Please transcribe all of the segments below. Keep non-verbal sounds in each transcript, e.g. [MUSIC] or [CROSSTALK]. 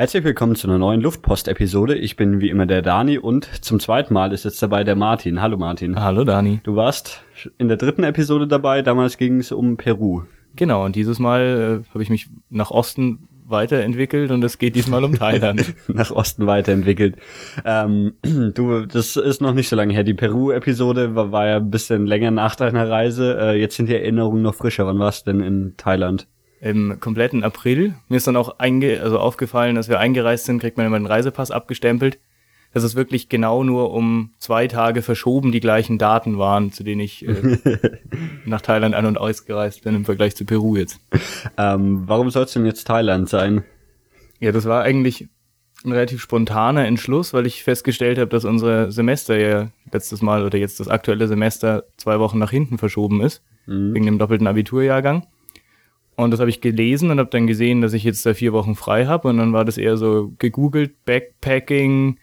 Herzlich willkommen zu einer neuen Luftpost-Episode. Ich bin wie immer der Dani und zum zweiten Mal ist jetzt dabei der Martin. Hallo Martin. Hallo Dani. Du warst in der dritten Episode dabei, damals ging es um Peru. Genau, und dieses Mal äh, habe ich mich nach Osten weiterentwickelt und es geht diesmal um Thailand. [LAUGHS] nach Osten weiterentwickelt. Ähm, [CLEARS THROAT] du, das ist noch nicht so lange her. Die Peru-Episode war, war ja ein bisschen länger nach deiner Reise. Äh, jetzt sind die Erinnerungen noch frischer. Wann warst du denn in Thailand? Im kompletten April. Mir ist dann auch einge also aufgefallen, dass wir eingereist sind, kriegt man immer den Reisepass abgestempelt. Dass es wirklich genau nur um zwei Tage verschoben die gleichen Daten waren, zu denen ich äh, [LAUGHS] nach Thailand an- und ausgereist bin im Vergleich zu Peru jetzt. Ähm, warum soll es denn jetzt Thailand sein? Ja, das war eigentlich ein relativ spontaner Entschluss, weil ich festgestellt habe, dass unser Semester ja letztes Mal oder jetzt das aktuelle Semester zwei Wochen nach hinten verschoben ist, mhm. wegen dem doppelten Abiturjahrgang. Und das habe ich gelesen und habe dann gesehen, dass ich jetzt da vier Wochen frei habe. Und dann war das eher so gegoogelt, Backpacking,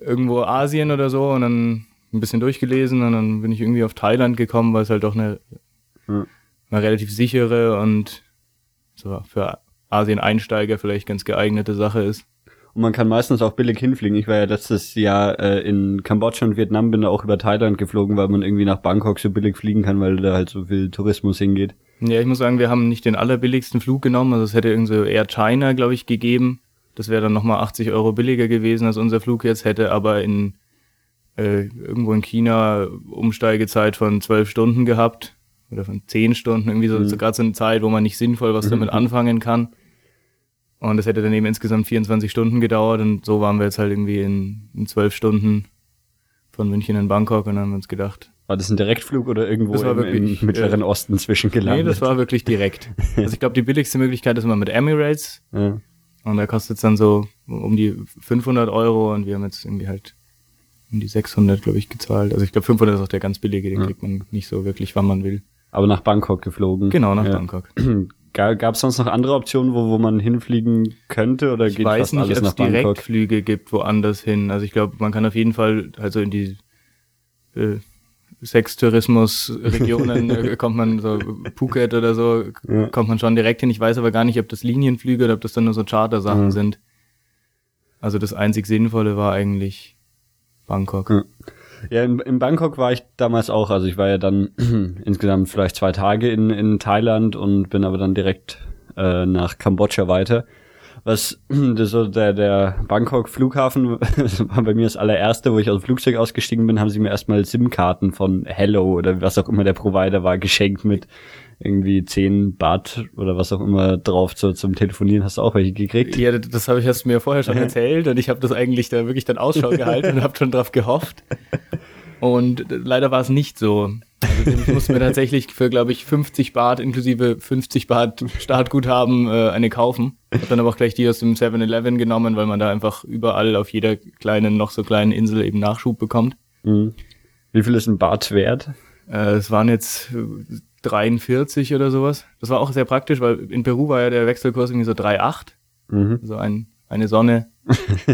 irgendwo Asien oder so. Und dann ein bisschen durchgelesen und dann bin ich irgendwie auf Thailand gekommen, weil es halt doch eine, ja. eine relativ sichere und so für Asien-Einsteiger vielleicht ganz geeignete Sache ist. Und man kann meistens auch billig hinfliegen. Ich war ja letztes Jahr äh, in Kambodscha und Vietnam, bin da auch über Thailand geflogen, weil man irgendwie nach Bangkok so billig fliegen kann, weil da halt so viel Tourismus hingeht. Ja, ich muss sagen, wir haben nicht den allerbilligsten Flug genommen. Also es hätte irgendwie so Air China, glaube ich, gegeben. Das wäre dann nochmal 80 Euro billiger gewesen, als unser Flug jetzt hätte, aber in äh, irgendwo in China Umsteigezeit von zwölf Stunden gehabt oder von zehn Stunden, irgendwie so, mhm. so gerade so eine Zeit, wo man nicht sinnvoll was damit anfangen kann. Und das hätte dann eben insgesamt 24 Stunden gedauert und so waren wir jetzt halt irgendwie in, in zwölf Stunden von München in Bangkok und dann haben wir uns gedacht, war das ein Direktflug oder irgendwo im, wirklich, im, Mittleren äh, Osten zwischengelandet? Nee, das war wirklich direkt. also ich glaube, die billigste Möglichkeit ist immer mit Emirates. [LAUGHS] Ja. Und da kostet es dann so um die 500 Euro und wir haben jetzt irgendwie halt um die 600, glaube ich, gezahlt. Also ich glaube, 500 ist auch der ganz billige, den ja. kriegt man nicht so wirklich, wann man will. Aber nach Bangkok geflogen. Genau, nach ja. Bangkok. [CLEARS THROAT] Gab es sonst noch andere Optionen, wo, wo man hinfliegen könnte oder ich geht weiß fast nicht, alles nach Bangkok? Ich weiß nicht, ob es Direktflüge gibt woanders hin. Also ich glaube, man kann auf jeden Fall also in die äh, Sextourismus-Regionen äh, [LAUGHS] kommt man so Phuket oder so, ja. kommt man schon direkt hin. Ich weiß aber gar nicht, ob das Linienflüge oder ob das dann nur so Charter-Sachen ja. sind. Also das einzig Sinnvolle war eigentlich Bangkok. Ja, ja in, in, Bangkok war ich damals auch. Also ich war ja dann [CLEARS THROAT] insgesamt vielleicht zwei Tage in, in Thailand und bin aber dann direkt äh, nach Kambodscha weiter was [CLEARS THROAT] so der, der Bangkok Flughafen [LAUGHS] war bei mir das allererste, wo ich aus dem Flugzeug ausgestiegen bin, haben sie mir erstmal SIM-Karten von Hello oder was auch immer der Provider war, geschenkt mit irgendwie 10 Baht oder was auch immer drauf zu, zum Telefonieren. Hast du auch welche gekriegt? Ja, das habe ich erst mir vorher schon erzählt und ich habe das eigentlich da wirklich dann Ausschau gehalten [LAUGHS] und habe schon drauf gehofft. Und leider war es nicht so. Also ich musste mir tatsächlich für, glaube ich, 50 Baht inklusive 50 Baht Startguthaben äh, eine kaufen. Hab dann aber auch gleich die aus dem 7-Eleven genommen, weil man da einfach überall auf jeder kleinen, noch so kleinen Insel eben Nachschub bekommt. Mhm. Wie viel ist ein Baht wert? Äh, es waren jetzt 43 oder sowas. Das war auch sehr praktisch, weil in Peru war ja der Wechselkurs irgendwie so 3,8. Mhm. So ein, eine Sonne. [LAUGHS]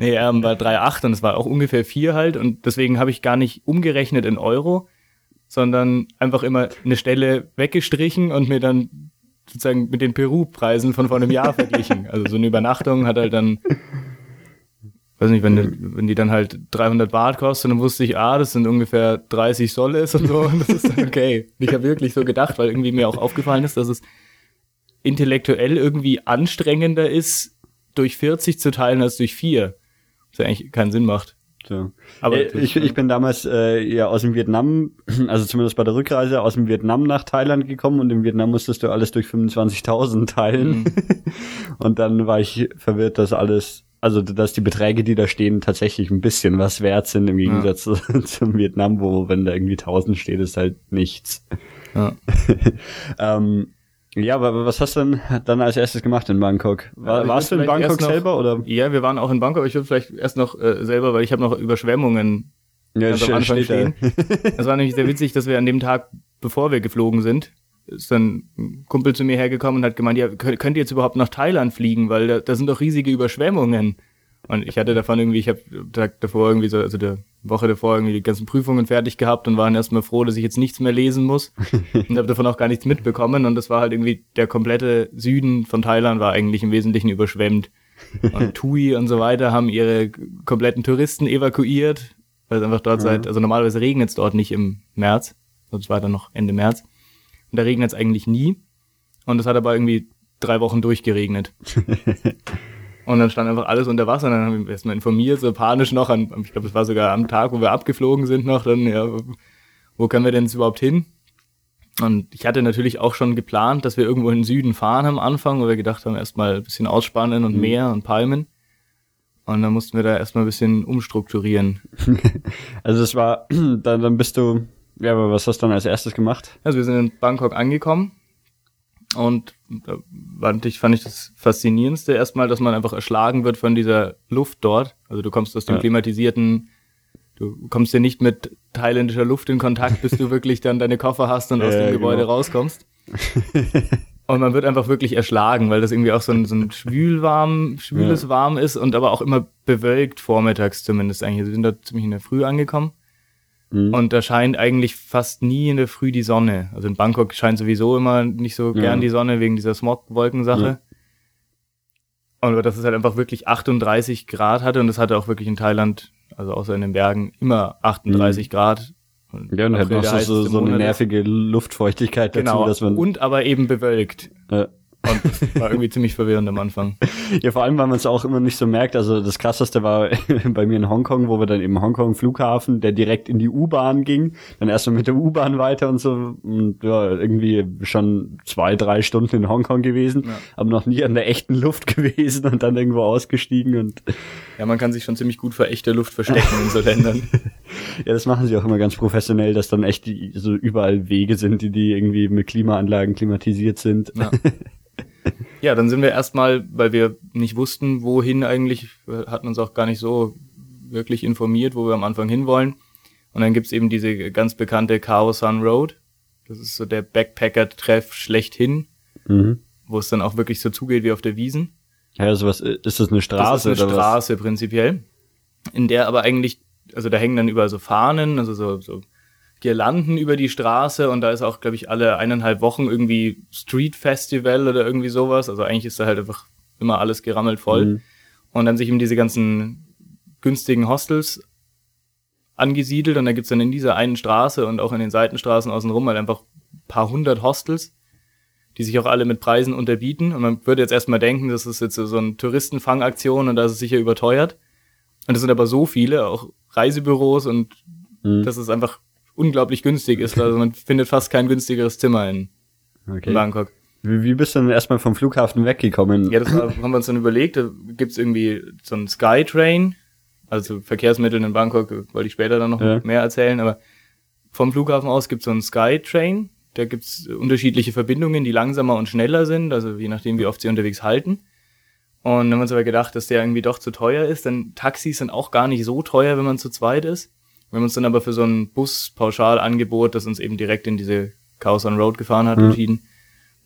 nee, er ähm, war 3,8 und es war auch ungefähr 4 halt. Und deswegen habe ich gar nicht umgerechnet in Euro, sondern einfach immer eine Stelle weggestrichen und mir dann sozusagen mit den Peru-Preisen von vor einem Jahr verglichen. Also so eine Übernachtung hat halt dann, weiß nicht, wenn, wenn die dann halt 300 Baht kostet, dann wusste ich, ah, das sind ungefähr 30 Soles und so. Und das ist dann okay. Ich habe wirklich so gedacht, weil irgendwie mir auch aufgefallen ist, dass es intellektuell irgendwie anstrengender ist, durch 40 zu teilen als durch 4. Was ja eigentlich keinen Sinn macht. So. Aber äh, ich, ich bin damals äh, ja aus dem Vietnam, [CLEARS THROAT] also zumindest bei der Rückreise aus dem Vietnam nach Thailand gekommen und im Vietnam musstest du alles durch 25.000 teilen. Mhm. [LAUGHS] und dann war ich verwirrt, dass alles, also dass die Beträge, die da stehen, tatsächlich ein bisschen was wert sind im Gegensatz ja. [LAUGHS] zu, zum Vietnam, wo wenn da irgendwie 1000 steht, ist halt nichts. Ja. [LAUGHS] ähm, ja, aber was hast du denn dann als erstes gemacht in Bangkok? War, warst du in Bangkok noch, selber oder? Ja, wir waren auch in Bangkok, ich würde vielleicht erst noch äh, selber, weil ich habe noch Überschwemmungen ja, ganz am Anfang stehen. Das war nämlich sehr witzig, dass wir an dem Tag, bevor wir geflogen sind, ist dann ein Kumpel zu mir hergekommen und hat gemeint, ja, könnt ihr jetzt überhaupt nach Thailand fliegen, weil da, da sind doch riesige Überschwemmungen. Und ich hatte davon irgendwie, ich habe Tag davor irgendwie so, also der Woche davor irgendwie die ganzen Prüfungen fertig gehabt und waren erstmal froh, dass ich jetzt nichts mehr lesen muss. [LAUGHS] Und habe davon auch gar nichts mitbekommen. Und das war halt irgendwie der komplette Süden von Thailand war eigentlich im Wesentlichen überschwemmt. Und [LAUGHS] Tui und so weiter haben ihre kompletten Touristen evakuiert, weil es einfach dort ja. seit, also normalerweise regnet es dort nicht im März, sonst war dann noch Ende März. Und da regnet es eigentlich nie. Und es hat aber irgendwie drei Wochen durchgeregnet. [LAUGHS] Und dann stand einfach alles unter Wasser. Und dann haben wir erstmal informiert, so panisch noch. An, ich glaube, es war sogar am Tag, wo wir abgeflogen sind noch. Dann, ja, wo können wir denn jetzt überhaupt hin? Und ich hatte natürlich auch schon geplant, dass wir irgendwo in den Süden fahren am Anfang, wo wir gedacht haben, erstmal ein bisschen ausspannen und mhm. Meer und Palmen. Und dann mussten wir da erstmal ein bisschen umstrukturieren. [LAUGHS] also das war, [CLEARS THROAT] dann, dann bist du, ja, aber was hast du dann als erstes gemacht? Also wir sind in Bangkok angekommen und da fand ich, fand ich das Faszinierendste erstmal, dass man einfach erschlagen wird von dieser Luft dort. Also du kommst aus dem ja. klimatisierten, du kommst ja nicht mit thailändischer Luft in Kontakt, bis du [LAUGHS] wirklich dann deine Koffer hast und aus dem Gebäude genau. rauskommst. [LAUGHS] und man wird einfach wirklich erschlagen, weil das irgendwie auch so ein, so ein schwülwarm, schwüles ja. Warm ist und aber auch immer bewölkt vormittags zumindest eigentlich. Wir sind da ziemlich in der Früh angekommen. Mhm. Und da scheint eigentlich fast nie in der Früh die Sonne. Also in Bangkok scheint sowieso immer nicht so ja. gern die Sonne wegen dieser Smog-Wolkensache. Ja. Und das ist halt einfach wirklich 38 Grad hatte und das hatte auch wirklich in Thailand, also außer in den Bergen, immer 38 mhm. Grad. Und ja, und halt noch so, so eine nervige Luftfeuchtigkeit dazu, genau. dass man. Und aber eben bewölkt. Ja. Und das war irgendwie ziemlich verwirrend am Anfang. [LAUGHS] Ja, vor allem, weil man es auch immer nicht so merkt. Also das krasseste war [LAUGHS] bei mir in Hongkong, wo wir dann im Hongkong Flughafen, der direkt in die U-Bahn ging, dann erstmal mit der U-Bahn weiter und so. Und ja, irgendwie schon zwei, drei Stunden in Hongkong gewesen, ja. aber noch nie an der echten Luft [LAUGHS] gewesen und dann irgendwo ausgestiegen und. Ja, man kann sich schon ziemlich gut vor echter Luft verstecken in so Ländern. Ja, das machen sie auch immer ganz professionell, dass dann echt die, so überall Wege sind, die, die irgendwie mit Klimaanlagen klimatisiert sind. Ja. [LAUGHS] Ja, dann sind wir erstmal, weil wir nicht wussten, wohin eigentlich, hatten uns auch gar nicht so wirklich informiert, wo wir am Anfang hinwollen. Und dann gibt's eben diese ganz bekannte Khao Sun Road. Das ist so der Backpacker-Treff schlechthin, mhm. wo es dann auch wirklich so zugeht wie auf der Wiesen. Ja, also was ist das eine Straße? Das ist eine Straße was? prinzipiell, in der aber eigentlich, also da hängen dann überall so Fahnen, also so, so Girlanden über die Straße und da ist auch, glaube ich, alle eineinhalb Wochen irgendwie Street Festival oder irgendwie sowas. Also eigentlich ist da halt einfach immer alles gerammelt voll. Mhm. Und dann sich eben diese ganzen günstigen Hostels angesiedelt und da gibt's dann in dieser einen Straße und auch in den Seitenstraßen außenrum halt einfach paar hundert Hostels, die sich auch alle mit Preisen unterbieten. Und man würde jetzt erstmal denken, das ist jetzt so eine Touristenfangaktion und da ist es sicher überteuert. Und es sind aber so viele, auch Reisebüros und mhm. das ist einfach unglaublich günstig ist. Also man findet fast kein günstigeres Zimmer in, okay. Bangkok. Wie, wie bist du denn erstmal vom Flughafen weggekommen? Ja, das war, haben wir uns dann überlegt. Da gibt's irgendwie so einen Skytrain, also Verkehrsmittel in Bangkok, wollte ich später dann noch ja. mehr erzählen, aber vom Flughafen aus gibt's so einen Skytrain. Da gibt's unterschiedliche Verbindungen, die langsamer und schneller sind, also je nachdem, wie oft sie unterwegs halten. Und dann haben wir uns aber gedacht, dass der irgendwie doch zu teuer ist, denn Taxis sind auch gar nicht so teuer, wenn man zu zweit ist. Wir haben uns dann aber für so ein Bus-Pauschalangebot, das uns eben direkt in diese Chaos on Road gefahren hat, mhm. entschieden.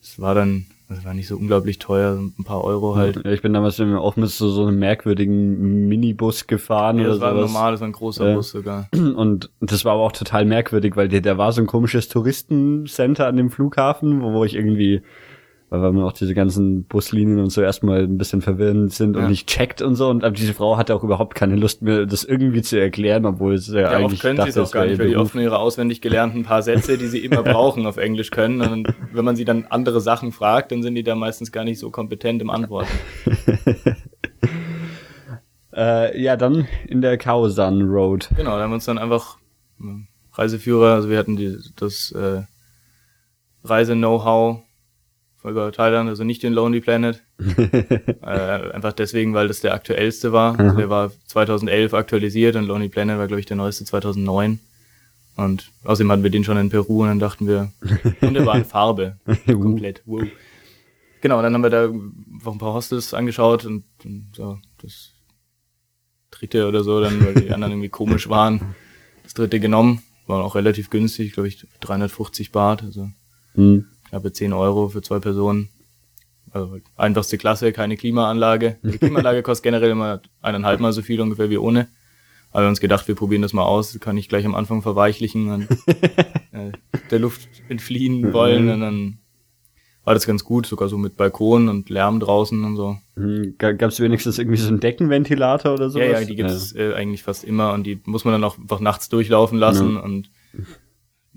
Das war dann, das war nicht so unglaublich teuer, ein paar Euro halt. Ja, ich bin damals auch mit so, so einem merkwürdigen Minibus gefahren ja, das oder war sowas. normal, das war ein großer ja. Bus sogar. [CLEARS THROAT] Und das war aber auch total merkwürdig, weil der, der war so ein komisches Touristencenter an dem Flughafen, wo, wo ich irgendwie weil man auch diese ganzen Buslinien und so erstmal ein bisschen verwirrend sind ja. und nicht checkt und so. Und aber diese Frau hatte auch überhaupt keine Lust mehr, das irgendwie zu erklären, obwohl es ja, ja eigentlich. Oft können dachte, sie es auch gar nicht, weil die oft nur ihre auswendig gelernten paar Sätze, die sie immer [LAUGHS] brauchen, auf Englisch können. Und wenn man sie dann andere Sachen fragt, dann sind die da meistens gar nicht so kompetent im Antworten. [LAUGHS] äh, ja, dann in der Kausan Road. Genau, da haben wir uns dann einfach Reiseführer, also wir hatten die, das äh, Reise-Know-how über Thailand, also nicht den Lonely Planet. [LAUGHS] äh, einfach deswegen, weil das der aktuellste war. Also der war 2011 aktualisiert und Lonely Planet war, glaube ich, der neueste 2009. Und außerdem hatten wir den schon in Peru und dann dachten wir, und der war in Farbe. [LAUGHS] komplett. Wow. Genau, dann haben wir da auch ein paar Hostels angeschaut und, und so das dritte oder so, dann, weil die anderen irgendwie komisch waren, das dritte genommen. War auch relativ günstig, glaube ich, 350 Baht, also mhm knappe 10 Euro für zwei Personen. Also einfachste Klasse, keine Klimaanlage. [LAUGHS] Die Klimaanlage kostet generell immer eineinhalb Mal so viel ungefähr wie ohne. Aber wir haben uns gedacht, wir probieren das mal aus. Kann ich gleich am Anfang verweichlichen und [LAUGHS] äh, der Luft entfliehen wollen. Und dann war das ganz gut, sogar so mit Balkon und Lärm draußen und so. Mhm. Gab es wenigstens irgendwie so einen Deckenventilator oder sowas? Ja, ja, die gibt es ja. äh, eigentlich fast immer und die muss man dann auch einfach nachts durchlaufen lassen ja. und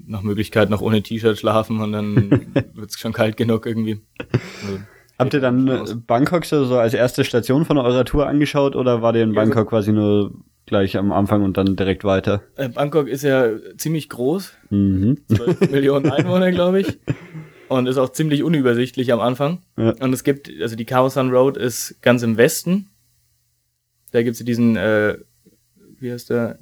nach Möglichkeit noch ohne T-Shirt schlafen und dann [LAUGHS] wird es schon kalt genug irgendwie. Also, Habt ihr dann Bangkok so als erste Station von eurer Tour angeschaut oder war der in Bangkok quasi nur gleich am Anfang und dann direkt weiter? Äh, Bangkok ist ja ziemlich groß. Mhm. 12 [LAUGHS] Millionen Einwohner, glaube ich. Und ist auch ziemlich unübersichtlich am Anfang. Ja. Und es gibt, also die Khao San Road ist ganz im Westen. Da gibt's diesen, äh, wie heißt der?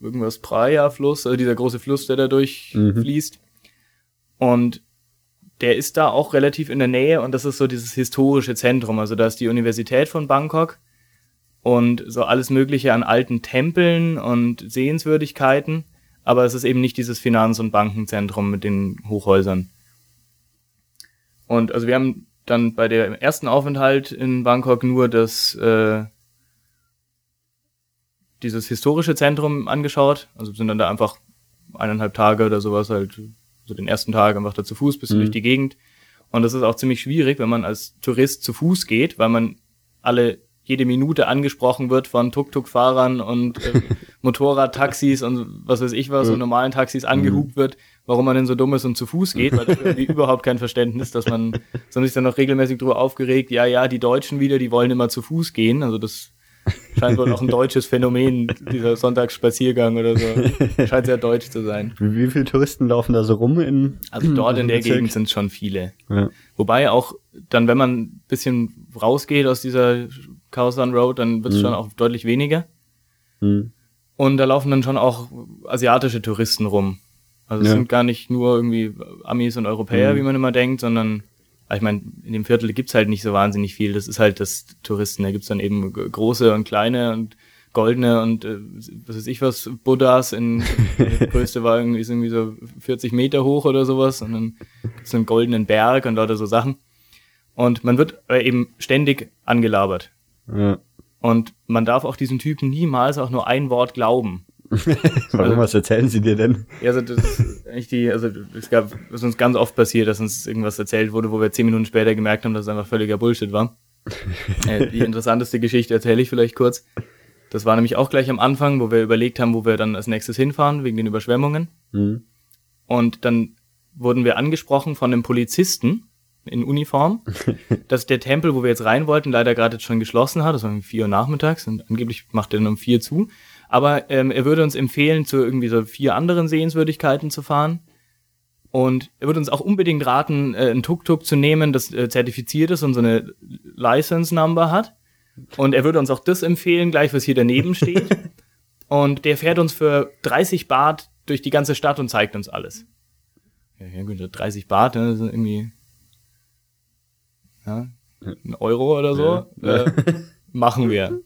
Irgendwas Praia-Fluss, also dieser große Fluss, der da durchfließt. Mhm. Und der ist da auch relativ in der Nähe und das ist so dieses historische Zentrum. Also da ist die Universität von Bangkok und so alles Mögliche an alten Tempeln und Sehenswürdigkeiten. Aber es ist eben nicht dieses Finanz- und Bankenzentrum mit den Hochhäusern. Und also wir haben dann bei der ersten Aufenthalt in Bangkok nur das äh, dieses historische Zentrum angeschaut. Also sind dann da einfach eineinhalb Tage oder sowas halt so den ersten Tag einfach da zu Fuß bis mhm. durch die Gegend. Und das ist auch ziemlich schwierig, wenn man als Tourist zu Fuß geht, weil man alle jede Minute angesprochen wird von Tuk-Tuk-Fahrern und äh, [LAUGHS] Motorradtaxis und was weiß ich was und normalen Taxis angehupt mhm. wird, warum man denn so dumm ist und zu Fuß geht, weil das irgendwie [LAUGHS] überhaupt kein Verständnis, dass man, sondern sich dann noch regelmäßig drüber aufgeregt, ja, ja, die Deutschen wieder, die wollen immer zu Fuß gehen, also das Scheint wohl auch ein [LAUGHS] deutsches Phänomen, dieser Sonntagsspaziergang oder so. Scheint sehr deutsch zu sein. Wie, wie viele Touristen laufen da so rum in? Also dort in der Bezirk? Gegend sind schon viele. Ja. Wobei auch dann, wenn man ein bisschen rausgeht aus dieser Kaosan Road, dann wird es mhm. schon auch deutlich weniger. Mhm. Und da laufen dann schon auch asiatische Touristen rum. Also es ja. sind gar nicht nur irgendwie Amis und Europäer, mhm. wie man immer denkt, sondern aber ich meine, in dem Viertel gibt's halt nicht so wahnsinnig viel. Das ist halt das Touristen. Da gibt's dann eben große und kleine und goldene und äh, was weiß ich was, Buddhas in [LAUGHS] der größte war irgendwie, ist irgendwie so 40 Meter hoch oder sowas und dann gibt's einen goldenen Berg und lauter so Sachen. Und man wird eben ständig angelabert. Ja. Und man darf auch diesen Typen niemals auch nur ein Wort glauben. [LAUGHS] Warum, also, was erzählen sie dir denn? Ja, also das ist eigentlich die, also es gab, ist uns ganz oft passiert, dass uns irgendwas erzählt wurde, wo wir zehn Minuten später gemerkt haben, dass es einfach völliger Bullshit war. äh, die [LAUGHS] interessanteste Geschichte erzähle ich vielleicht kurz. Das war nämlich auch gleich am Anfang, wo wir überlegt haben, wo wir dann als nächstes hinfahren, wegen den Überschwemmungen. Mhm. Und dann wurden wir angesprochen von einem Polizisten in Uniform, [LAUGHS] dass der Tempel, wo wir jetzt rein wollten, leider gerade jetzt schon geschlossen hat. Das war um vier Uhr nachmittags und angeblich macht er dann um vier zu. Aber ähm, er würde uns empfehlen, zu irgendwie so vier anderen Sehenswürdigkeiten zu fahren. Und er würde uns auch unbedingt raten, äh, ein Tuk-Tuk zu nehmen, das äh, zertifiziert ist und so eine License Number hat. Und er würde uns auch das empfehlen, gleich was hier daneben steht. [LAUGHS] und der fährt uns für 30 Baht durch die ganze Stadt und zeigt uns alles. Ja, ja gut, 30 Baht, ne, das sind irgendwie ja, ein Euro oder so. Ja. Äh, [LAUGHS] machen wir.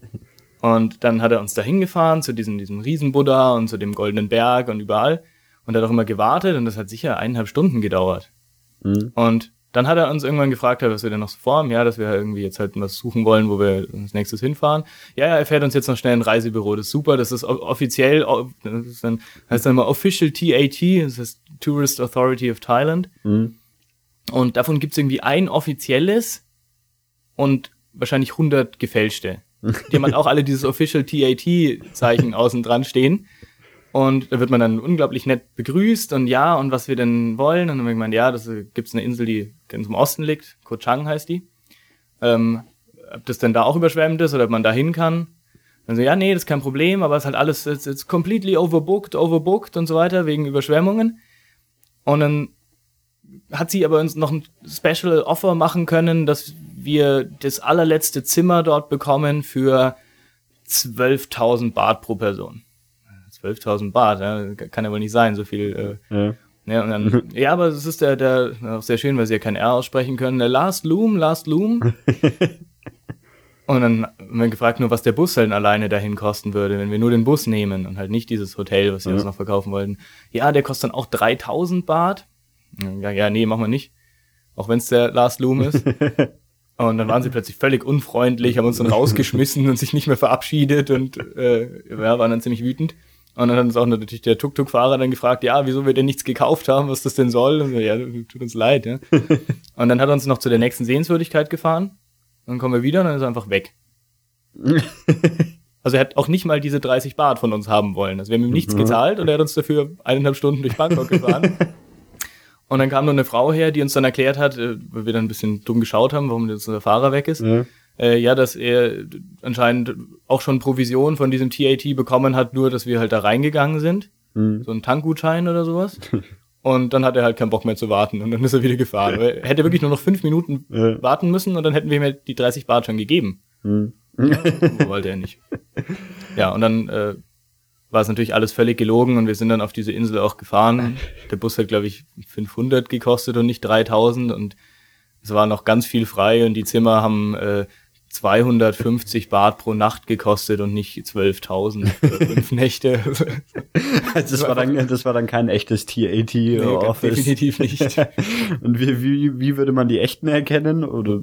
Und dann hat er uns da hingefahren zu diesem, diesem Riesenbuddha und zu dem goldenen Berg und überall. Und er hat auch immer gewartet und das hat sicher eineinhalb Stunden gedauert. Mhm. Und dann hat er uns irgendwann gefragt, was wir denn noch so vorhaben. Ja, dass wir irgendwie jetzt halt was suchen wollen, wo wir als nächstes hinfahren. Ja, ja, er fährt uns jetzt noch schnell ein Reisebüro. Das ist super. Das ist offiziell, das ist dann, heißt dann immer Official TAT, das heißt Tourist Authority of Thailand. Mhm. Und davon gibt's irgendwie ein offizielles und wahrscheinlich 100 gefälschte. [LAUGHS] Die haben halt auch alle dieses Official TAT-Zeichen außen dran stehen. Und da wird man dann unglaublich nett begrüßt und ja, und was wir denn wollen. Und dann wir gemeint, ja, das gibt's eine Insel, die ganz im Osten liegt. Koh Chang heißt die. Ähm, ob das denn da auch überschwemmt ist oder ob man da hin kann. Dann so, ja, nee, das ist kein Problem, aber es ist halt alles, it's, it's completely overbooked, overbooked und so weiter wegen Überschwemmungen. Und dann hat sie aber uns noch ein Special Offer machen können, dass wir das allerletzte Zimmer dort bekommen für 12.000 Baht pro Person. 12.000 Baht, ja, kann ja wohl nicht sein, so viel. Äh, ja. Ja, und dann, [LAUGHS] ja, aber es ist der, der, auch sehr schön, weil sie ja kein R aussprechen können. Der Last Loom, Last Loom. [LAUGHS] und dann haben wir gefragt, nur was der Bus halt alleine dahin kosten würde, wenn wir nur den Bus nehmen und halt nicht dieses Hotel, was sie ja. uns noch verkaufen wollten. Ja, der kostet dann auch 3000 Baht. Ja, ja, nee, machen wir nicht. auch wenn es der Last Loom ist. [LAUGHS] Und dann waren sie plötzlich völlig unfreundlich, haben uns dann rausgeschmissen und sich nicht mehr verabschiedet und äh, ja, waren dann ziemlich wütend. Und dann hat uns auch natürlich der Tuk-Tuk-Fahrer dann gefragt, ja, wieso wir denn nichts gekauft haben, was das denn soll. Und so, ja, tut uns leid, ja. [LAUGHS] und dann hat er uns noch zu der nächsten Sehenswürdigkeit gefahren. Dann kommen wir wieder und dann ist er einfach weg. also er hat auch nicht mal diese 30 Bart von uns haben wollen. Also wir haben ihm nichts mhm. gezahlt und er hat uns dafür eineinhalb Stunden durch Bangkok gefahren. [LAUGHS] Und dann kam noch eine Frau her, die uns dann erklärt hat, äh, weil wir dann ein bisschen dumm geschaut haben, warum jetzt unser Fahrer weg ist. Ja. Äh, ja, dass er anscheinend auch schon Provision von diesem TAT bekommen hat, nur dass wir halt da reingegangen sind. Mhm. So ein Tankgutschein oder sowas. Und dann hat er halt keinen Bock mehr zu warten und dann ist er wieder gefahren. er hätte wirklich nur noch fünf Minuten [LAUGHS] ja. warten müssen und dann hätten wir ihm halt die 30 Bart schon gegeben. Mhm. Ja, wollte er nicht. Ja, und dann äh, war es natürlich alles völlig gelogen und wir sind dann auf diese Insel auch gefahren. Der Bus hat, glaube ich, 500 gekostet und nicht 3000 und es war noch ganz viel frei und die Zimmer haben äh, 250 Baht pro Nacht gekostet und nicht 12.000 für fünf [LAUGHS] Nächte. das, war dann, das war dann kein echtes TAT nee, Office. Definitiv nicht. [LAUGHS] und wie, wie, wie würde man die echten erkennen? Oder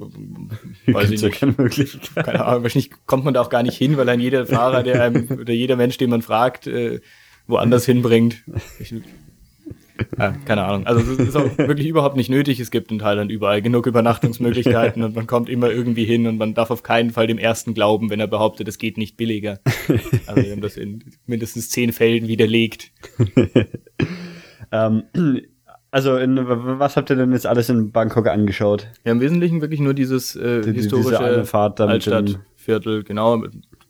weiß ich nicht. Keine Möglichkeit? Keine Ahnung, wahrscheinlich kommt man da auch gar nicht hin, weil ein jeder Fahrer, der einem, [LAUGHS] oder jeder Mensch, den man fragt, äh, woanders hinbringt. Ich, ja, keine Ahnung. Also es ist auch wirklich überhaupt nicht nötig. Es gibt in Thailand überall genug Übernachtungsmöglichkeiten und man kommt immer irgendwie hin und man darf auf keinen Fall dem ersten glauben, wenn er behauptet, es geht nicht billiger. Also wir haben das in mindestens zehn Fällen widerlegt. [LAUGHS] ähm, also in, was habt ihr denn jetzt alles in Bangkok angeschaut? Ja, im Wesentlichen wirklich nur dieses äh, die, historische Altstadtviertel, genau.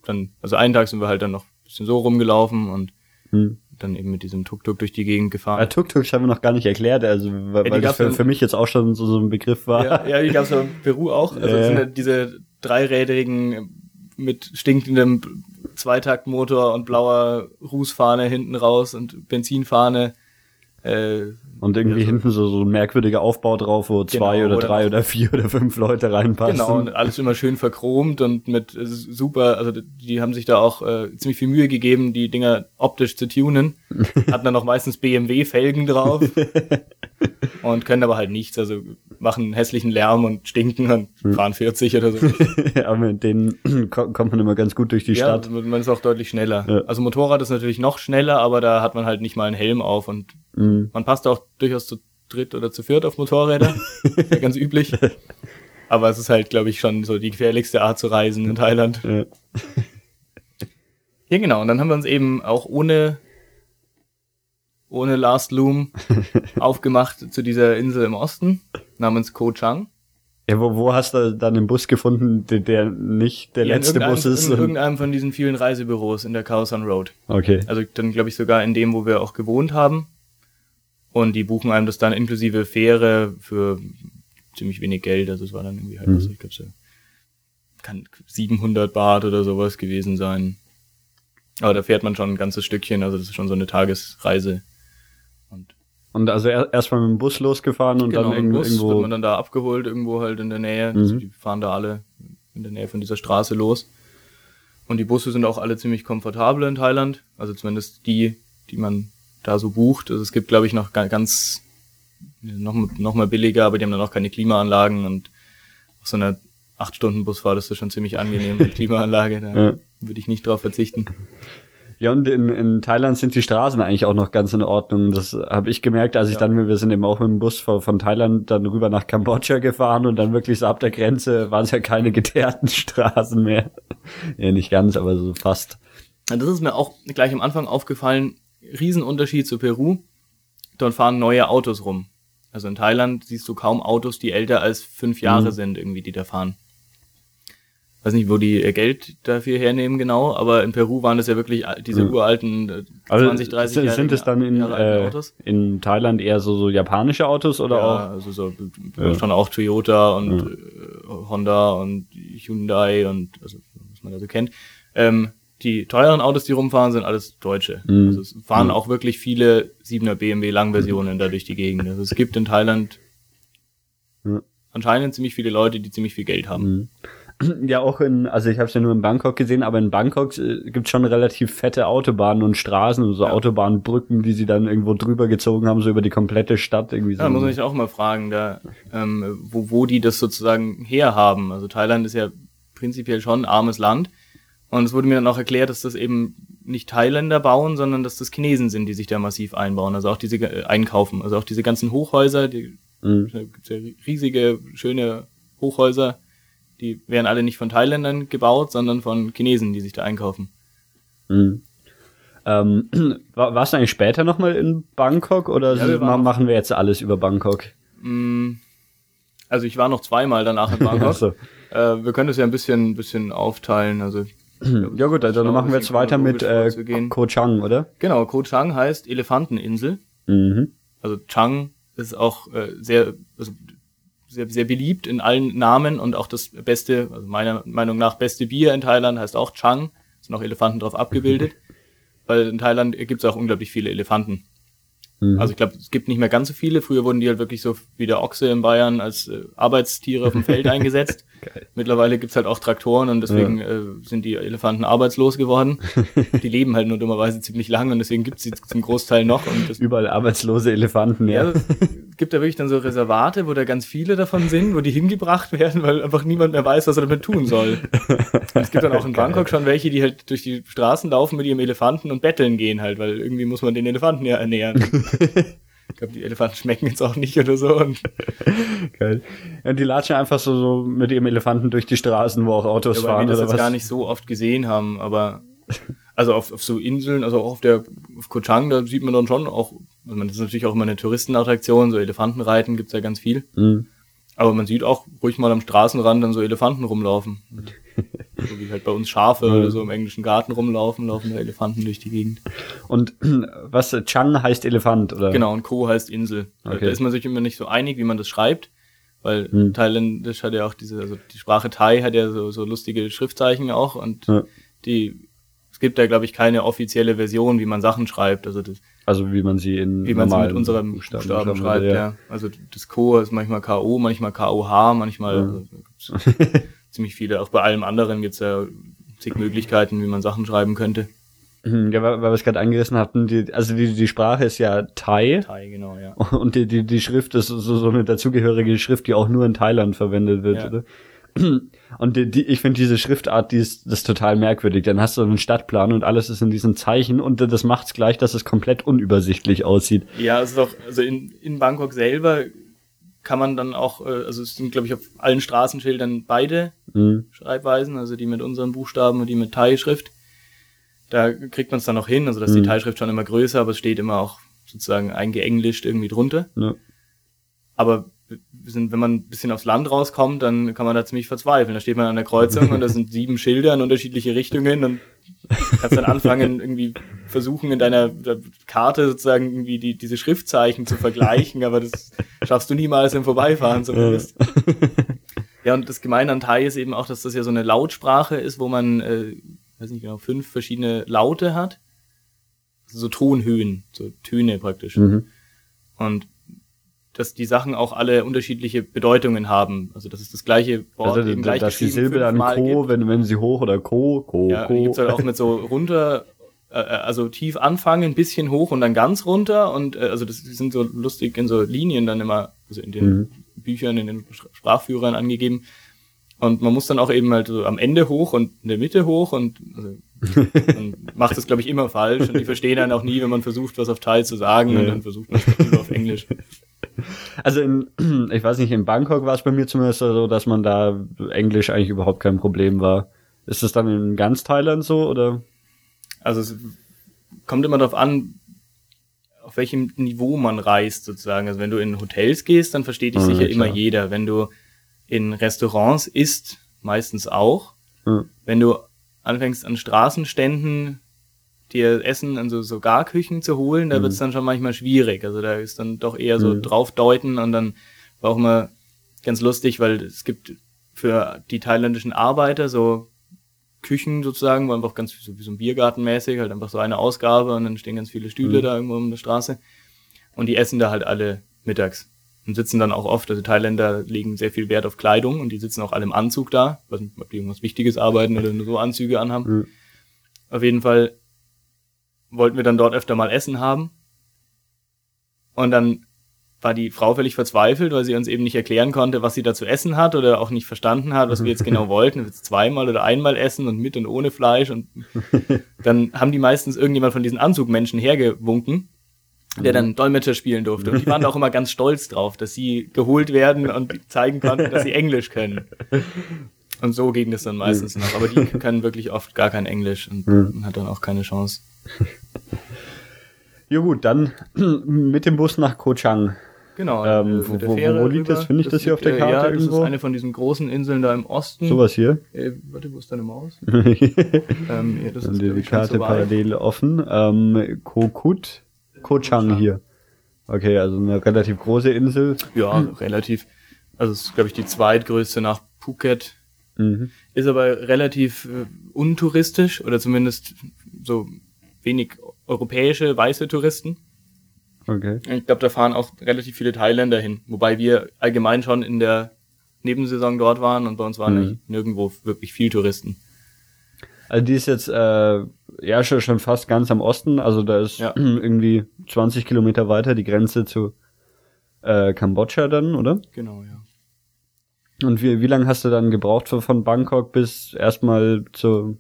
Dann, also einen Tag sind wir halt dann noch ein bisschen so rumgelaufen und hm dann eben mit diesem Tuk-Tuk durch die Gegend gefahren. Ja, Tuk-Tuk haben wir noch gar nicht erklärt, also weil ja, das für, für, mich jetzt auch schon so, so ein Begriff war. Ja, ja die gab es ja in Peru auch. Also äh. sind ja diese dreirädrigen mit stinkendem Zweitaktmotor und blauer Rußfahne hinten raus und Benzinfahne. Äh, und irgendwie ja, hinten so, so ein merkwürdiger Aufbau drauf, wo zwei genau, oder drei oder vier oder fünf Leute reinpassen. Genau, und alles immer schön verchromt und mit äh, super, also die haben sich da auch äh, ziemlich viel Mühe gegeben, die Dinger optisch zu tunen. [LAUGHS] Hatten dann auch meistens BMW-Felgen drauf [LAUGHS] und können aber halt nichts, also machen hässlichen Lärm und stinken und hm. fahren 40 oder so. [LAUGHS] aber mit denen [CLEARS THROAT] kommt man immer ganz gut durch die ja, Stadt. man ist auch deutlich schneller. Ja. Also Motorrad ist natürlich noch schneller, aber da hat man halt nicht mal einen Helm auf und Mhm. Man passt auch durchaus zu dritt oder zu viert auf Motorräder. ja ganz üblich. Aber es ist halt, glaube ich, schon so die gefährlichste Art zu reisen in Thailand. Ja. ja, genau. Und dann haben wir uns eben auch ohne, ohne Last Loom [LAUGHS] aufgemacht zu dieser Insel im Osten namens Ko Chang. Ja, wo, wo hast du dann einen Bus gefunden, der, der nicht der ja, letzte Bus ist? In irgendeinem von diesen vielen Reisebüros in der Khao San Road. Okay. Also dann, glaube ich, sogar in dem, wo wir auch gewohnt haben. Und die buchen einem das dann inklusive Fähre für ziemlich wenig Geld. Also es war dann irgendwie halt, mhm. also ich glaube, so kann 700 Baht oder sowas gewesen sein. Aber da fährt man schon ein ganzes Stückchen, also das ist schon so eine Tagesreise. Und, und also erstmal mit dem Bus losgefahren und genau, dann irgendwo, Bus irgendwo wird man dann da abgeholt, irgendwo halt in der Nähe. Mhm. Also die fahren da alle in der Nähe von dieser Straße los. Und die Busse sind auch alle ziemlich komfortabel in Thailand. Also zumindest die, die man da so bucht. Also es gibt, glaube ich, noch ganz noch, noch mal billiger, aber die haben dann auch keine Klimaanlagen und auf so einer acht Stunden Busfahrt ist das schon ziemlich angenehm mit [LAUGHS] Klimaanlage. Da ja. würde ich nicht drauf verzichten. Ja, und in, in Thailand sind die Straßen eigentlich auch noch ganz in Ordnung. Das habe ich gemerkt, als ich ja. dann, wir sind eben auch mit dem Bus von, von, Thailand dann rüber nach Kambodscha gefahren und dann wirklich so ab der Grenze waren es ja keine geteerten Straßen mehr. [LAUGHS] ja, nicht ganz, aber so fast. Das ist mir auch gleich am Anfang aufgefallen, Riesenunterschied zu Peru. Dort fahren neue Autos rum. Also in Thailand siehst du kaum Autos, die älter als fünf Jahre mhm. sind, irgendwie, die da fahren. Weiß nicht, wo die ihr Geld dafür hernehmen genau, aber in Peru waren das ja wirklich diese mhm. uralten 20, 30 Jahre. Sind es dann in, äh, in Thailand eher so, so japanische Autos oder ja, auch? also so ja. schon auch Toyota und ja. Äh, Honda und Hyundai und also was man da so kennt. Ähm, die teuren Autos, die rumfahren, sind alles deutsche. Mhm. Also es fahren mhm. auch wirklich viele 7er BMW Langversionen da durch die Gegend. Also es gibt in Thailand ja. anscheinend ziemlich viele Leute, die ziemlich viel Geld haben. [CLEARS THROAT] ja auch in, also ich habe es ja nur in Bangkok gesehen, aber in Bangkok äh, gibt schon relativ fette Autobahnen und Straßen, so ja. Autobahnbrücken, die sie dann irgendwo drüber gezogen haben, so über die komplette Stadt irgendwie. So. Ja, muss man sich auch mal fragen, da, ähm, wo, wo die das sozusagen herhaben. Also Thailand ist ja prinzipiell schon ein armes Land. Und es wurde mir dann auch erklärt, dass das eben nicht Thailänder bauen, sondern dass das Chinesen sind, die sich da massiv einbauen, also auch diese äh, einkaufen, also auch diese ganzen Hochhäuser, die mhm. riesige, schöne Hochhäuser, die werden alle nicht von Thailändern gebaut, sondern von Chinesen, die sich da einkaufen. Mhm. Ähm, [CLEARS THROAT] war, warst du eigentlich später nochmal in Bangkok oder ja, wir machen wir jetzt alles über Bangkok? Mm, also ich war noch zweimal danach in [LAUGHS] Bangkok. so. äh, wir können das ja ein bisschen, bisschen aufteilen. Also [CLEARS THROAT] ja gut, also dann machen wir jetzt weiter mit äh, Ko Chang, oder? Genau, Ko Chang heißt Elefanteninsel. Mhm. Also Chang ist auch äh, sehr, also sehr, sehr beliebt in allen Namen und auch das beste, also meiner Meinung nach beste Bier in Thailand heißt auch Chang. Sind auch Elefanten drauf abgebildet. [LAUGHS] Weil in Thailand gibt es auch unglaublich viele Elefanten. Mhm. Also ich glaube, es gibt nicht mehr ganz so viele. Früher wurden die halt wirklich so wie der Ochse in Bayern als äh, Arbeitstiere auf dem Feld [LAUGHS] eingesetzt. Mittlerweile gibt's halt auch Traktoren und deswegen ja. äh, sind die Elefanten arbeitslos geworden. die [LAUGHS] leben halt nur dummerweise ziemlich lang und deswegen gibt's sie zum Großteil noch. Und das, Überall arbeitslose Elefanten, ja. ja es gibt da wirklich dann so Reservate, wo da ganz viele davon sind, wo die hingebracht werden, weil einfach niemand mehr weiß, was er damit tun soll. Es gibt dann auch in. Bangkok schon welche, die halt durch die Straßen laufen mit ihrem Elefanten und betteln gehen halt, weil irgendwie muss man den Elefanten ja ernähren. [LAUGHS] Ich glaube, die Elefanten schmecken jetzt auch nicht oder so. Und [LAUGHS] Geil. Ja, die latschen einfach so, so mit ihrem Elefanten durch die Straßen, wo auch Autos ja, fahren. Wir das oder was? gar nicht so oft gesehen haben, aber also auf, auf so Inseln, also auch auf der auf Koh Chang, da sieht man dann schon auch, also das ist natürlich auch immer eine Touristenattraktion, so Elefantenreiten gibt's ja ganz viel. Mhm. Aber man sieht auch ruhig mal am Straßenrand dann so Elefanten rumlaufen. [LAUGHS] so wie halt bei uns Schafe oder so im englischen Garten rumlaufen, laufen da Elefanten durch die Gegend. Und was Chang heißt Elefant, oder? Genau, und Ko heißt Insel. Okay. Da ist man sich immer nicht so einig, wie man das schreibt. Weil hm. Thailändisch hat ja auch diese, also die Sprache Thai hat ja so, so lustige Schriftzeichen auch und ja. die, es gibt da glaube ich keine offizielle Version, wie man Sachen schreibt. Also das, also wie man sie in wie man sie mit unserem Buchstaben, Buchstaben schreibt, ja. ja. Also das Ko ist manchmal KO, manchmal KOH, manchmal ja. also, [LAUGHS] ziemlich viele. Auch bei allem anderen gibt's ja zig Möglichkeiten, wie man Sachen schreiben könnte. Mhm, ja, weil, weil wir es gerade angerissen hatten, die, also die, die Sprache ist ja Thai. Thai, genau, ja. [LAUGHS] Und die, die, die Schrift ist so, so eine dazugehörige Schrift, die auch nur in Thailand verwendet wird, ja. oder? [CLEARS THROAT] Und die, die, ich finde diese Schriftart, die ist, das ist total merkwürdig. Dann hast du einen Stadtplan und alles ist in diesen Zeichen und das macht's gleich, dass es komplett unübersichtlich aussieht. Ja, es ist doch, also in, in Bangkok selber kann man dann auch, äh, also es sind, glaube ich, auf allen Straßenschildern beide mhm. Schreibweisen, also die mit unseren Buchstaben und die mit Thai-Schrift. Da kriegt man es dann auch hin, also dass mhm. die Thai-Schrift schon immer größer, aber es steht immer auch sozusagen eingeenglischt irgendwie drunter. Ja. Aber sind, wenn man ein bisschen aufs Land rauskommt, dann kann man da ziemlich verzweifeln. Da steht man an der Kreuzung und da sind sieben Schilder in unterschiedliche Richtungen und kannst dann anfangen, irgendwie versuchen, in deiner Karte sozusagen irgendwie die, diese Schriftzeichen zu vergleichen, aber das schaffst du niemals im Vorbeifahren zumindest. [LAUGHS] Ja, und das Gemeine an Thai ist eben auch, dass das ja so eine Lautsprache ist, wo man, äh, weiß nicht genau, fünf verschiedene Laute hat. Also so Tonhöhen, so Töne praktisch. Mhm. Und dass die Sachen auch alle unterschiedliche Bedeutungen haben. Also das ist das gleiche Wort also, eben gleich dass die Silbe dann Co, wenn, wenn sie hoch oder Co, Co, ja, Co. gibt's halt auch mit so runter, äh, äh, also tief anfangen, ein bisschen hoch und dann ganz runter und äh, also das sind so lustig in so Linien dann immer, also in den mhm. Büchern, in den Sprachführern angegeben. Und man muss dann auch eben halt so am Ende hoch und in der Mitte hoch und also, [LAUGHS] man macht das, glaube ich, immer falsch und die verstehen dann auch nie, wenn man versucht, was auf Teil zu sagen ja. und dann versucht man es auf Englisch. Also in, [CLEARS THROAT] ich weiß nicht, in Bangkok war es bei mir zumindest so, dass man da Englisch eigentlich überhaupt kein Problem war. Ist es dann in ganz Thailand so oder? Also es kommt immer darauf an, auf welchem Niveau man reist sozusagen. Also wenn du in Hotels gehst, dann versteht dich ja, sicher klar. immer jeder. Wenn du in Restaurants isst, meistens auch. Ja. Wenn du anfängst an Straßenständen dir Essen in so, so Garküchen zu holen, da mhm. wird's dann schon manchmal schwierig. Also da ist dann doch eher so mhm. draufdeuten und dann war auch immer ganz lustig, weil es gibt für die thailändischen Arbeiter so Küchen sozusagen, wo einfach ganz so wie so ein Biergarten mäßig, halt einfach so eine Ausgabe und dann stehen ganz viele Stühle mhm. da irgendwo um die Straße. Und die essen da halt alle mittags. und sitzen dann auch oft, also Thailänder legen sehr viel Wert auf Kleidung und die sitzen auch alle im Anzug da, weiß nicht, ob die irgendwas Wichtiges arbeiten oder nur so Anzüge anhaben. Mhm. Auf jeden Fall wollten wir dann dort öfter mal Essen haben. Und dann war die Frau völlig verzweifelt, weil sie uns eben nicht erklären konnte, was sie da zu essen hat oder auch nicht verstanden hat, was wir jetzt genau [LAUGHS] wollten. Jetzt zweimal oder einmal essen und mit und ohne Fleisch. Und [LAUGHS] dann haben die meistens irgendjemand von diesen Anzugmenschen hergewunken der dann Dolmetscher spielen durfte. Und die waren auch immer ganz stolz drauf, dass sie geholt werden und zeigen konnten, dass sie [LAUGHS] Englisch können. Und so ging das dann meistens noch. Aber die können wirklich oft gar kein Englisch und man hat dann auch keine Chance. [LAUGHS] Ja gut, dann [CLEARS THROAT] mit dem Bus nach Koh Chang. Genau. Ähm, wo, wo, wo, liegt das? Finde ich das, das hier auf der Karte ja, das irgendwo? ist eine von diesen großen Inseln da im Osten. Sowas hier? Äh, warte, wo ist deine Maus? [LAUGHS] ähm, ja, das ist, die Karte so parallel offen. Ähm, Kokut Koh Chang hier. Okay, also eine relativ große Insel. Ja, relativ. Also es ist, glaube ich, die zweitgrößte nach Phuket. Mhm. Ist aber relativ äh, untouristisch oder zumindest so wenig europäische weiße Touristen. Okay. Ich glaube, da fahren auch relativ viele Thailänder hin, wobei wir allgemein schon in der Nebensaison dort waren und bei uns waren mhm. nirgendwo wirklich viel Touristen. Also die ist jetzt äh, ja schon, schon fast ganz am Osten, also da ist ja. [CLEARS THROAT] irgendwie 20 Kilometer weiter die Grenze zu äh, Kambodscha dann, oder? Genau, ja. Und wie, wie lange hast du dann gebraucht von Bangkok bis erstmal zur,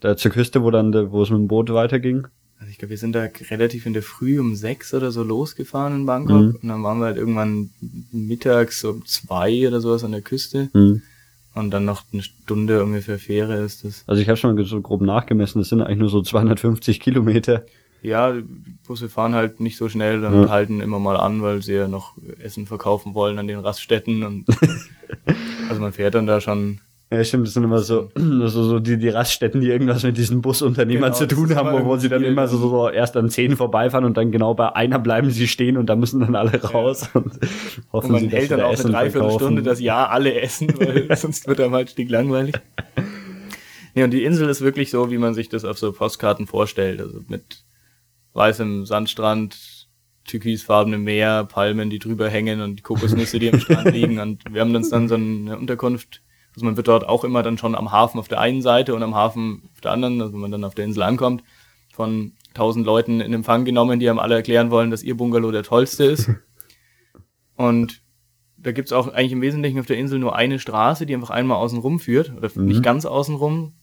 da zur Küste, wo dann wo es mit dem Boot weiterging? Also ich glaube, wir sind da relativ in der Früh um sechs oder so losgefahren in Bangkok mhm. und dann waren wir halt irgendwann mittags um zwei oder sowas an der Küste. Mhm. Und dann noch eine Stunde ungefähr Fähre ist das. Also ich habe schon mal so grob nachgemessen, das sind eigentlich nur so 250 Kilometer. Ja, Busse fahren halt nicht so schnell und ja. halten immer mal an, weil sie ja noch Essen verkaufen wollen an den Raststätten. Und [LAUGHS] also man fährt dann da schon ja, stimmt, das sind immer so, [CLEARS THROAT] so, so die, die Raststätten, die irgendwas mit diesen Busunternehmern genau, zu tun haben, wo, sie dann immer so, so erst an zehn vorbeifahren und dann genau bei einer bleiben sie stehen und da müssen dann alle raus ja. und [LAUGHS] hoffen und man sie, hält dann auch eine Dreiviertelstunde das Jahr alle essen, [LAUGHS] weil sonst wird einem halt stinklangweilig. Nee, und die Insel ist wirklich so, wie man sich das auf so Postkarten vorstellt, also mit weißem Sandstrand, türkisfarbenem Meer, Palmen, die drüber hängen und Kokosnüsse, die am Strand [LAUGHS] liegen und wir haben uns dann so eine Unterkunft also man wird dort auch immer dann schon am Hafen auf der einen Seite und am Hafen auf der anderen, also wenn man dann auf der Insel ankommt, von tausend Leuten in Empfang genommen, die einem alle erklären wollen, dass ihr Bungalow der tollste ist. [LAUGHS] Und da gibt's auch eigentlich im Wesentlichen auf der Insel nur eine Straße, die einfach einmal außen rum führt, oder mhm. nicht ganz außen rum.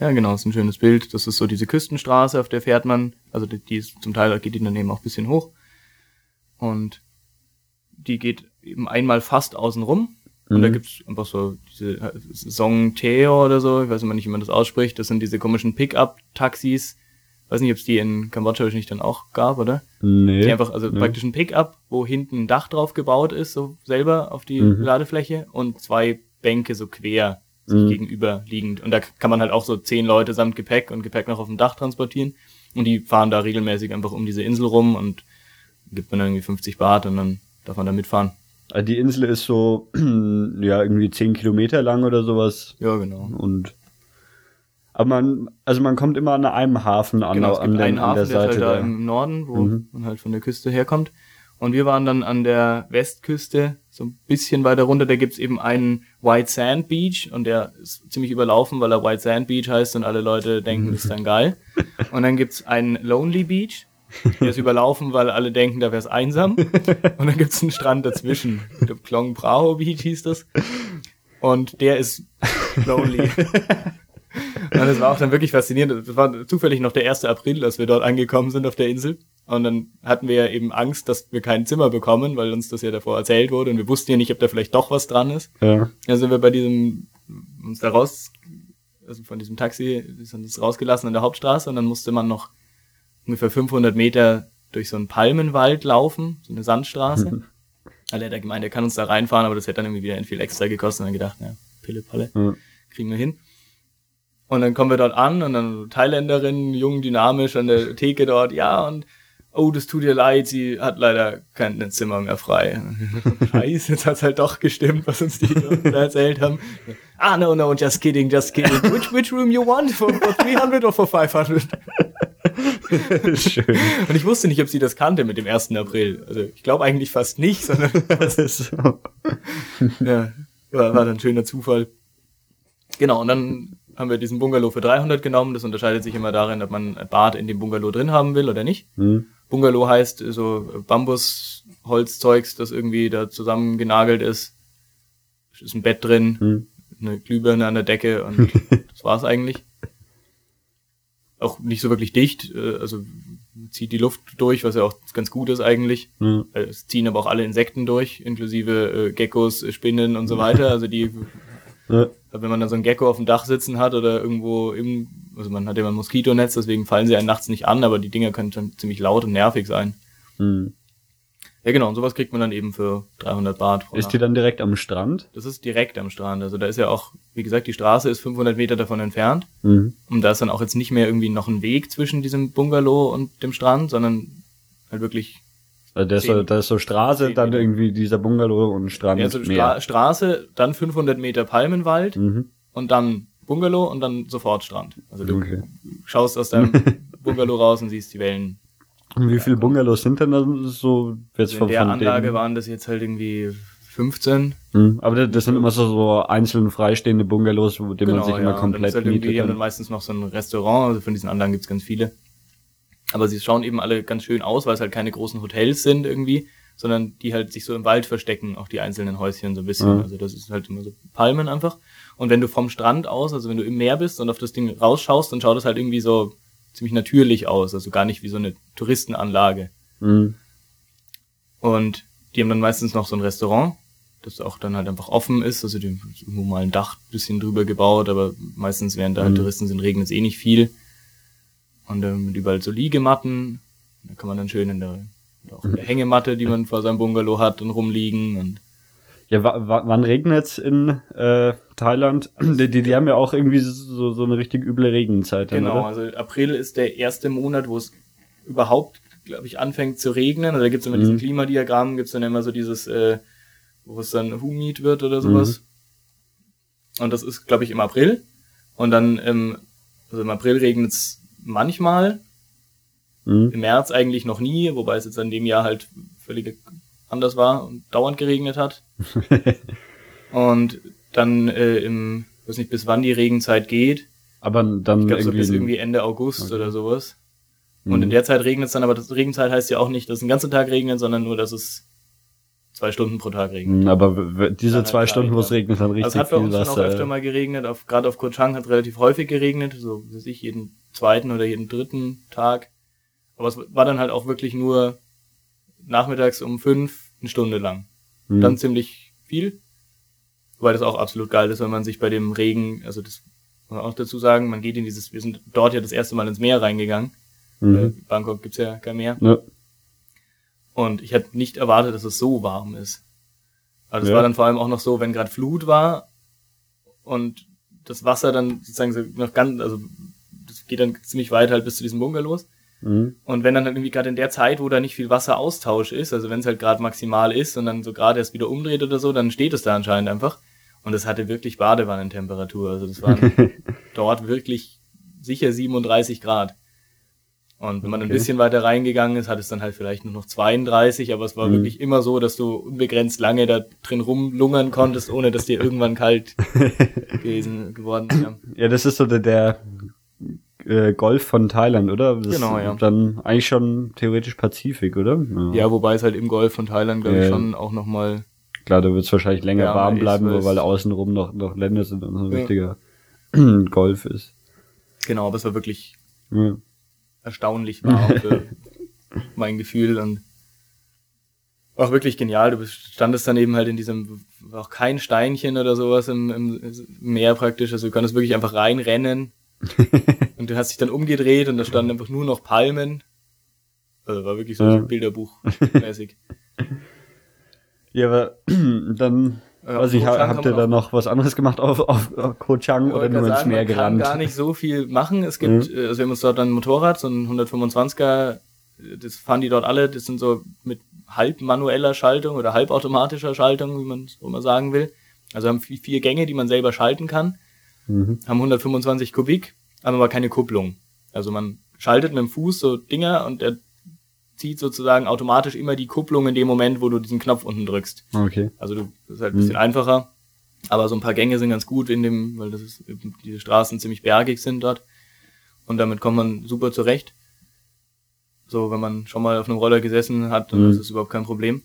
Ja, genau, ist ein schönes Bild. Das ist so diese Küstenstraße, auf der fährt man, also die, die ist zum Teil geht die dann eben auch bisschen hoch. Und die geht eben einmal fast außen rum und mhm. da gibt's einfach so diese äh, Song Theo oder so, ich weiß immer nicht, wie man das ausspricht. Das sind diese komischen Pickup-Taxis. Weiß nicht, ob es die in Kambodscha nicht dann auch gab, oder? Nee. Die einfach, also nee. praktisch ein Pickup, wo hinten ein Dach drauf gebaut ist, so selber auf die mhm. Ladefläche und zwei Bänke so quer sich mhm. gegenüber liegend. Und da kann man halt auch so zehn Leute samt Gepäck und Gepäck noch auf dem Dach transportieren. Und die fahren da regelmäßig einfach um diese Insel rum und gibt man irgendwie 50 Bart und dann darf man da mitfahren. Also die Insel ist so, [CLEARS THROAT] ja, irgendwie zehn Kilometer lang oder sowas. Ja, genau. Und aber man, also man kommt immer an einem Hafen an, genau, es an, den, einen Hafen, der Seite. Der ist halt da, da im Norden, wo mhm. man halt von der Küste herkommt. Und wir waren dann an der Westküste, so ein bisschen weiter runter, da gibt's eben einen White Sand Beach und der ist ziemlich überlaufen, weil er White Sand Beach heißt und alle Leute denken, das ist dann geil. [LAUGHS] Und dann gibt's einen Lonely Beach, der ist überlaufen, weil alle denken, da wäre es einsam. Und dann gibt es einen Strand dazwischen. Der Klong Praho Beach hieß das. Und der ist lonely. [LAUGHS] Und das war auch dann wirklich faszinierend. Das war zufällig noch der 1. April, als wir dort angekommen sind auf der Insel. Und dann hatten wir ja eben Angst, dass wir kein Zimmer bekommen, weil uns das ja davor erzählt wurde. Und wir wussten ja nicht, ob da vielleicht doch was dran ist. Ja. Dann sind wir bei diesem, uns da raus, also von diesem Taxi, sind uns rausgelassen an der Hauptstraße. Und dann musste man noch ungefähr 500 Meter durch so einen Palmenwald laufen, so eine Sandstraße. Mhm. [LAUGHS] Alle hat er gemeint, er kann uns da reinfahren, aber das hätte dann irgendwie wieder ein viel extra gekostet. Und dann gedacht, ja, Pille, Palle, mhm. kriegen wir hin. Und dann kommen wir dort an und dann Thailänderin, jung, dynamisch an der Theke dort, ja, und oh, das tut ihr leid, sie hat leider kein Zimmer mehr frei. [LAUGHS] Scheiße, jetzt hat's halt doch gestimmt, was uns die [LAUGHS] da erzählt haben. Ah, no, no, just kidding, just kidding. Which, which room you want? For, for 300 or for 500? [LAUGHS] Schön. Und ich wusste nicht, ob sie das kannte mit dem 1. April. Also ich glaube eigentlich fast nicht, sondern das ist so. ja, war, war dann ein schöner Zufall. Genau, und dann haben wir diesen Bungalow für 300 genommen. Das unterscheidet sich immer darin, ob man ein Bad in dem Bungalow drin haben will oder nicht. Mhm. Bungalow heißt so Bambusholzzeugs, das irgendwie da zusammengenagelt ist. Ist ein Bett drin, mhm. eine Glühbirne an der Decke und [LAUGHS] das war's eigentlich. Auch nicht so wirklich dicht, äh, also zieht die Luft durch, was ja auch ganz gut ist eigentlich. Mhm. Es ziehen aber auch alle Insekten durch, inklusive äh, Geckos, Spinnen und so weiter. Also die ja. Wenn man dann so ein Gecko auf dem Dach sitzen hat oder irgendwo im, also man hat ja immer ein Moskitonetz, deswegen fallen sie einen nachts nicht an, aber die Dinger können schon ziemlich laut und nervig sein. Mhm. Ja, genau, und sowas kriegt man dann eben für 300 Baht. Ist Nacht. die dann direkt am Strand? Das ist direkt am Strand. Also da ist ja auch, wie gesagt, die Straße ist 500 Meter davon entfernt. Mhm. Und da ist dann auch jetzt nicht mehr irgendwie noch ein Weg zwischen diesem Bungalow und dem Strand, sondern halt wirklich also da ist, so, da ist so Straße, dann irgendwie dieser Bungalow und Strand. Ja, also Stra Straße, dann 500 Meter Palmenwald mhm. und dann Bungalow und dann sofort Strand. Also du okay. schaust aus deinem [LAUGHS] Bungalow raus und siehst die Wellen. Und wie viele Bungalows sind denn da so jetzt also von, In der von Anlage denen? waren das jetzt halt irgendwie 15. Mhm. Aber das, das sind immer so, so einzeln freistehende Bungalows, wo genau, man sich ja, immer komplett halt mietet. Die haben dann meistens noch so ein Restaurant, also von diesen Anlagen gibt's ganz viele. Aber sie schauen eben alle ganz schön aus, weil es halt keine großen Hotels sind irgendwie, sondern die halt sich so im Wald verstecken, auch die einzelnen Häuschen so ein bisschen. Mhm. Also das ist halt immer so Palmen einfach. Und wenn du vom Strand aus, also wenn du im Meer bist und auf das Ding rausschaust, dann schaut das halt irgendwie so ziemlich natürlich aus, also gar nicht wie so eine Touristenanlage. Mhm. Und die haben dann meistens noch so ein Restaurant, das auch dann halt einfach offen ist, also die haben irgendwo mal ein Dach bisschen drüber gebaut, aber meistens während da halt mhm. Touristen sind, regnet es eh nicht viel. Und äh, mit überall so Liegematten. Da kann man dann schön in der, auch in der [LAUGHS] Hängematte, die man vor seinem Bungalow hat, und rumliegen und ja, wann regnet's in äh, Thailand? Die, die, die haben ja auch irgendwie so, so eine richtig üble Regenzeit. Genau, oder? also April ist der erste Monat, wo es überhaupt, glaube ich, anfängt zu regnen. Also da gibt's immer mhm. diesen Klimadiagramm, gibt's dann immer so dieses, äh, wo es dann humid wird oder sowas. Mhm. Und das ist, glaube ich, im April. Und dann, ähm, also im April regnet's manchmal. Mhm. Im März eigentlich noch nie, wobei es jetzt in dem Jahr halt völlig anders war und dauernd geregnet hat. [LAUGHS] und dann äh, im, weiß nicht, bis wann die Regenzeit geht. Aber dann ich glaub, irgendwie, so bis irgendwie Ende August okay. oder sowas. Und mhm. in der Zeit regnet es dann, aber das Regenzeit heißt ja auch nicht, dass es den ganzen Tag regnet, sondern nur, dass es zwei Stunden pro Tag regnet. Mhm, aber diese dann zwei Stunden, wo es regnet, dann richtig also es hat bei uns Wasser. auch öfter mal geregnet, auf, gerade auf Koh Chang hat relativ häufig geregnet, so weiß ich, jeden zweiten oder jeden dritten Tag. Aber es war dann halt auch wirklich nur nachmittags um fünf eine Stunde lang. Mhm. Dann ziemlich viel. Wobei das auch absolut geil ist, wenn man sich bei dem Regen, also das muss man auch dazu sagen, man geht in dieses, wir sind dort ja das erste Mal ins Meer reingegangen. Mhm. Äh, Bangkok gibt's ja kein Meer. Ja. Und ich hätte nicht erwartet, dass es so warm ist. Aber das ja. war dann vor allem auch noch so, wenn gerade Flut war und das Wasser dann sozusagen so noch ganz, also geht dann ziemlich weit halt bis zu diesem Bungalows. Mhm. Und wenn dann halt irgendwie gerade in der Zeit, wo da nicht viel Wasseraustausch ist, also wenn es halt gerade maximal ist und dann so gerade erst wieder umdreht oder so, dann steht es da anscheinend einfach. Und es hatte wirklich Badewannentemperatur. Also das waren [LAUGHS] dort wirklich sicher 37 Grad. Und wenn man okay. ein bisschen weiter reingegangen ist, hat es dann halt vielleicht nur noch 32, aber es war mhm. wirklich immer so, dass du unbegrenzt lange da drin rumlungern konntest, ohne dass dir irgendwann kalt [LAUGHS] gewesen geworden ist. Ja. ja, das ist so der, der äh, Golf von Thailand, oder? Das genau, ja. Dann eigentlich schon theoretisch Pazifik, oder? Ja, ja wobei es halt im Golf von Thailand, glaube ich, schon auch nochmal. Klar, da wird es wahrscheinlich länger warm bleiben, ist, weil außenrum noch, noch Länder sind und so ein richtiger [CLEARS THROAT] Golf ist. Genau, aber es war wirklich erstaunlich warm [LAUGHS] für mein Gefühl und auch wirklich genial. Du standest dann eben halt in diesem, auch kein Steinchen oder sowas im, im Meer praktisch. Also du konntest wirklich einfach reinrennen [LAUGHS] und du hast dich dann umgedreht und da standen einfach nur noch Palmen. Also war wirklich so ja. Bilderbuch-mäßig. [LAUGHS] ja, aber [CLEARS THROAT] dann, ja, weiß ich, habt ihr da noch was anderes gemacht auf, auf, auf Koh Chang oder nur ins Meer gerannt? Man kann gar nicht so viel machen. Es gibt, mhm. also wir haben uns dort dann ein Motorrad, so ein 125er, das fahren die dort alle, das sind so mit halb manueller Schaltung oder halbautomatischer Schaltung, wie man es immer sagen will. Also haben vier Gänge, die man selber schalten kann mhm. haben 125 Kubik, haben aber keine Kupplung. Also man schaltet mit dem Fuß so Dinger und der zieht sozusagen automatisch immer die Kupplung in dem Moment, wo du diesen Knopf unten drückst. Okay. Also du, das ist halt ein bisschen mhm. einfacher. Aber so ein paar Gänge sind ganz gut in dem, weil das ist, diese Straßen ziemlich bergig sind dort. Und damit kommt man super zurecht. So, wenn man schon mal auf einem Roller gesessen hat, dann mhm. ist das überhaupt kein Problem.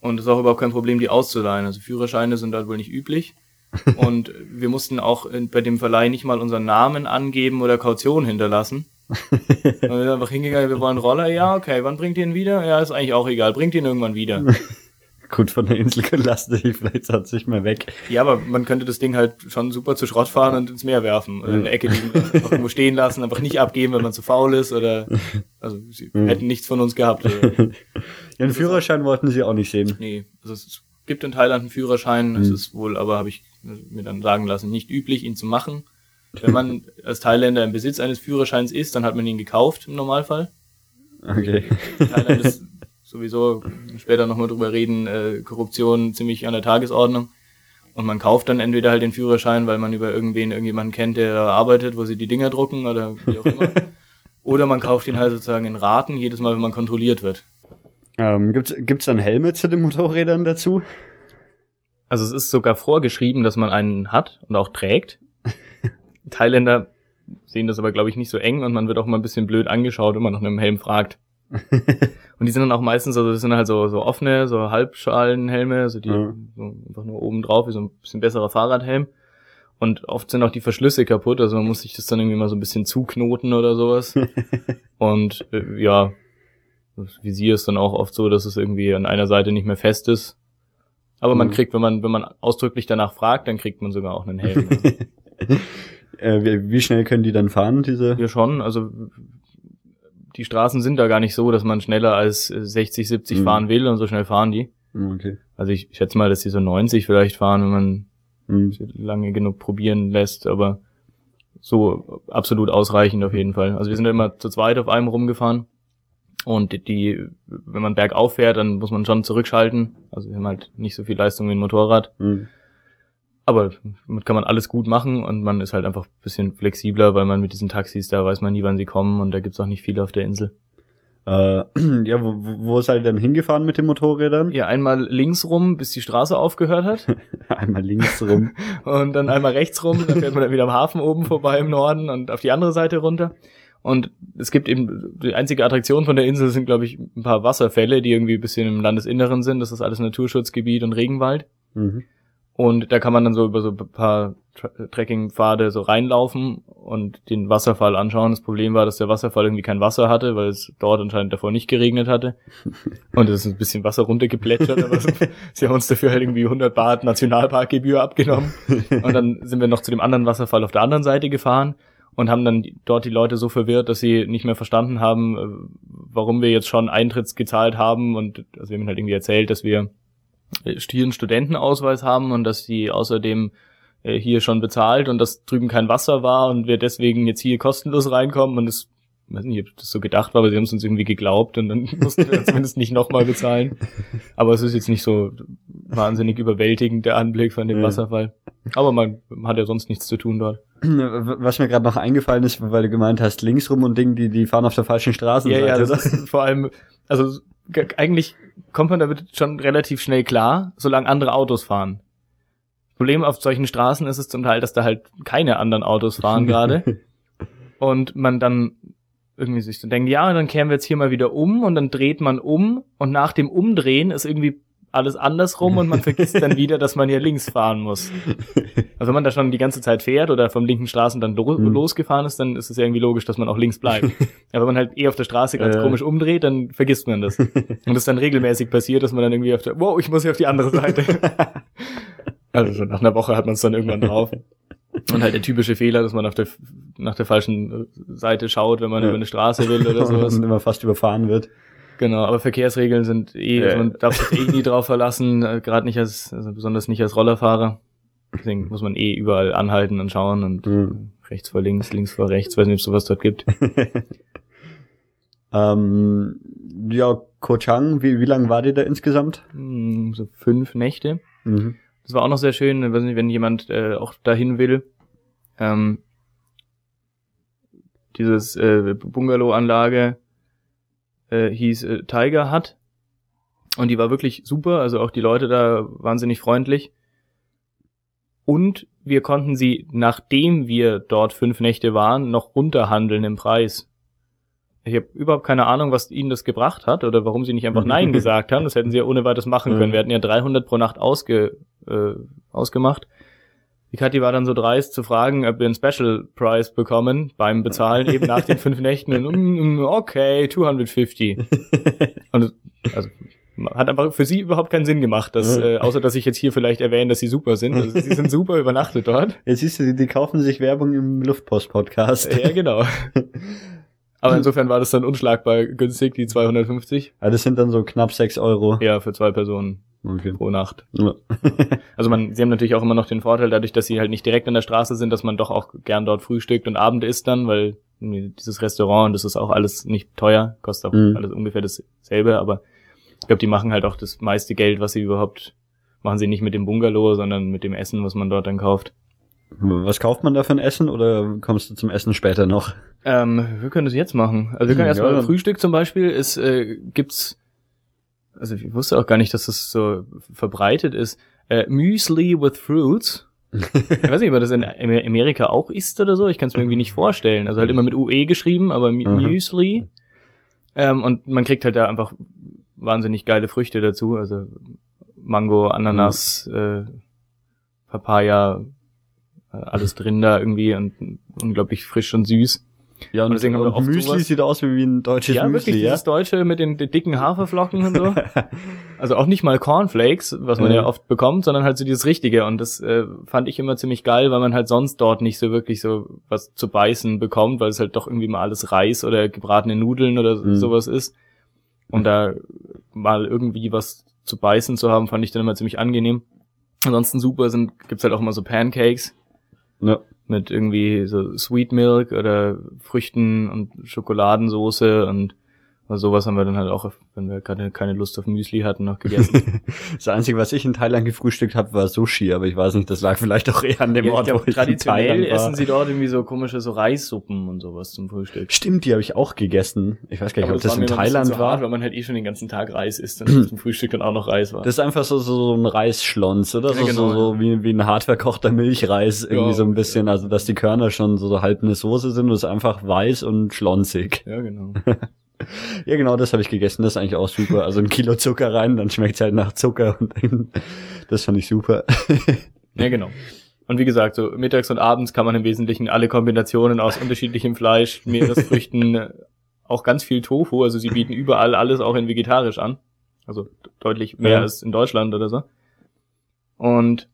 Und es ist auch überhaupt kein Problem, die auszuleihen. Also Führerscheine sind dort wohl nicht üblich. [LAUGHS] und wir mussten auch bei dem Verleih nicht mal unseren Namen angeben oder Kaution hinterlassen. [LAUGHS] wir sind einfach hingegangen, wir wollen Roller, ja, okay, wann bringt ihr ihn wieder? Ja, ist eigentlich auch egal, bringt ihn irgendwann wieder. [LAUGHS] Gut, von der Insel gelassen, vielleicht sonst nicht mehr weg. Ja, aber man könnte das Ding halt schon super zu Schrott fahren und ins Meer werfen oder in der Ecke liegen, irgendwo stehen lassen, einfach nicht abgeben, wenn man zu faul ist oder, also sie hätten nichts von uns gehabt. Ihren Führerschein wollten sie auch nicht sehen. Nee, also es gibt in Thailand einen Führerschein, es mhm. ist wohl, aber habe ich mir dann sagen lassen, nicht üblich, ihn zu machen. Wenn man als Thailänder im Besitz eines Führerscheins ist, dann hat man ihn gekauft im Normalfall. Okay. Thailand ist sowieso später nochmal drüber reden, äh, Korruption ziemlich an der Tagesordnung. Und man kauft dann entweder halt den Führerschein, weil man über irgendwen irgendjemanden kennt, der arbeitet, wo sie die Dinger drucken oder wie auch immer. oder man kauft ihn halt sozusagen in Raten, jedes Mal, wenn man kontrolliert wird. Ähm, gibt's, gibt's dann Helme zu den Motorrädern dazu? Also es ist sogar vorgeschrieben, dass man einen hat und auch trägt. [LAUGHS] Thailänder sehen das aber, glaube ich, nicht so eng und man wird auch mal ein bisschen blöd angeschaut, wenn man nach einem Helm fragt. [LAUGHS] und die sind dann auch meistens, also das sind halt so, so offene, so Halbschalenhelme, so die ja. so einfach nur oben drauf, wie so ein bisschen besserer Fahrradhelm. Und oft sind auch die Verschlüsse kaputt, also man muss sich das dann irgendwie mal so ein bisschen zuknoten oder sowas. [LAUGHS] und äh, ja, das Visier ist dann auch oft so, dass es irgendwie an einer Seite nicht mehr fest ist. Aber man mhm. kriegt, wenn man, wenn man ausdrücklich danach fragt, dann kriegt man sogar auch einen Helm. [LAUGHS] äh, wie, wie schnell können die dann fahren, diese? Ja, schon. Also die Straßen sind da gar nicht so, dass man schneller als 60, 70 mhm. fahren will und so schnell fahren die. Mhm, okay. Also ich schätze mal, dass die so 90 vielleicht fahren, wenn man mhm. lange genug probieren lässt, aber so absolut ausreichend auf jeden Fall. Also wir sind ja immer zu zweit auf einem rumgefahren und die, wenn man bergauf fährt, dann muss man schon zurückschalten. Also wir haben halt nicht so viel Leistung wie ein Motorrad. Mhm. Aber damit kann man alles gut machen und man ist halt einfach ein bisschen flexibler, weil man mit diesen Taxis, da weiß man nie, wann sie kommen und da gibt's auch nicht viele auf der Insel. Äh, [CLEARS THROAT] ja, wo, wo seid ihr denn hingefahren mit den Motorrädern? Ja, einmal links rum, bis die Straße aufgehört hat. [LAUGHS] einmal links rum. [LAUGHS] und dann einmal rechts rum, dann fährt man dann wieder am Hafen oben vorbei im Norden und auf die andere Seite runter. Und es gibt eben, die einzige Attraktion von der Insel sind, glaube ich, ein paar Wasserfälle, die irgendwie ein bisschen im Landesinneren sind. Das ist alles Naturschutzgebiet und Regenwald. Mhm. Und da kann man dann so über so ein paar Trekkingpfade so reinlaufen und den Wasserfall anschauen. Das Problem war, dass der Wasserfall irgendwie kein Wasser hatte, weil es dort anscheinend davor nicht geregnet hatte. [LAUGHS] Und es ist ein bisschen Wasser runtergeplätschert, aber [LAUGHS] sie haben uns dafür halt irgendwie 100 Baht Nationalparkgebühr abgenommen. [LAUGHS] Und dann sind wir noch zu dem anderen Wasserfall auf der anderen Seite gefahren und haben dann dort die Leute so verwirrt, dass sie nicht mehr verstanden haben, äh, warum wir jetzt schon Eintritts gezahlt haben. Und also wir haben halt irgendwie erzählt, dass wir äh, hier einen Studentenausweis haben und dass die außerdem äh, hier schon bezahlt und dass drüben kein Wasser war und wir deswegen jetzt hier kostenlos reinkommen. Und das ich weiß nicht, ob das so gedacht war, aber sie haben es uns irgendwie geglaubt und dann [LAUGHS] mussten wir zumindest nicht nochmal bezahlen. Aber es ist jetzt nicht so wahnsinnig überwältigend, der Anblick von dem ja. Wasserfall. Aber man hat ja sonst nichts zu tun dort. [CLEARS THROAT] Was mir gerade noch eingefallen ist, weil du gemeint hast, links rum und Ding, die, die fahren auf der falschen Straßenseite. Ja, ja, das ist vor allem, also eigentlich kommt man damit schon relativ schnell klar, solange andere Autos fahren. Problem auf solchen Straßen ist es zum Teil, dass da halt keine anderen Autos fahren [LAUGHS] gerade. und man dann irgendwie sich so denkt, ja, dann kehren wir jetzt hier mal wieder um und dann dreht man um und nach dem Umdrehen ist irgendwie alles andersrum und man vergisst dann wieder, dass man hier links fahren muss. Also wenn man da schon die ganze Zeit fährt oder vom linken Straßen dann lo mhm. losgefahren ist, dann ist es ja irgendwie logisch, dass man auch links bleibt. [LAUGHS] Aber wenn man halt eh auf der Straße ganz äh. komisch umdreht, dann vergisst man das. Und das ist dann regelmäßig passiert, dass man dann irgendwie auf der, wow, ich muss hier auf die andere Seite. [LAUGHS] also schon nach einer Woche hat man es dann irgendwann drauf. Und halt der typische Fehler, dass man auf der, nach der falschen Seite schaut, wenn man ja. über eine Straße will oder [LAUGHS] sowas. Und immer fast überfahren wird. Genau, aber Verkehrsregeln sind eh, ja. also man darf sich eh nie drauf verlassen, äh, gerade nicht als, also besonders nicht als Rollerfahrer. Deswegen muss man eh überall anhalten und schauen und mhm. rechts vor links, links vor rechts, weiß nicht, ob es sowas dort gibt. [LAUGHS] ähm, ja, Ko Chang, wie, wie lange war die da insgesamt? Hm, so fünf Nächte. Mhm. Das war auch noch sehr schön, weiß nicht, wenn jemand äh, auch dahin will. Ähm, dieses äh, Bungalow-Anlage äh, hieß äh, Tiger Hut. Und die war wirklich super, also auch die Leute da wahnsinnig freundlich. Und wir konnten sie, nachdem wir dort fünf Nächte waren, noch runterhandeln im Preis. Ich habe überhaupt keine Ahnung, was ihnen das gebracht hat oder warum sie nicht einfach Nein [LAUGHS] gesagt haben. Das hätten sie ja ohne weiteres machen können. Wir hatten ja 300 pro Nacht ausge, äh, ausgemacht. Die Kathi war dann so dreist zu fragen, ob wir einen Special Price bekommen beim Bezahlen eben nach den fünf Nächten. Und, mm, mm, okay, 250. [LAUGHS] Und also hat einfach für sie überhaupt keinen Sinn gemacht, dass, äh, außer dass ich jetzt hier vielleicht erwähne, dass sie super sind. Also sie sind super übernachtet dort. Jetzt siehst du, die, die kaufen sich Werbung im Luftpost-Podcast. Ja, genau. Aber insofern war das dann unschlagbar günstig, die 250. Ja, das sind dann so knapp sechs Euro. Ja, für zwei Personen okay. pro Nacht. Ja. [LAUGHS] also man, sie haben natürlich auch immer noch den Vorteil, dadurch, dass sie halt nicht direkt an der Straße sind, dass man doch auch gern dort frühstückt und Abend isst dann, weil dieses Restaurant, das ist auch alles nicht teuer, kostet auch mhm. alles ungefähr dasselbe, aber ich glaube, die machen halt auch das meiste Geld, was sie überhaupt machen sie nicht mit dem Bungalow, sondern mit dem Essen, was man dort dann kauft. Was kauft man da für ein Essen oder kommst du zum Essen später noch? Ähm, wir können das jetzt machen. Also wir können erstmal ja, Frühstück zum Beispiel. Es äh, gibt's, also ich wusste auch gar nicht, dass das so verbreitet ist. Äh, Müsli with Fruits. [LAUGHS] ich weiß nicht, ob das in Amerika auch ist oder so. Ich kann es mir irgendwie nicht vorstellen. Also halt immer mit UE geschrieben, aber mhm. Müsli. Ähm, und man kriegt halt da einfach wahnsinnig geile Früchte dazu, also Mango, Ananas, mhm. äh, Papaya, äh, alles drin da irgendwie und unglaublich frisch und süß. Ja, und, und deswegen haben wir oft Müsli sowas. sieht aus wie ein deutsches ja, Müsli, wirklich, ja? dieses deutsche mit den, den, dicken Haferflocken und so. [LAUGHS] also auch nicht mal Cornflakes, was man ja. ja oft bekommt, sondern halt so dieses Richtige. Und das äh, fand ich immer ziemlich geil, weil man halt sonst dort nicht so wirklich so was zu beißen bekommt, weil es halt doch irgendwie mal alles Reis oder gebratene Nudeln oder mhm. sowas ist. Und da mal irgendwie was zu beißen zu haben, fand ich dann immer ziemlich angenehm. Ansonsten super sind, gibt's halt auch immer so Pancakes. Ja. Mit irgendwie so Sweet Milk oder Früchten und Schokoladensoße und also sowas haben wir dann halt auch, wenn wir gerade keine Lust auf Müsli hatten, noch gegessen. [LAUGHS] das Einzige, was ich in Thailand gefrühstückt habe, war Sushi, aber ich weiß nicht, das lag vielleicht auch eher an dem ja, Ort, ich glaub, wo ich Traditionell essen sie dort irgendwie so komische so Reissuppen und sowas zum Frühstück. Stimmt, die habe ich auch gegessen. Ich weiß gar nicht, aber ob das, das in Thailand war. Hart, weil man halt eh schon den ganzen Tag Reis isst und zum [CLEARS THROAT] Frühstück dann auch noch Reis war. Das ist einfach so, so, so ein Reisschlons, oder? So, ja, genau, so, so wie, wie ein hart verkochter Milchreis, irgendwie ja, so ein bisschen. Also, dass die Körner schon so halb eine Soße sind und es ist einfach weiß und schlonzig. Ja, genau. [LAUGHS] [LAUGHS] ja, genau, das habe ich gegessen. Das ist eigentlich auch super. Also ein Kilo Zucker rein, dann schmeckt's halt nach Zucker und das fand ich super. [LAUGHS] ja, genau. Und wie gesagt, so mittags und abends kann man im Wesentlichen alle Kombinationen aus unterschiedlichem Fleisch, Meeresfrüchten, [LAUGHS] auch ganz viel Tofu. Also sie bieten überall alles auch in vegetarisch an. Also deutlich mehr ja. als in Deutschland oder so. Und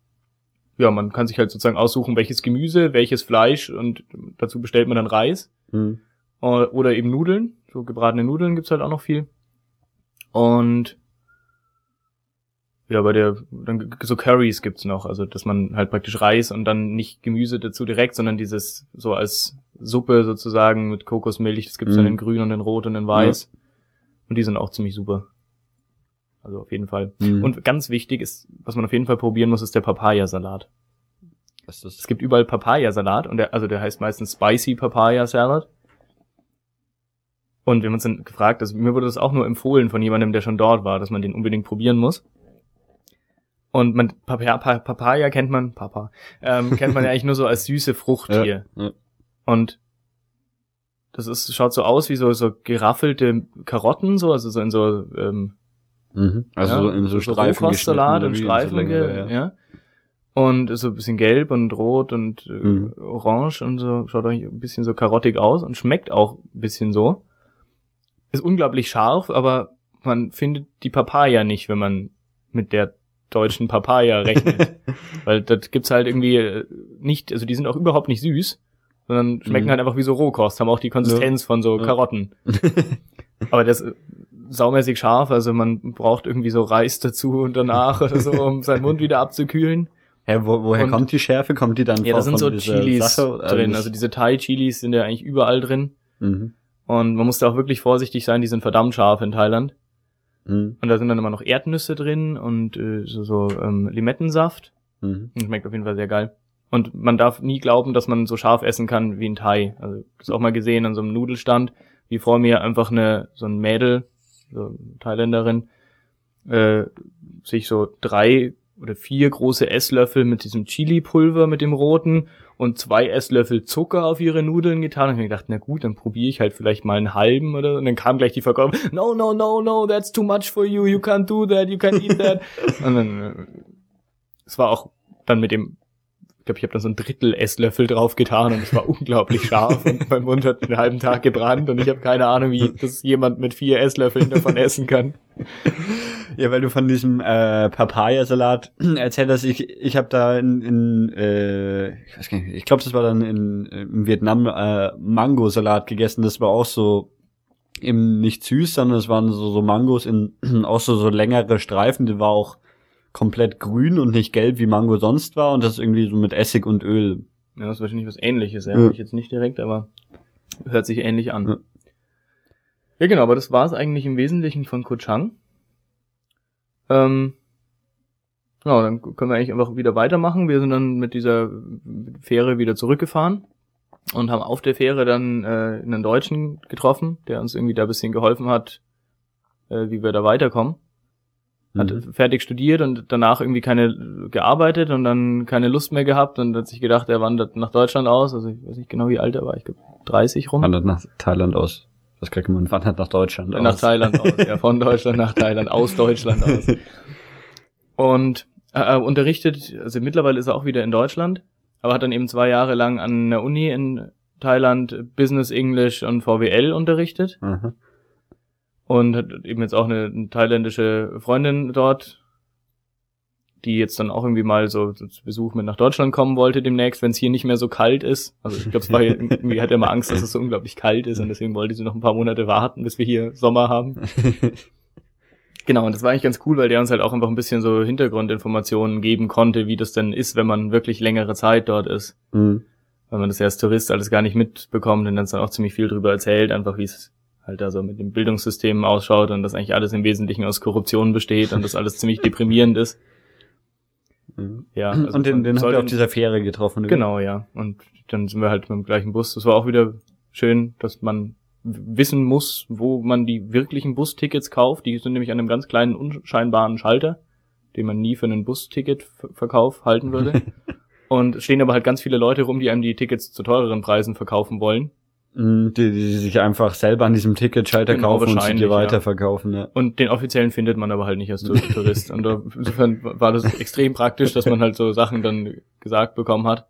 ja, man kann sich halt sozusagen aussuchen, welches Gemüse, welches Fleisch und dazu bestellt man dann Reis. Mhm. Oder eben Nudeln. So gebratene Nudeln gibt's halt auch noch viel. Und ja, bei der, dann so Curries gibt's noch, also dass man halt praktisch Reis und dann nicht Gemüse dazu direkt, sondern dieses so als Suppe sozusagen mit Kokosmilch, das gibt's mhm. dann in grün und in rot und in weiß. Ja. Und die sind auch ziemlich super. Also auf jeden Fall. Mhm. Und ganz wichtig ist, was man auf jeden Fall probieren muss, ist der Papayasalat. Was ist das? Es gibt überall Papayasalat und der, also der heißt meistens Spicy Papaya Salad. Und wir haben uns dann gefragt, also mir wurde das auch nur empfohlen von jemandem, der schon dort war, dass man den unbedingt probieren muss. Und man, Papaya, Papaya kennt man, Papa, ähm, kennt man ja eigentlich nur so als süße Frucht [LAUGHS] ja, hier. Ja. Und das ist, schaut so aus wie so, so geraffelte Karotten, so, also so in so, ähm, mhm. also ja, so in so, so Streifen Salat und Streifen, so ja. ja. Und ist so ein bisschen gelb und rot und äh, mhm. orange und so, schaut eigentlich ein bisschen so karottig aus und schmeckt auch ein bisschen so ist unglaublich scharf, aber man findet die Papaya nicht, wenn man mit der deutschen Papaya [LAUGHS] rechnet. Weil das gibt's halt irgendwie äh, nicht, also die sind auch überhaupt nicht süß, sondern schmecken mhm. halt einfach wie so Rohkost, haben auch die Konsistenz ja. von so Karotten. [LAUGHS] aber das ist saumäßig scharf, also man braucht irgendwie so Reis dazu und danach oder so, um seinen Mund wieder abzukühlen. Hä, wo, woher und, kommt die Schärfe? Kommt die dann Ja, da sind so Chilis Sache, drin. Also diese Thai-Chilis sind ja eigentlich überall drin. Mhm. Und man muss da auch wirklich vorsichtig sein, die sind verdammt scharf in Thailand. Mhm. Und da sind dann immer noch Erdnüsse drin und äh, so, so ähm, Limettensaft. Mhm. Und schmeckt auf jeden Fall sehr geil. Und man darf nie glauben, dass man so scharf essen kann wie ein Thai. Also das auch mal gesehen an so einem Nudelstand, wie vor mir einfach eine so ein Mädel, so eine Thailänderin, äh, sich so drei oder vier große Esslöffel mit diesem Chili-Pulver mit dem roten und zwei Esslöffel Zucker auf ihre Nudeln getan. Und ich gedacht, na gut, dann probiere ich halt vielleicht mal einen halben oder und dann kam gleich die Verkäufer, no, no, no, no, that's too much for you, you can't do that, you can't eat that. [LAUGHS] und dann, äh, es war auch dann mit dem glaube, ich habe da so ein Drittel Esslöffel drauf getan und es war unglaublich scharf und mein Mund hat einen halben Tag gebrannt und ich habe keine Ahnung, wie das jemand mit vier Esslöffeln davon essen kann. [LAUGHS] Ja, weil du von diesem äh, Papayasalat erzählt hast, ich, ich habe da in, in äh, ich weiß gar nicht, ich glaube, das war dann in, in Vietnam äh, Mangosalat gegessen, das war auch so eben nicht süß, sondern es waren so, so Mangos in [CLEARS THROAT] auch so, so längere Streifen, die war auch komplett grün und nicht gelb, wie Mango sonst war und das irgendwie so mit Essig und Öl. Ja, das ist wahrscheinlich was ähnliches, ja. ja. Ich jetzt nicht direkt, aber hört sich ähnlich an. Ja, ja genau, aber das war es eigentlich im Wesentlichen von Ko Chang. Ähm, genau, dann können wir eigentlich einfach wieder weitermachen. Wir sind dann mit dieser Fähre wieder zurückgefahren und haben auf der Fähre dann äh, einen Deutschen getroffen, der uns irgendwie da ein bisschen geholfen hat, äh, wie wir da weiterkommen hat mhm. fertig studiert und danach irgendwie keine gearbeitet und dann keine Lust mehr gehabt und hat sich gedacht, er wandert nach Deutschland aus. Also ich weiß nicht genau, wie alt er war. Ich glaube 30 rum. Wandert nach Thailand aus. Was kriegt man? Wandert nach Deutschland aus. Nach Thailand aus. Ja, [LAUGHS] von Deutschland nach Thailand, aus Deutschland aus. Und äh, unterrichtet, also mittlerweile ist er auch wieder in Deutschland, aber hat dann eben zwei Jahre lang an der Uni in Thailand Business English und VWL unterrichtet. Mhm und hat eben jetzt auch eine, eine thailändische Freundin dort, die jetzt dann auch irgendwie mal so, so zu Besuch mit nach Deutschland kommen wollte demnächst, wenn es hier nicht mehr so kalt ist. Also ich glaube, es war hier, [LAUGHS] irgendwie hat er mal Angst, dass es so unglaublich kalt ist und deswegen wollte sie noch ein paar Monate warten, bis wir hier Sommer haben. [LAUGHS] genau, und das war eigentlich ganz cool, weil der uns halt auch einfach ein bisschen so Hintergrundinformationen geben konnte, wie das denn ist, wenn man wirklich längere Zeit dort ist. Mhm. Weil man das ja als Tourist alles gar nicht mitbekommt und dann auch ziemlich viel drüber erzählt, einfach wie es halt da so mit dem Bildungssystem ausschaut und das eigentlich alles im Wesentlichen aus Korruption besteht und das alles [LAUGHS] ziemlich deprimierend ist. Mhm. Ja. Also und den, den habt ihr auf dieser Fähre getroffen. Genau, ja. Und dann sind wir halt mit dem gleichen Bus. Das war auch wieder schön, dass man wissen muss, wo man die wirklichen Bustickets kauft. Die sind nämlich an einem ganz kleinen, unscheinbaren Schalter, den man nie für einen Busticketverkauf halten würde. [LAUGHS] und stehen aber halt ganz viele Leute rum, die einem die Tickets zu teureren Preisen verkaufen wollen. Mhm, die, die sich einfach selber an diesem Ticketschalter genau, kaufen und sie dir weiterverkaufen. Ja. Und den offiziellen findet man aber halt nicht als [LAUGHS] Tourist. und insofern war das extrem praktisch, dass man halt so Sachen dann gesagt bekommen hat.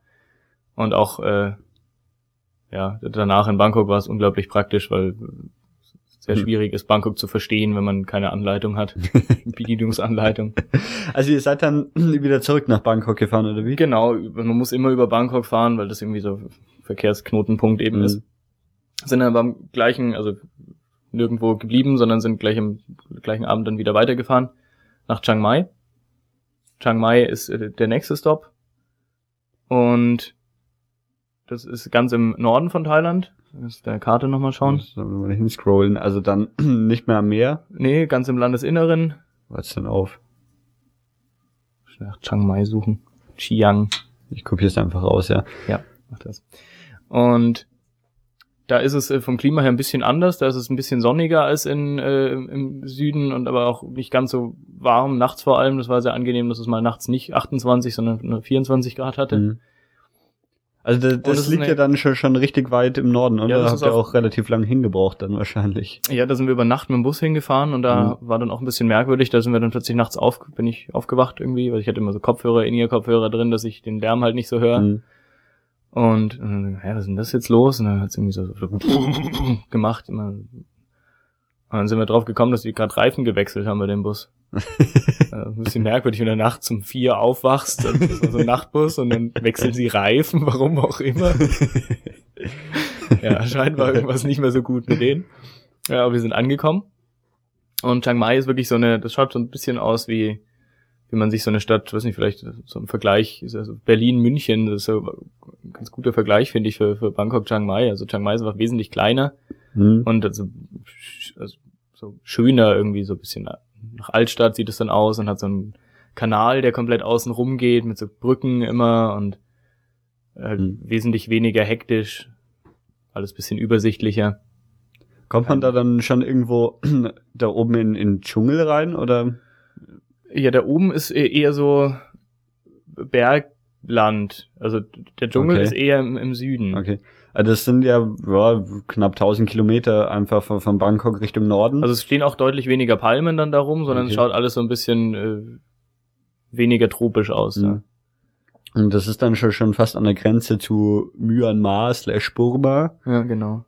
Und auch äh, ja, danach in Bangkok war es unglaublich praktisch, weil es sehr hm. schwierig ist, Bangkok zu verstehen, wenn man keine Anleitung hat. [LAUGHS] Bedienungsanleitung. Also ihr seid dann [CLEARS THROAT] wieder zurück nach Bangkok gefahren, oder wie? Genau, man muss immer über Bangkok fahren, weil das irgendwie so Verkehrsknotenpunkt eben mhm. ist sind dann beim gleichen, also nirgendwo geblieben, sondern sind gleich im gleichen Abend dann wieder weitergefahren nach Chiang Mai. Chiang Mai ist äh, der nächste Stop und das ist ganz im Norden von Thailand. Das ist der Karte nochmal schauen. Sollen wir mal hinscrollen. Also dann [CLEARS THROAT] nicht mehr am Meer? Nee, ganz im Landesinneren. Was denn auf? Nach Chiang Mai suchen. Chiang. Ich kopiere es einfach raus, ja. Ja, mach das. Und da ist es äh, vom Klima her ein bisschen anders. Da ist es ein bisschen sonniger als in, äh, im Süden und aber auch nicht ganz so warm, nachts vor allem. Das war sehr angenehm, dass es mal nachts nicht 28, sondern nur 24 Grad hatte. Mhm. Also das, das liegt ja dann schon, schon richtig weit im Norden, oder? Ja, da habt ihr auch relativ lang hingebraucht dann wahrscheinlich. Ja, da sind wir über Nacht mit dem Bus hingefahren und da mhm. war dann auch ein bisschen merkwürdig. Da sind wir dann plötzlich nachts auf, bin ich aufgewacht irgendwie, weil ich hatte immer so Kopfhörer, in ihr Kopfhörer drin, dass ich den Lärm halt nicht so höre. Mhm. Und, und hä, was ist denn das jetzt los? Und dann hat's irgendwie so, so [LAUGHS] gemacht. Immer. Und dann sind wir drauf gekommen, dass die gerade Reifen gewechselt haben bei dem Bus. [LAUGHS] ein bisschen merkwürdig, wenn du nachts um vier aufwachst, das war so ein Nachtbus und dann wechseln sie Reifen, warum auch immer. ja, scheinbar irgendwas nicht mehr so gut mit denen. Ja, aber wir sind angekommen. Und Chiang Mai ist wirklich so eine, das schaut so ein bisschen aus wie, wie man sich so eine Stadt, weiß nicht, vielleicht so ein Vergleich, also Berlin, München, das ist so ein ganz guter Vergleich, finde ich, für, für Bangkok, Chiang Mai. Also Chiang Mai ist einfach wesentlich kleiner mhm. und also, also so schöner irgendwie, so ein bisschen nach Altstadt sieht es dann aus und hat so einen Kanal, der komplett außen rum geht, mit so Brücken immer und Halt mhm. Wesentlich weniger hektisch, alles bisschen übersichtlicher. Kommt man ähm, da dann schon irgendwo [CLEARS THROAT] da oben in, in Dschungel rein oder? Ja, da oben ist e-, eher so Bergland. Also der Dschungel okay. ist eher im, im, Süden. Okay. Also das sind ja, ja knapp 1000 Kilometer einfach von, von, Bangkok Richtung Norden. Also es stehen auch deutlich weniger Palmen dann darum, sondern okay. es schaut alles so ein bisschen äh, weniger tropisch aus. Mhm. Ja. Und das ist dann schon, schon fast an der Grenze zu Myanmar slash Burma. Ja, genau.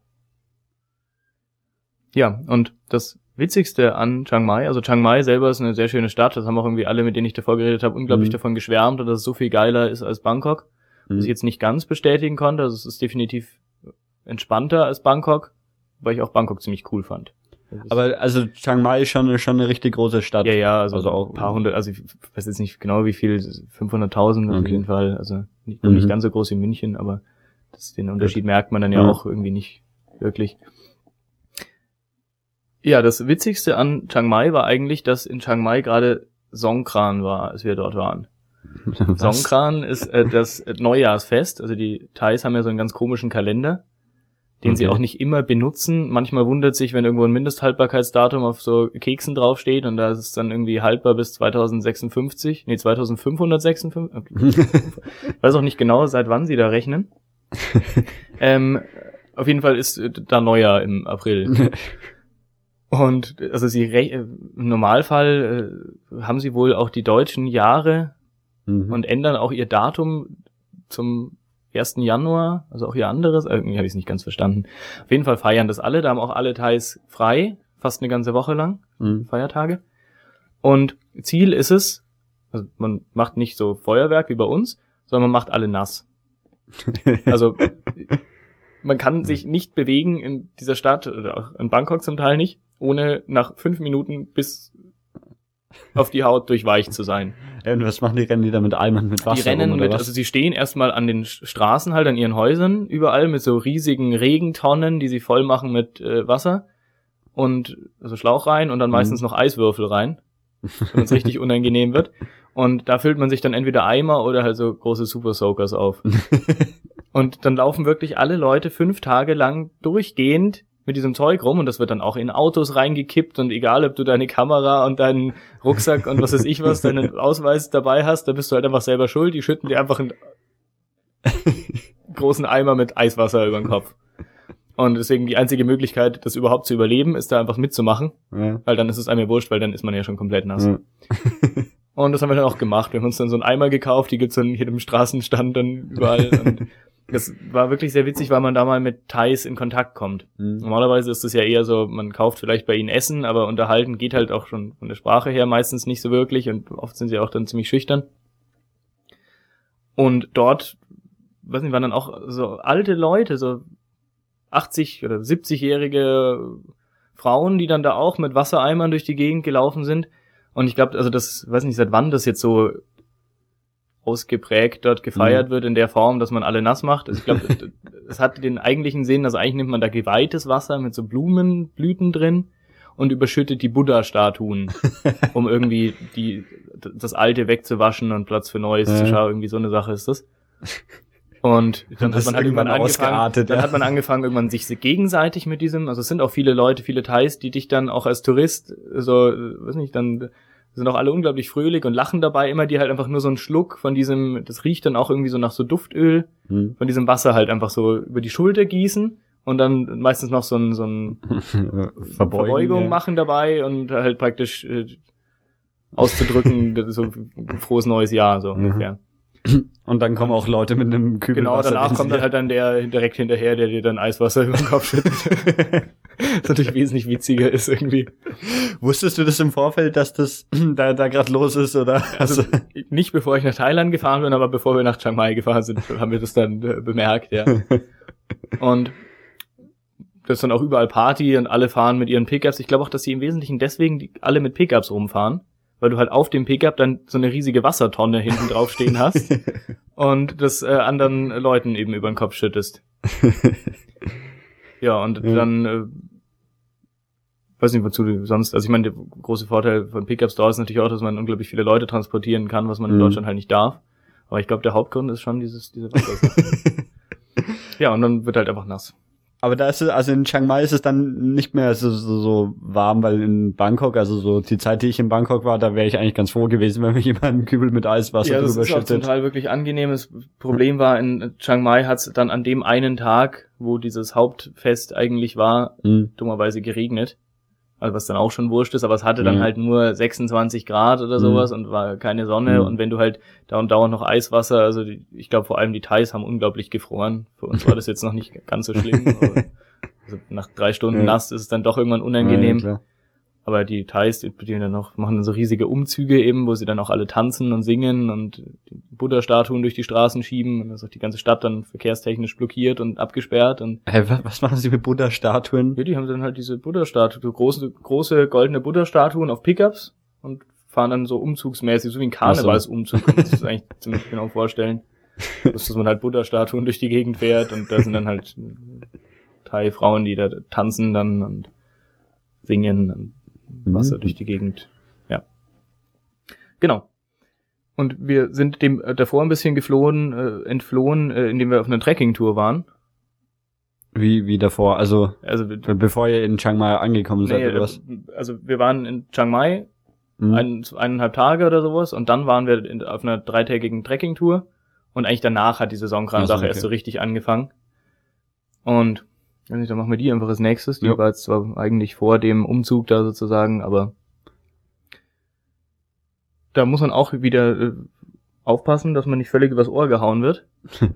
Ja, und das Witzigste an Chiang Mai, also Chiang Mai selber ist eine sehr schöne Stadt, das haben auch irgendwie alle, mit denen ich davor geredet habe, unglaublich mhm. davon geschwärmt und dass es so viel geiler ist als Bangkok. Mhm. Was ich jetzt nicht ganz bestätigen konnte, also es ist definitiv entspannter als Bangkok, weil ich auch Bangkok ziemlich cool fand. Aber also Chiang Mai ist schon, schon eine richtig große Stadt. Ja, ja, also, also auch ein paar hundert, also ich weiß jetzt nicht genau wie viel, 500.000 okay. auf jeden Fall, also nicht, mhm. nicht ganz so groß wie München, aber das, den Unterschied merkt man dann ja, ja auch irgendwie nicht wirklich. Ja, das Witzigste an Chiang Mai war eigentlich, dass in Chiang Mai gerade Songkran war, als wir dort waren. [LAUGHS] Was? Songkran ist äh, das Neujahrsfest. Also die Thais haben ja so einen ganz komischen Kalender, den okay. sie auch nicht immer benutzen. Manchmal wundert sich, wenn irgendwo ein Mindesthaltbarkeitsdatum auf so Keksen draufsteht und da ist es dann irgendwie haltbar bis 2056, nee 2556. Okay. [LAUGHS] weiß auch nicht genau, seit wann sie da rechnen. [LAUGHS] ähm, auf jeden Fall ist da Neujahr im April. Und also sie im Normalfall äh, haben sie wohl auch die deutschen Jahre mhm. und ändern auch ihr Datum zum 1. Januar, also auch ihr anderes, äh, irgendwie habe ich es nicht ganz verstanden. Auf jeden Fall feiern das alle, da haben auch alle Thais frei, fast eine ganze Woche lang, mhm. Feiertage. Und Ziel ist es, also man macht nicht so Feuerwerk wie bei uns, sondern man macht alle nass. [LAUGHS] also man kann sich nicht bewegen in dieser Stadt, oder auch in Bangkok zum Teil nicht, ohne nach fünf Minuten bis auf die Haut durchweicht zu sein. Ja, und was machen die? Rennen die da mit Eimern mit Wasser? Die rennen rum, mit, was? also sie stehen erstmal an den Straßen halt, an ihren Häusern, überall mit so riesigen Regentonnen, die sie voll machen mit äh, Wasser und also Schlauch rein und dann mhm. meistens noch Eiswürfel rein, [LAUGHS] wenn es richtig unangenehm wird. Und da füllt man sich dann entweder Eimer oder halt so große Super Soakers auf. [LAUGHS] und dann laufen wirklich alle Leute fünf Tage lang durchgehend mit diesem Zeug rum und das wird dann auch in Autos reingekippt und egal, ob du deine Kamera und deinen Rucksack und was weiß ich was, deinen [LAUGHS] Ausweis dabei hast, da bist du halt einfach selber schuld. Die schütten dir einfach einen [LAUGHS] großen Eimer mit Eiswasser über den Kopf. Und deswegen die einzige Möglichkeit, das überhaupt zu überleben, ist da einfach mitzumachen. Ja. Weil dann ist es einem wurscht, weil dann ist man ja schon komplett nass. Ja. und das haben wir dann auch gemacht. Wir haben uns dann so einen Eimer gekauft, die gibt's dann hier im Straßenstand dann überall. [LAUGHS] und das war wirklich sehr witzig, weil man da mal mit Thais in Kontakt kommt. Mhm. Normalerweise ist es ja eher so, man kauft vielleicht bei ihnen Essen, aber unterhalten geht halt auch schon von der Sprache her meistens nicht so wirklich und oft sind sie auch dann ziemlich schüchtern. Und dort, weiß nicht, waren dann auch so alte Leute, so 80 oder 70-jährige Frauen, die dann da auch mit Wassereimern durch die Gegend gelaufen sind. Und ich glaube, also das, weiß nicht, seit wann das jetzt so ausgeprägt dort gefeiert mhm. wird in der Form, dass man alle nass macht. Also ich glaube, [LAUGHS] es hat den eigentlichen Sinn, dass eigentlich nimmt man da geweihtes Wasser mit so Blumenblüten drin und überschüttet die Buddha-Statuen, [LAUGHS] um irgendwie die, das Alte wegzuwaschen und Platz für Neues ja. zu schauen. Irgendwie so eine Sache ist das. Und dann hat man halt irgendwann angefangen, dann ja. hat man angefangen, irgendwann sich gegenseitig mit diesem, also es sind auch viele Leute, viele Thais, die dich dann auch als Tourist so, weiß nicht, dann sind auch alle unglaublich fröhlich und lachen dabei immer, die halt einfach nur so einen Schluck von diesem, das riecht dann auch irgendwie so nach so Duftöl, hm. von diesem Wasser halt einfach so über die Schulter gießen und dann meistens noch so ein, so ein [LAUGHS] Verbeugung, ja. machen dabei und halt praktisch äh, auszudrücken, [LAUGHS] so frohes neues Jahr, so mhm. ungefähr. Und dann kommen auch Leute mit einem Kübel Genau, Wasser danach kommt dann halt dann der direkt hinterher, der dir dann Eiswasser über den Kopf schüttet. das [LAUGHS] [LAUGHS] natürlich wesentlich witziger ist irgendwie. Wusstest du das im Vorfeld, dass das [CLEARS THROAT] da, da gerade los ist, oder? Also, nicht bevor ich nach Thailand gefahren bin, aber bevor wir nach Chiang Mai gefahren sind, haben wir das dann äh, bemerkt, ja. [LAUGHS] Und das ist dann auch überall Party und alle fahren mit ihren Pickups. Ich glaube auch, dass sie im Wesentlichen deswegen die, alle mit Pickups rumfahren weil du halt auf dem Pickup dann so eine riesige Wassertonne hinten drauf stehen hast [LAUGHS] und das äh, anderen Leuten eben über den Kopf schüttest. ja, und ja. dann äh, weiß nicht, wozu du sonst, also ich meine, der große Vorteil von Pickups da ist natürlich auch, dass man unglaublich viele Leute transportieren kann, was man in mhm. Deutschland halt nicht darf. Aber ich glaube, der Hauptgrund ist schon dieses, diese Wasser. [LAUGHS] ja, und dann wird halt einfach nass. Aber da ist es, also in Chiang Mai ist es dann nicht mehr so, so, so warm, weil in Bangkok, also so die Zeit, die ich in Bangkok war, da wäre ich eigentlich ganz froh gewesen, wenn mich jemand einen Kübel mit Eiswasser ja, das drüber ist schüttet. Auch zum Teil wirklich angenehm. Das Problem war, in Chiang Mai hat es dann an dem einen Tag, wo dieses Hauptfest eigentlich war, mhm. dummerweise geregnet also was dann auch schon wurscht ist, aber es hatte dann mhm. halt nur 26 Grad oder sowas mhm. und war keine Sonne mhm. und wenn du halt da und dauernd noch Eiswasser, also die, ich glaube vor allem die Thais haben unglaublich gefroren. Für uns war das jetzt noch nicht ganz so schlimm. [LAUGHS] also nach drei Stunden ja. nass ist es dann doch irgendwann unangenehm. Ja, aber die Thais, die, die dann noch, machen dann so riesige Umzüge eben, wo sie dann auch alle tanzen und singen und Buddha-Statuen durch die Straßen schieben. Und dann ist auch die ganze Stadt dann verkehrstechnisch blockiert und abgesperrt. Und hey, was machen sie mit Buddha-Statuen? Ja, die haben dann halt diese Buddha-Statuen, so große, große goldene Buddha-Statuen auf Pickups und fahren dann so umzugsmäßig, so wie ein Karnevalsumzug, kann man sich das [LAUGHS] eigentlich ziemlich genau vorstellen. dass man halt Buddha-Statuen durch die Gegend fährt und da sind dann halt Thai-Frauen, die da tanzen dann und singen und Wasser mhm. durch die Gegend. Ja. Genau. Und wir sind dem äh, davor ein bisschen geflohen, äh, entflohen, äh, indem wir auf einer Trekkingtour waren. Wie, wie davor? Also, also bevor ihr in Chiang Mai angekommen seid, nee, oder was? Also wir waren in Chiang Mai mhm. ein, eineinhalb Tage oder sowas und dann waren wir in, auf einer dreitägigen Trekkingtour und eigentlich danach hat die Saisonkram-Sache also, okay. erst so richtig angefangen. Und nicht, dann machen wir die einfach als nächstes. Die ja. war jetzt zwar eigentlich vor dem Umzug da sozusagen, aber da muss man auch wieder äh, aufpassen, dass man nicht völlig übers Ohr gehauen wird. [LAUGHS]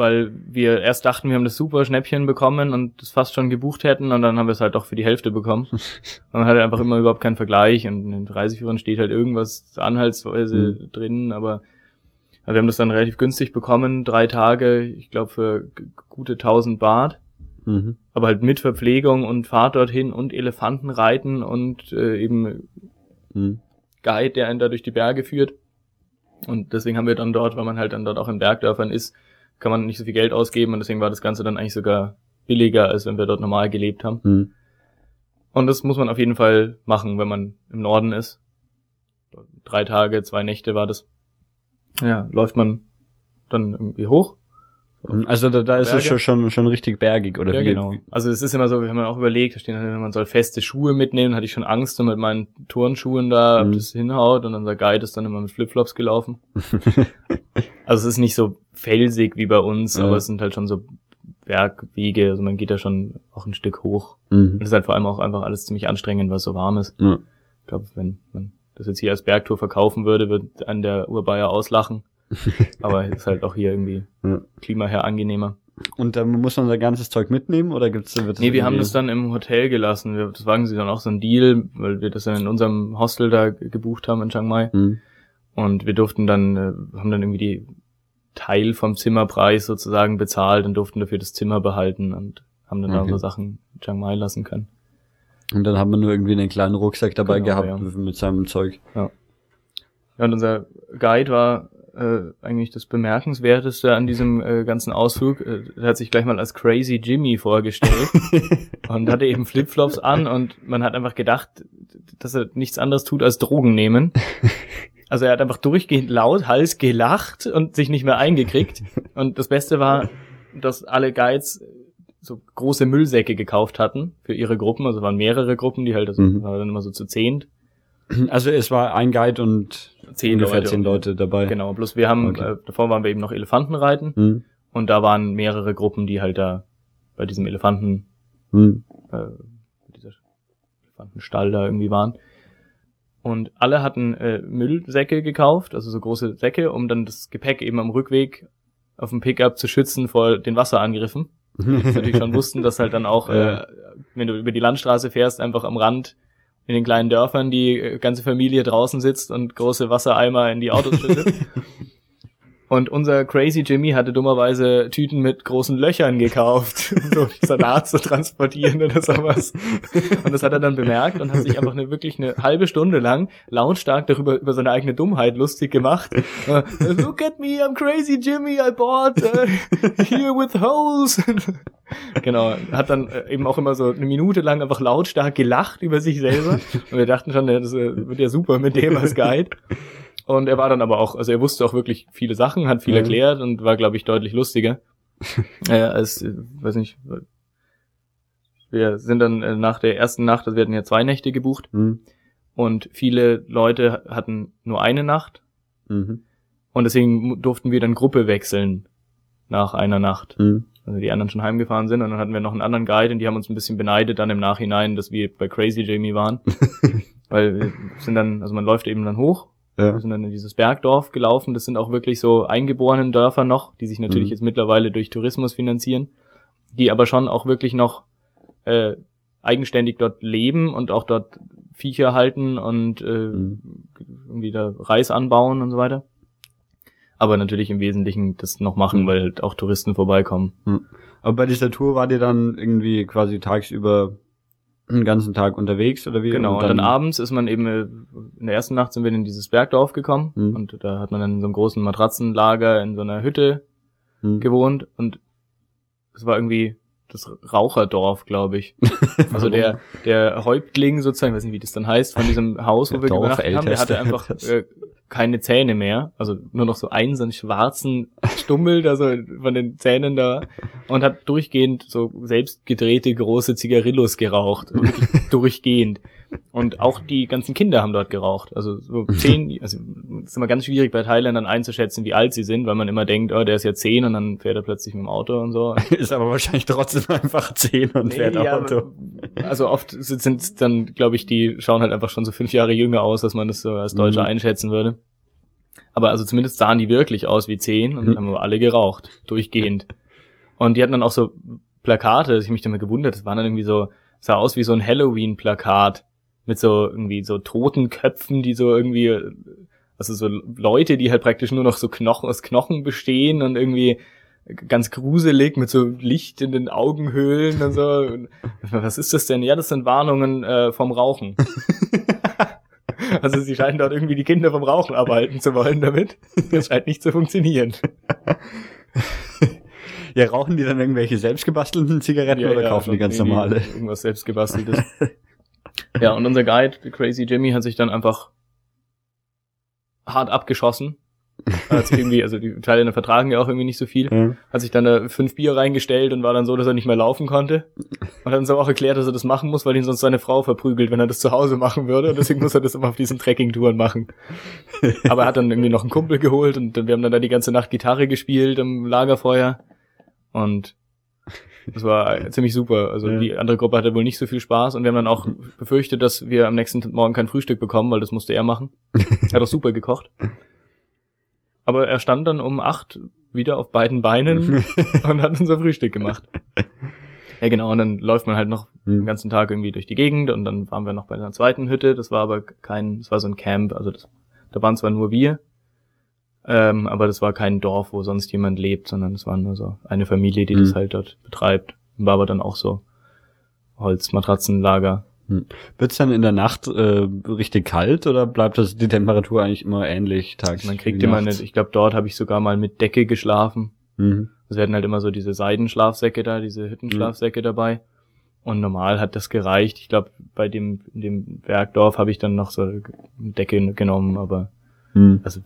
weil wir erst dachten, wir haben das super Schnäppchen bekommen und das fast schon gebucht hätten und dann haben wir es halt doch für die Hälfte bekommen. [LAUGHS] man hat einfach immer überhaupt keinen Vergleich und in den Reiseführern steht halt irgendwas anhaltsweise mhm. drin, aber wir haben das dann relativ günstig bekommen, drei Tage, ich glaube für gute 1000 Baht. Mhm. Aber halt mit Verpflegung und Fahrt dorthin und Elefantenreiten und äh, eben mhm. Guide, der einen da durch die Berge führt. Und deswegen haben wir dann dort, weil man halt dann dort auch in Bergdörfern ist, kann man nicht so viel Geld ausgeben und deswegen war das Ganze dann eigentlich sogar billiger, als wenn wir dort normal gelebt haben. Mhm. Und das muss man auf jeden Fall machen, wenn man im Norden ist. Drei Tage, zwei Nächte war das. Ja, läuft man dann irgendwie hoch also da, da ist es schon, schon, schon richtig bergig, oder ja, wie? genau. Also es ist immer so, wir haben auch überlegt, da stehen dann, man soll feste Schuhe mitnehmen, hatte ich schon Angst mit meinen Turnschuhen da, ob mhm. das hinhaut und unser Guide ist dann immer mit Flipflops gelaufen. [LAUGHS] also es ist nicht so felsig wie bei uns, ja. aber es sind halt schon so Bergwege, also man geht da schon auch ein Stück hoch. Mhm. Und es ist halt vor allem auch einfach alles ziemlich anstrengend, weil es so warm ist. Ja. Ich glaube, wenn man das jetzt hier als Bergtour verkaufen würde, wird an der Urbayer auslachen. [LAUGHS] Aber ist halt auch hier irgendwie ja. Klima her angenehmer. Und dann muss man sein ganzes Zeug mitnehmen oder gibt's wird das Nee, wir haben das dann im Hotel gelassen. Wir, das waren sie dann auch so ein Deal, weil wir das dann in unserem Hostel da gebucht haben in Chiang Mai. Mhm. Und wir durften dann, äh, haben dann irgendwie die Teil vom Zimmerpreis sozusagen bezahlt und durften dafür das Zimmer behalten und haben dann okay. unsere Sachen in Chiang Mai lassen können. Und dann haben wir nur irgendwie einen kleinen Rucksack dabei genau, gehabt ja. mit seinem Zeug. Ja. ja, und unser Guide war äh, eigentlich das Bemerkenswerteste an diesem äh, ganzen Ausflug. Äh, er hat sich gleich mal als Crazy Jimmy vorgestellt [LAUGHS] und hatte eben Flipflops an und man hat einfach gedacht, dass er nichts anderes tut als Drogen nehmen. Also er hat einfach durchgehend laut, Hals gelacht und sich nicht mehr eingekriegt. Und das Beste war, dass alle Guides so große Müllsäcke gekauft hatten für ihre Gruppen. Also waren mehrere Gruppen, die halt, also mhm. waren dann immer so zu zehnt. Also es war ein Guide und zehn ungefähr Leute. zehn Leute dabei. Genau, bloß wir haben, okay. äh, davor waren wir eben noch Elefantenreiten hm. und da waren mehrere Gruppen, die halt da bei diesem Elefanten, hm. äh, dieser Elefantenstall da irgendwie waren. Und alle hatten äh, Müllsäcke gekauft, also so große Säcke, um dann das Gepäck eben am Rückweg auf dem Pickup zu schützen vor den Wasserangriffen. [LAUGHS] Die natürlich schon wussten, dass halt dann auch, äh, wenn du über die Landstraße fährst, einfach am Rand in den kleinen Dörfern die äh, ganze Familie draußen sitzt und große Wassereimer in die Autos [LAUGHS] schüttet. Und unser Crazy Jimmy hatte dummerweise Tüten mit großen Löchern gekauft, [LAUGHS] um so Salat zu transportieren oder sowas. Und das hat er dann bemerkt und hat sich einfach eine, wirklich eine halbe Stunde lang lautstark darüber, über seine eigene Dummheit lustig gemacht. Uh, Look at me, I'm Crazy Jimmy, I bought uh, here with holes. [LAUGHS] genau, hat dann äh, eben auch immer so eine Minute lang einfach lautstark gelacht über sich selber. Und wir dachten schon, das äh, wird ja super mit dem als Guide. Und er war dann aber auch, also er wusste auch wirklich viele Sachen, hat viel ja. erklärt und war, glaube ich, deutlich lustiger. [LAUGHS] äh, als, äh, weiß nicht, wir sind dann äh, nach der ersten Nacht, also wir hatten ja zwei Nächte gebucht mhm. und viele Leute hatten nur eine Nacht mhm. und deswegen durften wir dann Gruppe wechseln nach einer Nacht. Mhm. Also die anderen schon heimgefahren sind und dann hatten wir noch einen anderen Guide und die haben uns ein bisschen beneidet dann im Nachhinein, dass wir bei Crazy Jamie waren. [LAUGHS] Weil wir sind dann, also man läuft eben dann hoch ja. Wir sind dann in dieses Bergdorf gelaufen. Das sind auch wirklich so eingeborenen Dörfer noch, die sich natürlich mhm. jetzt mittlerweile durch Tourismus finanzieren, die aber schon auch wirklich noch äh, eigenständig dort leben und auch dort Viecher halten und äh, mhm. irgendwie da Reis anbauen und so weiter. Aber natürlich im Wesentlichen das noch machen, mhm. weil halt auch Touristen vorbeikommen. Mhm. Aber bei dieser Tour war dir dann irgendwie quasi tagsüber einen ganzen Tag unterwegs oder wie? Genau, und dann, und dann, abends ist man eben, äh, in der ersten Nacht sind wir in dieses Bergdorf gekommen mhm. und da hat man dann in so einem großen Matratzenlager in so einer Hütte mhm. gewohnt und es war irgendwie das Raucherdorf, glaube ich. [LAUGHS] Also der, der Häuptling sozusagen, weiß nicht, wie das dann heißt, von diesem Haus, wo wir übernachtet haben, der hatte einfach [LAUGHS] äh, keine Zähne mehr, also nur noch so einen, so einen schwarzen Stummel da so von den Zähnen da. Und hat durchgehend so selbst gedrehte große Zigarillos geraucht, durchgehend. Und auch die ganzen Kinder haben dort geraucht. Also so [LAUGHS] zehn, also ist immer ganz schwierig bei Thailändern einzuschätzen, wie alt sie sind, weil man immer denkt, oh, der ist ja zehn und dann fährt er plötzlich mit dem Auto und so. [LAUGHS] ist aber wahrscheinlich trotzdem einfach zehn und nee, fährt ja, Auto. Also oft sind es dann, glaube ich, die schauen halt einfach schon so fünf Jahre jünger aus, dass man das so als Deutscher mhm. einschätzen würde. Aber also zumindest sahen die wirklich aus wie zehn und mhm. [LAUGHS] haben alle geraucht, durchgehend. Und die hatten dann auch so Plakate, ich mich dann mal gewundert, das waren dann irgendwie so, sah aus wie so ein Halloween-Plakat mit so irgendwie so toten Köpfen, die so irgendwie, also so Leute, die halt praktisch nur noch so Knochen aus Knochen bestehen und irgendwie ganz gruselig mit so Licht in den Augenhöhlen und so. Was ist das denn? Ja, das sind Warnungen äh, vom Rauchen. [LAUGHS] Also sie scheinen dort irgendwie die Kinder vom Rauchen abhalten zu wollen damit. Das scheint nicht zu funktionieren. [LAUGHS] Ja, rauchen die dann irgendwelche selbstgebastelten Zigaretten ja, oder ja, kaufen die ganz normale? Irgendwas selbstgebasteltes. [LAUGHS] ja, und unser Guide, Crazy Jimmy, hat sich dann einfach hart abgeschossen hat irgendwie, also die Italiener vertragen ja auch irgendwie nicht so viel, mhm. hat sich dann da fünf Bier reingestellt und war dann so, dass er nicht mehr laufen konnte. Und hat uns aber auch erklärt, dass er das machen muss, weil ihn sonst seine Frau verprügelt, wenn er das zu Hause machen würde. Und deswegen muss er das immer auf diesen Trekkingtouren machen. Aber er hat dann irgendwie noch einen Kumpel geholt und wir haben dann da die ganze Nacht Gitarre gespielt im Lagerfeuer. Und das war ziemlich super. Also ja. die andere Gruppe hatte wohl nicht so viel Spaß und wir haben dann auch [LAUGHS] befürchtet, dass wir am nächsten Morgen kein Frühstück bekommen, weil das musste er machen. Er hat auch super gekocht. Aber er stand dann um acht wieder auf beiden Beinen [LAUGHS] und hat unser Frühstück gemacht. Ja, genau, und dann läuft man halt noch mhm. den ganzen Tag irgendwie durch die Gegend und dann waren wir noch bei einer zweiten Hütte. Das war aber kein, das war so ein Camp, also das, da waren zwar nur wir, ähm, aber das war kein Dorf, wo sonst jemand lebt, sondern es war nur so eine Familie, die mhm. das halt dort betreibt. War aber dann auch so Holzmatratzenlager hm. Wird es dann in der Nacht äh, richtig kalt oder bleibt das die Temperatur eigentlich immer ähnlich tags? Man kriegt immer eine, ich glaube, dort habe ich sogar mal mit Decke geschlafen. Mhm. Also wir hatten halt immer so diese Seidenschlafsäcke da, diese Hüttenschlafsäcke mhm. dabei. Und normal hat das gereicht. Ich glaube, bei dem, in dem Werkdorf habe ich dann noch so eine Decke genommen, aber mhm. also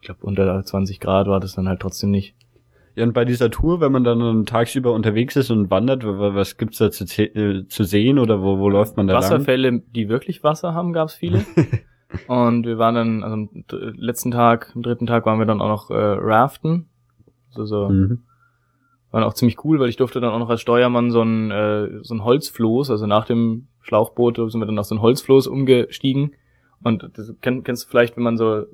ich glaube unter 20 Grad war das dann halt trotzdem nicht. Ja, und bei dieser Tour, wenn man dann tagsüber unterwegs ist und wandert, was gibt's da zu, äh, zu sehen oder wo, wo läuft man da Wasserfälle, lang? die wirklich Wasser haben, gab's viele. [LAUGHS] und wir waren dann, also am letzten Tag, am dritten Tag waren wir dann auch noch äh, raften. Also so, mhm. waren auch ziemlich cool, weil ich durfte dann auch noch als Steuermann so ein, äh, so ein Holzfloß, also nach dem Schlauchboot sind wir dann auf so ein Holzfloß umgestiegen. Und das kenn, kennst du vielleicht, wenn man so,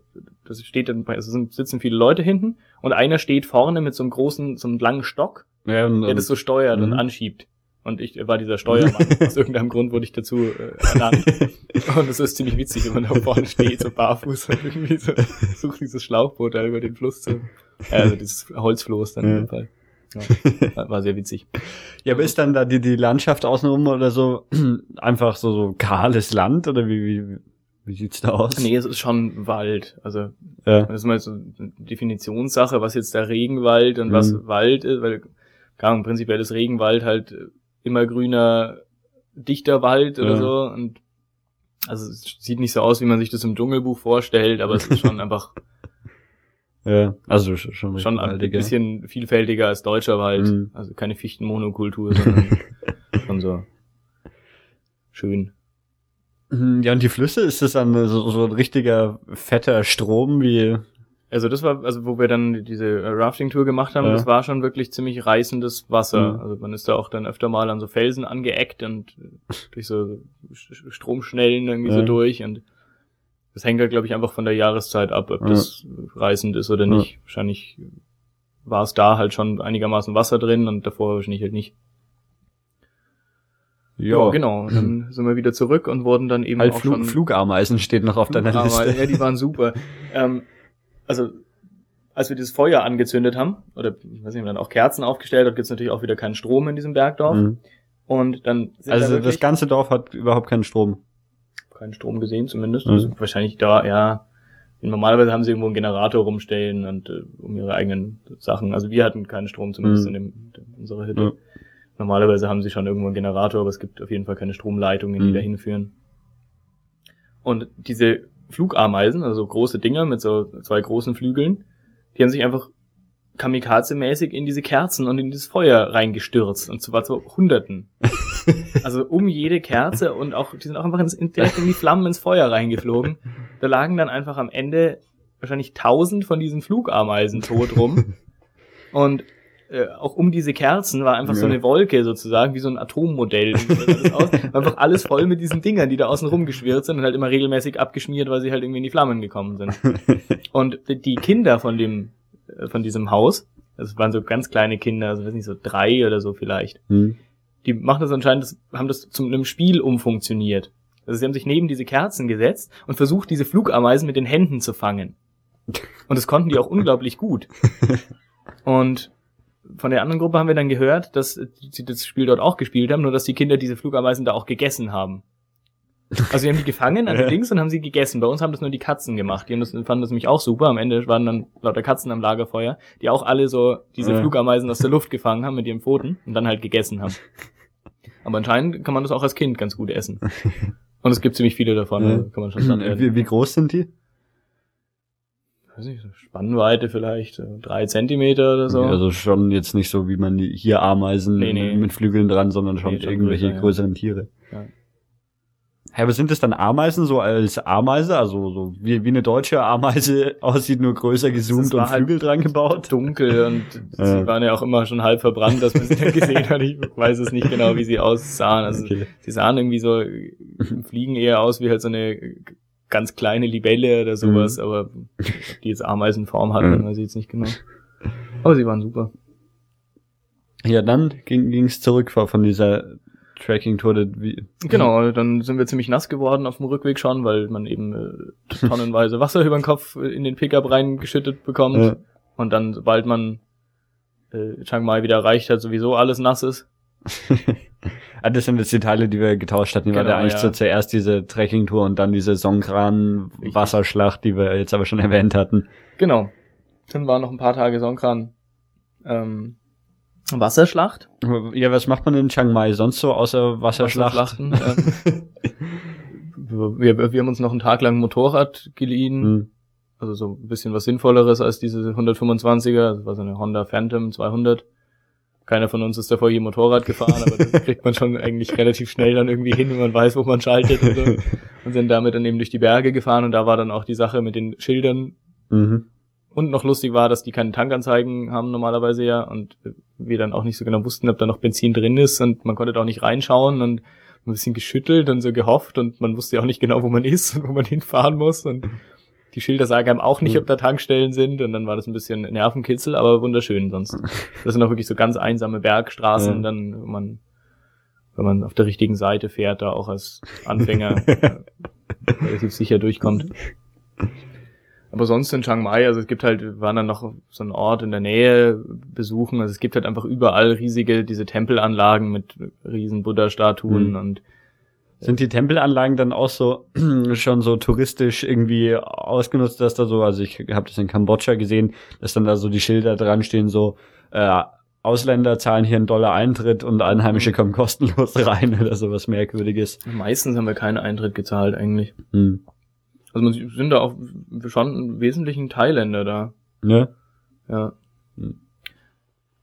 das steht dann, es sitzen viele Leute hinten und einer steht vorne mit so einem großen, so einem langen Stock, ja, und, der das so steuert und mhm. anschiebt. Und ich war dieser Steuermann. [LAUGHS] Aus irgendeinem Grund wurde ich dazu äh, ernannt. [LAUGHS] Und es ist ziemlich witzig, wenn man da vorne steht, so barfuß und irgendwie so [LAUGHS] versucht, dieses Schlauchboot da über den Fluss zu, äh, also dieses Holzfloß dann ja. in dem Fall. Ja, war sehr witzig. Ja, aber ist dann da die, die Landschaft außenrum oder so [CLEARS THROAT] einfach so, so kahles Land oder wie, wie, wie sieht's da aus? Nee, es ist schon Wald. Also ja. das ist mal so eine Definitionssache, was jetzt der Regenwald und mhm. was Wald ist, weil klar, prinzipiell ist Regenwald halt immer grüner, dichter Wald oder ja. so. Und Also es sieht nicht so aus, wie man sich das im Dschungelbuch vorstellt, aber es ist schon [LAUGHS] einfach ja, also schon, schon ein bisschen vielfältiger als deutscher Wald. Mhm. Also keine Fichtenmonokultur, sondern [LAUGHS] schon so schön. Mhm, ja, und die Flüsse, ist das dann so, so ein richtiger fetter Strom wie also das war, also wo wir dann diese äh, Rafting-Tour gemacht haben, ja. das war schon wirklich ziemlich reißendes Wasser. Mhm. Also man ist da auch dann öfter mal an so Felsen angeeckt und durch so Stromschnellen irgendwie ja. so durch und das hängt halt, glaube ich, einfach von der Jahreszeit ab, ob ja. das reißend ist oder nicht. Wahrscheinlich war es da halt schon einigermaßen Wasser drin und davor wahrscheinlich halt nicht. Ja, genau. Und dann [CLEARS THROAT] sind wir wieder zurück und wurden dann eben halt auch Flug, schon Flugameisen steht noch auf deiner Liste. Ja, die waren super. [LAUGHS] ähm, also als wir dieses Feuer angezündet haben, oder ich weiß nicht, dann auch Kerzen aufgestellt hat, gibt's natürlich auch wieder keinen Strom in diesem Bergdorf. Mhm. Und dann Also da das ganze Dorf hat überhaupt keinen Strom. Keinen Strom gesehen zumindest. Mhm. Also wahrscheinlich da, ja. Normalerweise haben sie irgendwo einen Generator rumstellen und äh, um ihre eigenen Sachen. Also wir hatten keinen Strom, zumindest mhm. in, dem, in unserer Hütte. Mhm. Normalerweise haben sie schon irgendwo einen Generator, aber es gibt auf jeden Fall keine Stromleitungen, die mhm. dahin führen. Und diese Flugameisen, also große Dinger mit so zwei großen Flügeln, die haben sich einfach kamikaze-mäßig in diese Kerzen und in dieses Feuer reingestürzt. Und zwar zu Hunderten. [LAUGHS] also um jede Kerze und auch, die sind auch einfach ins, direkt in die Flammen ins Feuer reingeflogen. Da lagen dann einfach am Ende wahrscheinlich tausend von diesen Flugameisen tot rum. [LAUGHS] Und äh, auch um diese Kerzen war einfach ja. so eine Wolke sozusagen, wie so ein Atommodell. [LAUGHS] aus. einfach alles voll mit diesen Dingern, die da außen rumgeschwirrt sind und halt immer regelmäßig abgeschmiert, weil sie halt irgendwie in die Flammen gekommen sind. [LAUGHS] und die Kinder von dem, äh, von diesem Haus, das waren so ganz kleine Kinder, also weiß nicht, so drei oder so vielleicht, hm. die machen das anscheinend, das, haben das zu einem Spiel umfunktioniert. Also sie haben sich neben diese Kerzen gesetzt und versucht, diese Flugameisen mit den Händen zu fangen. Und das konnten die auch unglaublich gut. [LAUGHS] Und von der anderen Gruppe haben wir dann gehört, dass sie das Spiel dort auch gespielt haben, nur dass die Kinder diese Flugameisen da auch gegessen haben. Also sie haben die gefangen an [LAUGHS] den Dings und haben sie gegessen. Bei uns haben das nur die Katzen gemacht. Die das, fanden das nämlich auch super. Am Ende waren dann lauter Katzen am Lagerfeuer, die auch alle so diese ja. Flugameisen aus der Luft gefangen haben mit ihren Pfoten und dann halt gegessen haben. Aber anscheinend kann man das auch als Kind ganz gut essen. [LAUGHS] Und es gibt ziemlich viele davon, ja. also kann man schon sagen. Wie, wie groß sind die? Weiß nicht, Spannweite vielleicht drei Zentimeter oder so. Also schon jetzt nicht so, wie man hier Ameisen nee, nee. mit Flügeln dran, sondern schon, nee, irgendwelche größer, größeren ja. Tiere. Ja. Hä, aber sind das dann Ameisen so als Ameise, also so wie, wie eine deutsche Ameise [LAUGHS] aussieht, nur größer gezoomt und halt Flügel dran gebaut? Dunkel [LAUGHS] und sie waren ja auch immer schon halb verbrannt, dass man sie dann gesehen hat. Ich weiß es nicht genau, wie sie aussahen. Also okay. sie sahen irgendwie so, [LAUGHS] fliegen eher aus wie halt so eine ganz kleine Libelle oder sowas, mhm. aber die jetzt Ameisenform hatten, [LAUGHS] mhm. weiß ich jetzt nicht genau. Aber sie waren super. Ja, dann ging es zurück von dieser Tracking-Tour. Genau, dann sind wir ziemlich nass geworden auf dem Rückweg schon, weil man eben äh, tonnenweise Wasser über den Kopf in den Pickup reingeschüttet bekommt. Ja. Und dann, sobald man äh, Chiang Mai wieder erreicht hat, sowieso alles nass ist. [LAUGHS] ah, das sind jetzt die Teile, die wir getauscht hatten. Die genau, war ja eigentlich ja. so zuerst diese Trekking-Tour und dann diese Songkran-Wasserschlacht, die wir jetzt aber schon [LAUGHS] erwähnt hatten. Genau. Dann waren noch ein paar Tage Songkran. Ähm, Wasserschlacht. Ja, was macht man in Chiang Mai sonst so außer Wasserschlacht? Wasserschlachten. äh, [LAUGHS] wir, wir haben uns noch einen Tag lang ein Motorrad geliehen. Hm. Also so ein bisschen was Sinnvolleres als diese 125er. Das war so eine Honda Phantom 200. Keiner von uns ist davor je Motorrad gefahren, aber das kriegt man schon eigentlich relativ schnell dann irgendwie hin, wenn man weiß, wo man schaltet und so. Und sind damit dann eben durch die Berge gefahren und da war dann auch die Sache mit den Schildern. Mhm. Und noch lustig war, dass die keine Tankanzeigen haben normalerweise ja und wir dann auch nicht so genau wussten, ob da noch Benzin drin ist und man konnte da auch nicht reinschauen und ein bisschen geschüttelt und so gehofft und man wusste ja auch nicht genau, wo man ist und wo man hinfahren muss und die Schilder sagen einem auch nicht, ob da Tankstellen sind und dann war das ein bisschen Nervenkitzel, aber wunderschön sonst. Das sind auch wirklich so ganz einsame Bergstraßen, ja. dann, wenn man, wenn man auf der richtigen Seite fährt, da auch als Anfänger [LAUGHS] relativ sicher durchkommt. Aber sonst in Chiang Mai, also es gibt halt, wir waren dann noch so einen Ort in der Nähe besuchen, also es gibt halt einfach überall riesige, diese Tempelanlagen mit riesen Buddha-Statuen mhm. und sind die Tempelanlagen dann auch so [CLEARS THROAT] schon so touristisch irgendwie ausgenutzt, dass da so, also ich habe das in Kambodscha gesehen, dass dann da so die Schilder dran stehen, so äh, Ausländer zahlen hier einen Dollar Eintritt und Einheimische kommen kostenlos [LAUGHS] rein oder sowas Merkwürdiges. Meistens haben wir keinen Eintritt gezahlt eigentlich. Hm. Also man sind da auch schon im Wesentlichen Thailänder da. Ne? Ja. Hm.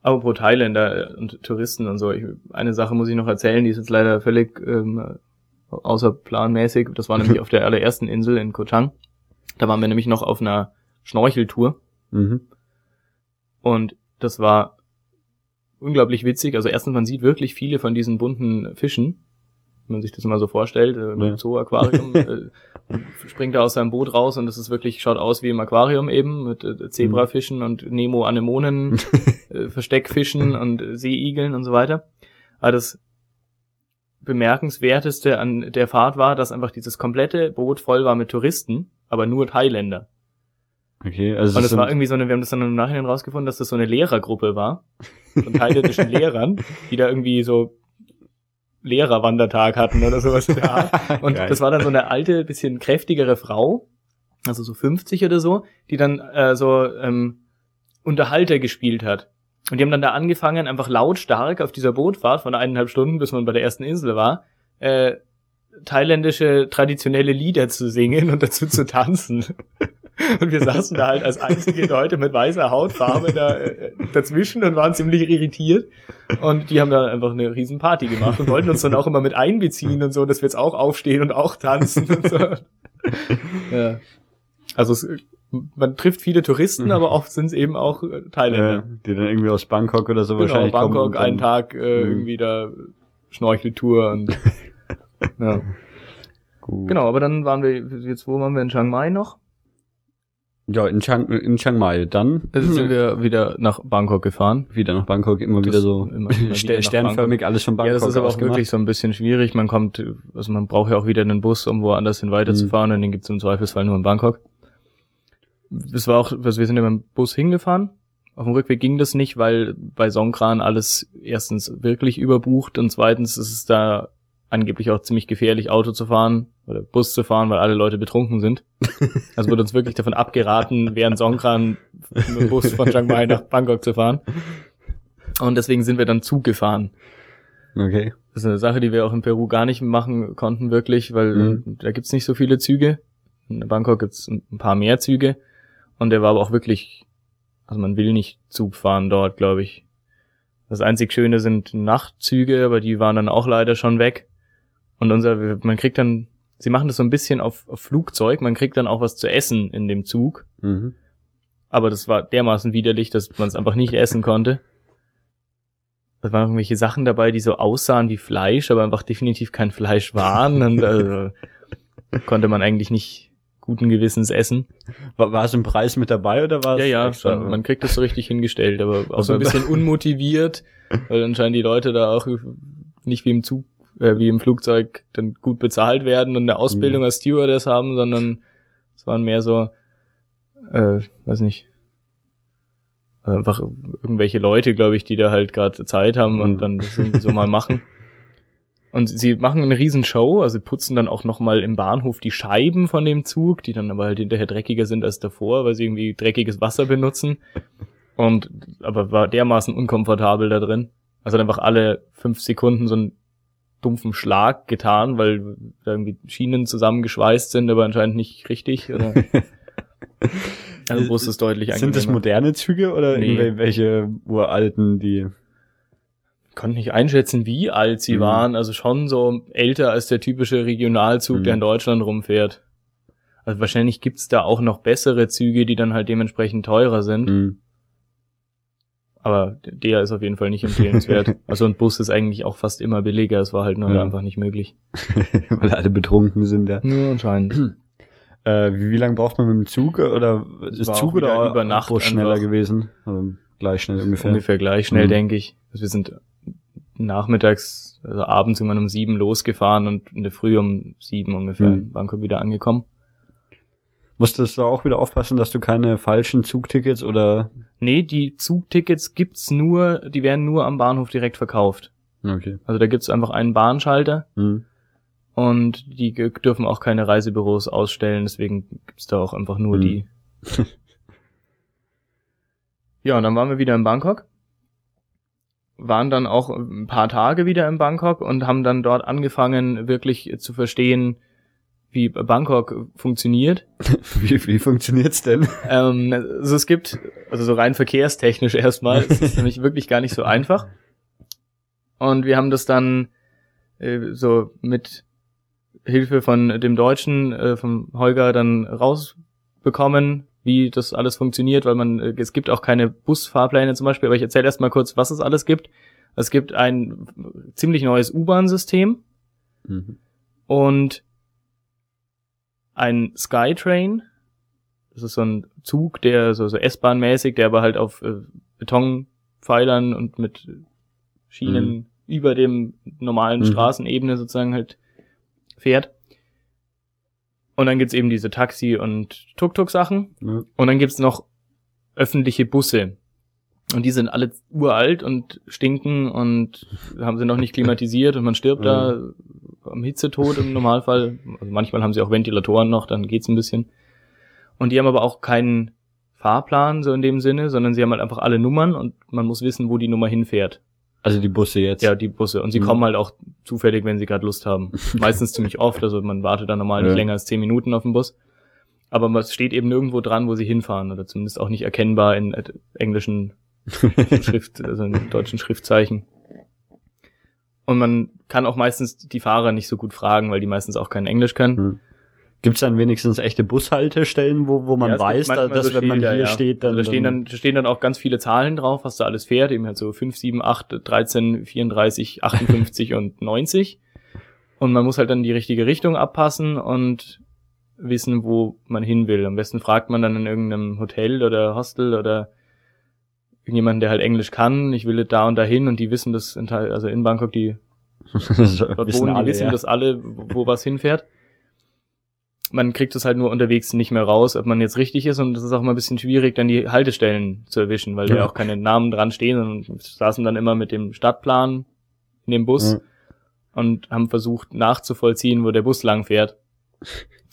Aber pro Thailänder und Touristen und so. Ich, eine Sache muss ich noch erzählen, die ist jetzt leider völlig ähm, außerplanmäßig. Das war nämlich [LAUGHS] auf der allerersten Insel in Koh Chang. Da waren wir nämlich noch auf einer Schnorcheltour. Mhm. Und das war unglaublich witzig. Also erstens, man sieht wirklich viele von diesen bunten Fischen, wenn man sich das mal so vorstellt, äh, im Zoo-Aquarium, [LAUGHS] äh, springt er aus seinem Boot raus und das ist wirklich, schaut aus wie im Aquarium eben, mit äh, Zebrafischen mhm. und Nemo-Anemonen, [LAUGHS] äh, Versteckfischen und Seeigeln und so weiter. Aber das bemerkenswerteste an der Fahrt war, dass einfach dieses komplette Boot voll war mit Touristen, aber nur Thailänder. Okay, also und es war irgendwie so eine, wir haben das dann im Nachhinein rausgefunden, dass das so eine Lehrergruppe war von thailändischen [LAUGHS] Lehrern, die da irgendwie so Lehrerwandertag hatten oder sowas Art. [LAUGHS] Und das war dann so eine alte, bisschen kräftigere Frau, also so 50 oder so, die dann äh, so ähm, Unterhalter gespielt hat. Und die haben dann da angefangen, einfach lautstark auf dieser Bootfahrt von eineinhalb Stunden, bis man bei der ersten Insel war, äh, thailändische traditionelle Lieder zu singen und dazu zu tanzen. [LAUGHS] Und wir saßen da halt als einzige Leute mit weißer Hautfarbe da äh, dazwischen und waren ziemlich irritiert. Und die haben da einfach eine riesen Party gemacht und wollten uns dann auch immer mit einbeziehen und so, dass wir jetzt auch aufstehen und auch tanzen und so. [LAUGHS] Ja. Also es, man trifft viele Touristen, mhm. aber oft sind es eben auch äh, Thailänder. Ja, die dann irgendwie aus Bangkok oder so genau, wahrscheinlich Bangkok, kommen. Bangkok, einen Tag äh, mhm. irgendwie da Schnorcheltour und [LAUGHS] ja. Gut. Genau, aber dann waren wir, jetzt wo waren wir in Chiang Mai noch? Ja, in Chiang, in Chiang Mai. Dann also sind wir wieder nach Bangkok gefahren. Wieder nach Bangkok, immer das wieder so immer, immer wieder [LAUGHS] sternförmig alles von Bangkok. Ja, das ist aber auch wirklich so ein bisschen schwierig. Man kommt, also man braucht ja auch wieder einen Bus, um woanders hin weiterzufahren mhm. und den gibt's im Zweifelsfall nur in Bangkok. Es war auch, also wir sind ja mit dem Bus hingefahren. Auf dem Rückweg ging das nicht, weil bei Songkran alles erstens wirklich überbucht und zweitens ist es da angeblich auch ziemlich gefährlich, Auto zu fahren oder Bus zu fahren, weil alle Leute betrunken sind. [LAUGHS] Also wurde uns wirklich davon abgeraten, während Songkran mit dem Bus von Chiang Mai nach Bangkok zu fahren. Und deswegen sind wir dann Zug gefahren. Okay. Das ist eine Sache, die wir auch in Peru gar nicht machen konnten, wirklich, weil mhm. da gibt's nicht so viele Züge. In Bangkok gibt's ein paar mehr Züge. Und der war aber auch wirklich, also man will nicht Zug fahren dort, glaube ich. Das einzig Schöne sind Nachtzüge, aber die waren dann auch leider schon weg. Und unser, man kriegt dann, sie machen das so ein bisschen auf, auf Flugzeug, man kriegt dann auch was zu essen in dem Zug. Mhm. Aber das war dermaßen widerlich, dass man es einfach nicht essen konnte. Da waren irgendwelche Sachen dabei, die so aussahen wie Fleisch, aber einfach definitiv kein Fleisch waren. Und also, konnte man eigentlich nicht guten Gewissens essen. War, war es im Preis mit dabei oder war es? Ja, ja, extra? man kriegt das so richtig hingestellt, aber auch so ein bisschen unmotiviert, weil anscheinend die Leute da auch nicht wie im Zug äh, wie im Flugzeug dann gut bezahlt werden und eine Ausbildung mhm. als Stewardess haben, sondern es waren mehr so, äh, weiß nicht, einfach irgendwelche Leute, glaube ich, die da halt gerade Zeit haben mhm. und dann das irgendwie so mal machen. [LAUGHS] Und sie machen eine riesen Show, also putzen dann auch nochmal im Bahnhof die Scheiben von dem Zug, die dann aber halt hinterher dreckiger sind als davor, weil sie irgendwie dreckiges Wasser benutzen. Und aber war dermaßen unkomfortabel da drin. Also einfach alle fünf Sekunden so ein dumpfen Schlag getan, weil irgendwie Schienen zusammengeschweißt sind, aber anscheinend nicht richtig. Oder? [LAUGHS] also Bus ist deutlich Sind das moderne Züge oder nee. irgendwelche uralten, die konnte nicht einschätzen, wie alt sie mhm. waren. Also schon so älter als der typische Regionalzug, mhm. der in Deutschland rumfährt. Also wahrscheinlich gibt's da auch noch bessere Züge, die dann halt dementsprechend teurer sind. Mhm. Aber der ist auf jeden Fall nicht empfehlenswert. [LAUGHS] also ein Bus ist eigentlich auch fast immer billiger, es war halt nur ja. einfach nicht möglich. [LAUGHS] Weil alle betrunken sind ja. Nur anscheinend. [CLEARS THROAT] äh, wie, wie lange braucht man mit dem Zug? Oder ist Zug oder über Nacht schneller gewesen? Also gleich schnell ungefähr. Ungefähr gleich schnell, mhm. denke ich. Also wir sind nachmittags, also abends irgendwann um sieben losgefahren und in der Früh um sieben ungefähr mhm. in Bangkok wieder angekommen. Musstest du auch wieder aufpassen, dass du keine falschen Zugtickets oder? Nee, die Zugtickets gibt's nur, die werden nur am Bahnhof direkt verkauft. Okay. Also da gibt's einfach einen Bahnschalter. Mhm. Und die dürfen auch keine Reisebüros ausstellen, deswegen gibt's da auch einfach nur mhm. die. [LAUGHS] ja, und dann waren wir wieder in Bangkok. Waren dann auch ein paar Tage wieder in Bangkok und haben dann dort angefangen, wirklich zu verstehen, wie Bangkok funktioniert. [LAUGHS] wie, wie funktioniert's denn? Ähm, also es gibt, also so rein verkehrstechnisch erstmal, es ist nämlich wirklich gar nicht so einfach. Und wir haben das dann äh, so mit Hilfe von dem Deutschen, äh, vom Holger, dann rausbekommen, wie das alles funktioniert, weil man, äh, es gibt auch keine Busfahrpläne zum Beispiel, aber ich erzähle erstmal kurz, was es alles gibt. Es gibt ein ziemlich neues U-Bahn-System mhm. und ein Skytrain. Das ist so ein Zug, der so, so S-Bahn-mäßig, der aber halt auf äh, Betonpfeilern und mit Schienen mhm. über dem normalen mhm. Straßenebene sozusagen halt fährt. Und dann gibt's eben diese Taxi- und Tuk-Tuk-Sachen. Ja. Und dann gibt's noch öffentliche Busse. Und die sind alle uralt und stinken und haben sie noch nicht klimatisiert und man stirbt ja. da am Hitzetod im Normalfall. Also manchmal haben sie auch Ventilatoren noch, dann geht's ein bisschen. Und die haben aber auch keinen Fahrplan so in dem Sinne, sondern sie haben halt einfach alle Nummern und man muss wissen, wo die Nummer hinfährt. Also die Busse jetzt? Ja, die Busse. Und sie mhm. kommen halt auch zufällig, wenn sie gerade Lust haben. [LAUGHS] Meistens ziemlich oft, also man wartet dann normal nicht länger als zehn Minuten auf den Bus. Aber es steht eben nirgendwo dran, wo sie hinfahren oder zumindest auch nicht erkennbar in äh, englischen [LAUGHS] Schrift, also in deutschen Schriftzeichen. Und man kann auch meistens die Fahrer nicht so gut fragen, weil die meistens auch kein Englisch können. Mhm. Gibt es dann wenigstens echte Bushaltestellen, wo, wo man ja, weiß, da, dass so wenn man hier ja. steht, dann, also da stehen dann, da stehen dann auch ganz viele Zahlen drauf, was da alles fährt, eben halt so 5, 7, 8, 13, 34, 58 und 90. Und man muss halt dann die richtige Richtung abpassen und wissen, wo man hin will. Am besten fragt man dann in irgendeinem Hotel oder Hostel oder irgendjemanden, der halt Englisch kann, ich will da und dahin und die wissen das, in, also in Bangkok, die [LAUGHS] dort wohnen, die wissen ja. das alle, wo was hinfährt man kriegt es halt nur unterwegs nicht mehr raus, ob man jetzt richtig ist und es ist auch mal ein bisschen schwierig, dann die Haltestellen zu erwischen, weil ja. da auch keine Namen dran stehen und saßen dann immer mit dem Stadtplan in dem Bus ja. und haben versucht nachzuvollziehen, wo der Bus lang fährt.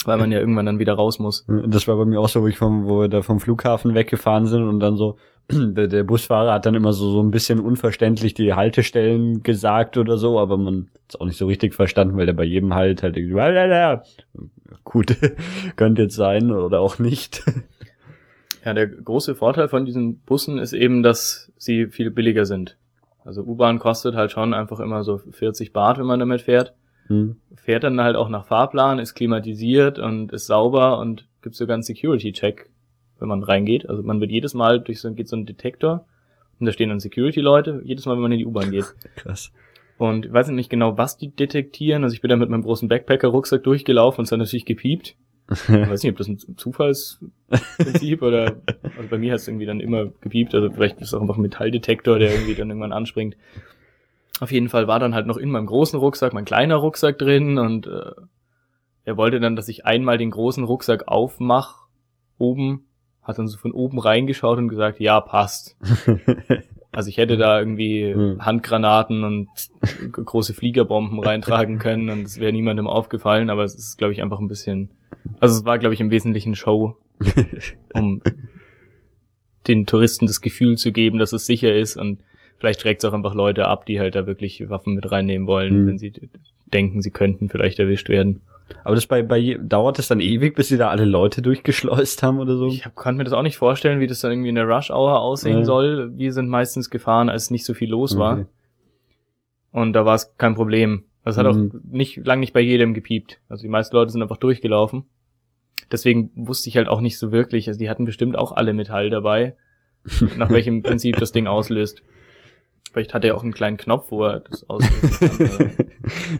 Weil man ja irgendwann dann wieder raus muss. Das war bei mir auch so, wo ich vom, wo wir da vom Flughafen weggefahren sind und dann so, [CLEARS THROAT] der, der Busfahrer hat dann immer so, so ein bisschen unverständlich die Haltestellen gesagt oder so, aber man hat's auch nicht so richtig verstanden, weil der bei jedem Halt halt irgendwie, gut, [LAUGHS] könnte jetzt sein oder auch nicht. [LAUGHS] Ja, der große Vorteil von diesen Bussen ist eben, dass sie viel billiger sind. Also U-Bahn kostet halt schon einfach immer so 40 Baht, wenn man damit fährt. Hm. Fährt dann halt auch nach Fahrplan, ist klimatisiert und ist sauber und gibt sogar einen Security-Check, wenn man reingeht. Also man wird jedes Mal durch so, geht so ein Detektor und da stehen dann Security-Leute, jedes Mal, wenn man in die U-Bahn geht. [LAUGHS] Krass. Und ich weiß nicht genau, was die detektieren. Also ich bin da mit meinem großen Backpacker-Rucksack durchgelaufen und es hat natürlich gepiept. Ich weiß nicht, ob das ein Zufallsprinzip oder also bei mir hat es irgendwie dann immer gepiept. Also vielleicht ist es auch einfach ein Metalldetektor, der irgendwie dann irgendwann anspringt. Auf jeden Fall war dann halt noch in meinem großen Rucksack mein kleiner Rucksack drin und äh, er wollte dann, dass ich einmal den großen Rucksack aufmach oben, hat dann so von oben reingeschaut und gesagt, ja, passt. [LAUGHS] Also ich hätte da irgendwie mhm. Handgranaten und große Fliegerbomben reintragen [LAUGHS] können und es wäre niemandem aufgefallen, aber es ist, glaube ich, einfach ein bisschen. Also es war, glaube ich, im Wesentlichen Show, um den Touristen das Gefühl zu geben, dass es sicher ist und vielleicht schreckt es auch einfach Leute ab, die halt da wirklich Waffen mit reinnehmen wollen, mhm. wenn sie denken, sie könnten vielleicht erwischt werden. Aber das bei, bei dauert es dann ewig, bis sie da alle Leute durchgeschleust haben oder so? Ich hab, kann mir das auch nicht vorstellen, wie das dann irgendwie in der Rush Hour aussehen ja. soll. Wir sind meistens gefahren, als nicht so viel los okay. war. Und da war es kein Problem. Das hat mhm. auch nicht lang nicht bei jedem gepiept. Also die meisten Leute sind einfach durchgelaufen. Deswegen wusste ich halt auch nicht so wirklich. Also die hatten bestimmt auch alle Metall dabei, [LAUGHS] nach welchem Prinzip das Ding auslöst. Vielleicht hat er auch einen kleinen Knopf, wo er das auslösen kann.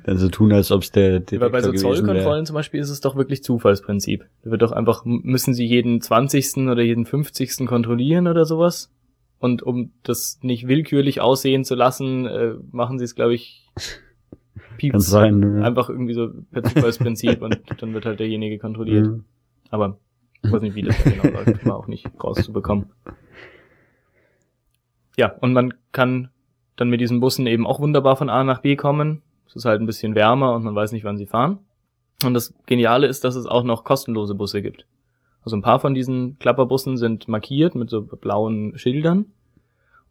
Dann [LAUGHS] so tun, als ob es der Detektor Aber bei so Zollkontrollen zum Beispiel ist es doch wirklich Zufallsprinzip. Da wird doch einfach, müssen sie jeden 20. oder jeden 50. kontrollieren oder sowas. Und um das nicht willkürlich aussehen zu lassen, äh, machen sie es, glaube ich, [LAUGHS] Pieps. sein, ja. Einfach irgendwie so per Zufallsprinzip und dann wird halt derjenige kontrolliert. Mhm. Aber ich weiß nicht, wie das genau läuft, war auch nicht rauszubekommen. Ja, und man kann dann mit diesen Bussen eben auch wunderbar von A nach B kommen. Es ist halt ein bisschen wärmer und man weiß nicht, wann sie fahren. Und das Geniale ist, dass es auch noch kostenlose Busse gibt. Also ein paar von diesen Klapperbussen sind markiert mit so blauen Schildern.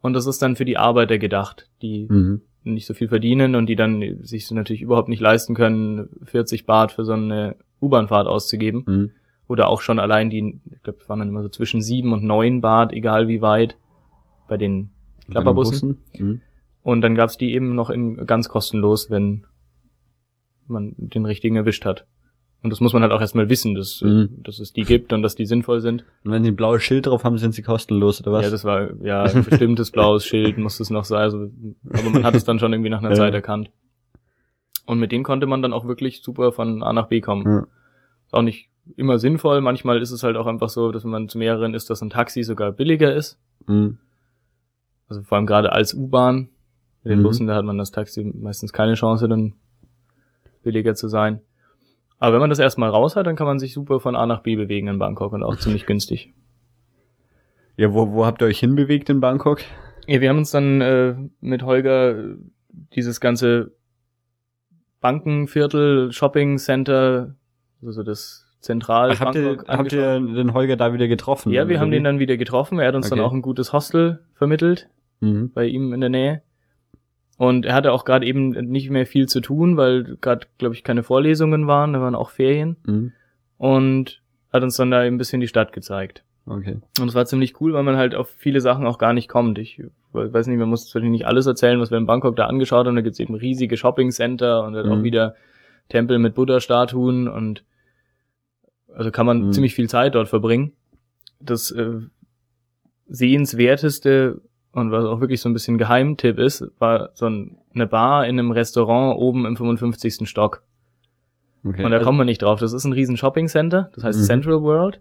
Und das ist dann für die Arbeiter gedacht, die mhm. nicht so viel verdienen und die dann sich so natürlich überhaupt nicht leisten können, 40 Bart für so eine U-Bahn-Fahrt auszugeben. Mhm. Oder auch schon allein die, ich glaube, waren dann immer so zwischen sieben und neun Bart, egal wie weit, bei den Klapperbussen. Mhm. Und dann gab's die eben noch in ganz kostenlos, wenn man den richtigen erwischt hat. Und das muss man halt auch erstmal wissen, dass, mhm. dass es die gibt und dass die sinnvoll sind. Und wenn sie ein blaues Schild drauf haben, sind sie kostenlos, oder was? Ja, das war ja ein bestimmtes blaues Schild, muss es noch sein. Also, aber man hat es dann schon irgendwie nach einer [LAUGHS] ja. Zeit erkannt. Und mit denen konnte man dann auch wirklich super von A nach B kommen. Ja. Ist auch nicht immer sinnvoll. Manchmal ist es halt auch einfach so, dass wenn man zu mehreren ist, dass ein Taxi sogar billiger ist. Mhm. Also vor allem gerade als U-Bahn. Mit den mhm. Bussen, da hat man das Taxi meistens keine Chance, dann billiger zu sein. Aber wenn man das erstmal raus hat, dann kann man sich super von A nach B bewegen in Bangkok und auch [LAUGHS] ziemlich günstig. Ja, wo, wo habt ihr euch hinbewegt in Bangkok? Ja, wir haben uns dann äh, mit Holger dieses ganze Bankenviertel, Shopping Center, also das Zentral. Ach, habt, ihr, habt ihr den Holger da wieder getroffen? Ja, wir haben den dann wieder getroffen. Er hat uns okay. dann auch ein gutes Hostel vermittelt mhm. bei ihm in der Nähe. Und er hatte auch gerade eben nicht mehr viel zu tun, weil gerade, glaube ich, keine Vorlesungen waren, da waren auch Ferien. Mhm. Und hat uns dann da ein bisschen die Stadt gezeigt. Okay. Und es war ziemlich cool, weil man halt auf viele Sachen auch gar nicht kommt. Ich weiß nicht, man muss natürlich nicht alles erzählen, was wir in Bangkok da angeschaut haben. Da gibt's eben riesige Shopping-Center und halt mhm. auch wieder Tempel mit Buddha-Statuen und also kann man mhm. ziemlich viel Zeit dort verbringen. Das äh, sehenswerteste und was auch wirklich so ein bisschen Geheimtipp ist, war so eine Bar in einem Restaurant oben im 55. Stock. Okay. Und da kommt man nicht drauf. Das ist ein riesen Shopping Center, das heißt mhm. Central World.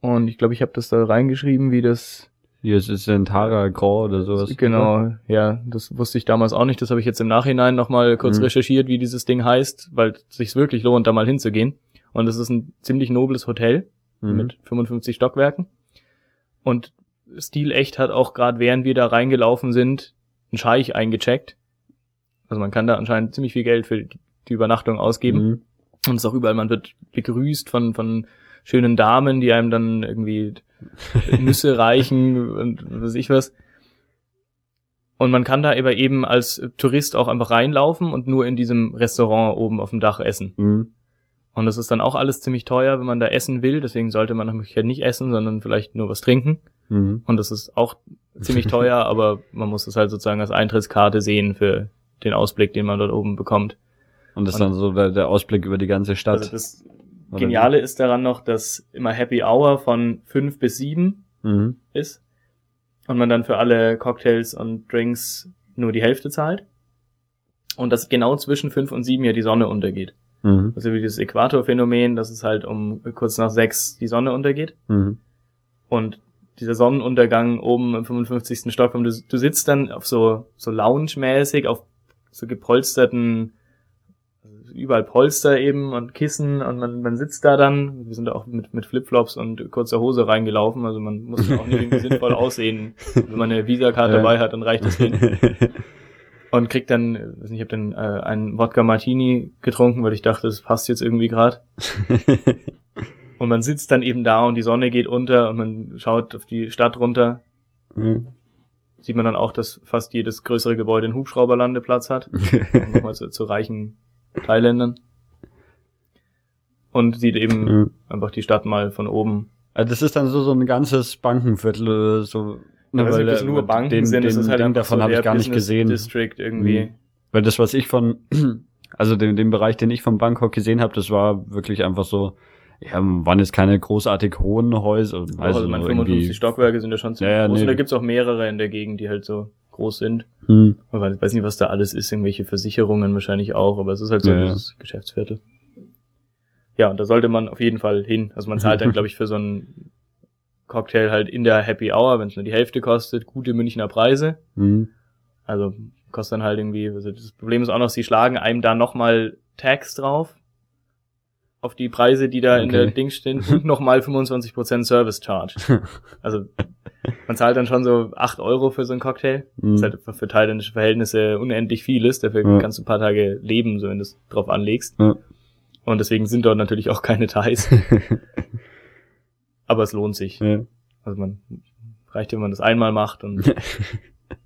Und ich glaube, ich habe das da reingeschrieben, wie das. Hier ist es in Tara Grand oder sowas. Genau, ja, das wusste ich damals auch nicht. Das habe ich jetzt im Nachhinein nochmal kurz mhm. recherchiert, wie dieses Ding heißt, weil es sich wirklich lohnt, da mal hinzugehen. Und es ist ein ziemlich nobles Hotel mhm. mit 55 Stockwerken. Und Stil echt hat auch gerade während wir da reingelaufen sind, einen Scheich eingecheckt. Also man kann da anscheinend ziemlich viel Geld für die Übernachtung ausgeben. Mhm. Und es ist auch überall, man wird begrüßt von, von schönen Damen, die einem dann irgendwie Nüsse [LAUGHS] reichen und was weiß ich was. Und man kann da aber eben als Tourist auch einfach reinlaufen und nur in diesem Restaurant oben auf dem Dach essen. Mhm. Und das ist dann auch alles ziemlich teuer, wenn man da essen will. Deswegen sollte man natürlich nicht essen, sondern vielleicht nur was trinken. Mhm. Und das ist auch ziemlich teuer, [LAUGHS] aber man muss es halt sozusagen als Eintrittskarte sehen für den Ausblick, den man dort oben bekommt. Und das ist dann so der, der, Ausblick über die ganze Stadt. Also das Geniale ist daran noch, dass immer Happy Hour von fünf bis sieben mhm. ist und man dann für alle Cocktails und Drinks nur die Hälfte zahlt. Und dass genau zwischen fünf und sieben ja die Sonne untergeht. Mhm. Also wie dieses Äquatorphänomen, dass es halt um kurz nach sechs die Sonne untergeht. Mhm. Und dieser Sonnenuntergang oben im 55. Stock und du, du sitzt dann auf so, so lounge-mäßig auf so gepolsterten, überall Polster eben und Kissen und man, man sitzt da dann, wir sind da auch mit, mit Flipflops und kurzer Hose reingelaufen, also man muss auch nicht irgendwie sinnvoll aussehen. Wenn man eine Visakarte ja. dabei hat, dann reicht das hin. [LAUGHS] Und krieg dann, weiß nicht, ich habe dann äh, einen Wodka Martini getrunken, weil ich dachte, das passt jetzt irgendwie gerade. [LAUGHS] Und man sitzt dann eben da und die Sonne geht unter und man schaut auf die Stadt runter. Mhm. Sieht man dann auch, dass fast jedes größere Gebäude einen Hubschrauberlandeplatz hat. [LAUGHS] Nochmal zu, zu reichen Thailändern. Und sieht eben mhm. einfach die Stadt mal von oben. Also das ist dann so, so ein ganzes Bankenviertel, so. Ne, weil das nur Banken den, sind, den, das ist halt Ding davon so habe ich gar nicht gesehen. District irgendwie. Mhm. Weil das, was ich von, [CLEARS THROAT] also den, den Bereich, den ich von Bangkok gesehen habe, das war wirklich einfach so, ja, waren jetzt keine großartig hohen Häuser. Also, also meine 55 Stockwerke sind ja schon ziemlich ja, ja, groß. Nee. Und da gibt's auch mehrere in der Gegend, die halt so groß sind. Hm. Ich weiß nicht, was da alles ist, irgendwelche Versicherungen wahrscheinlich auch, aber es ist halt so ja, dieses Geschäftsviertel. Ja, und da sollte man auf jeden Fall hin. Also man zahlt dann, [LAUGHS] glaube ich, für so einen Cocktail halt in der Happy Hour, wenn es nur die Hälfte kostet, gute Münchner Preise. Hm. Also kostet dann halt irgendwie, also das Problem ist auch noch, sie schlagen einem da nochmal Tax drauf auf die Preise, die da okay. in der Ding stehen [LAUGHS] und nochmal 25% Service Charge. Also man zahlt dann schon so 8 Euro für so einen Cocktail. Mhm. Das ist halt für thailändische Verhältnisse unendlich viel ist. Dafür ja. kannst du ein paar Tage leben, so wenn du es drauf anlegst. Ja. Und deswegen sind dort natürlich auch keine Thais. [LAUGHS] Aber es lohnt sich. Ja. Also man reicht, wenn man das einmal macht und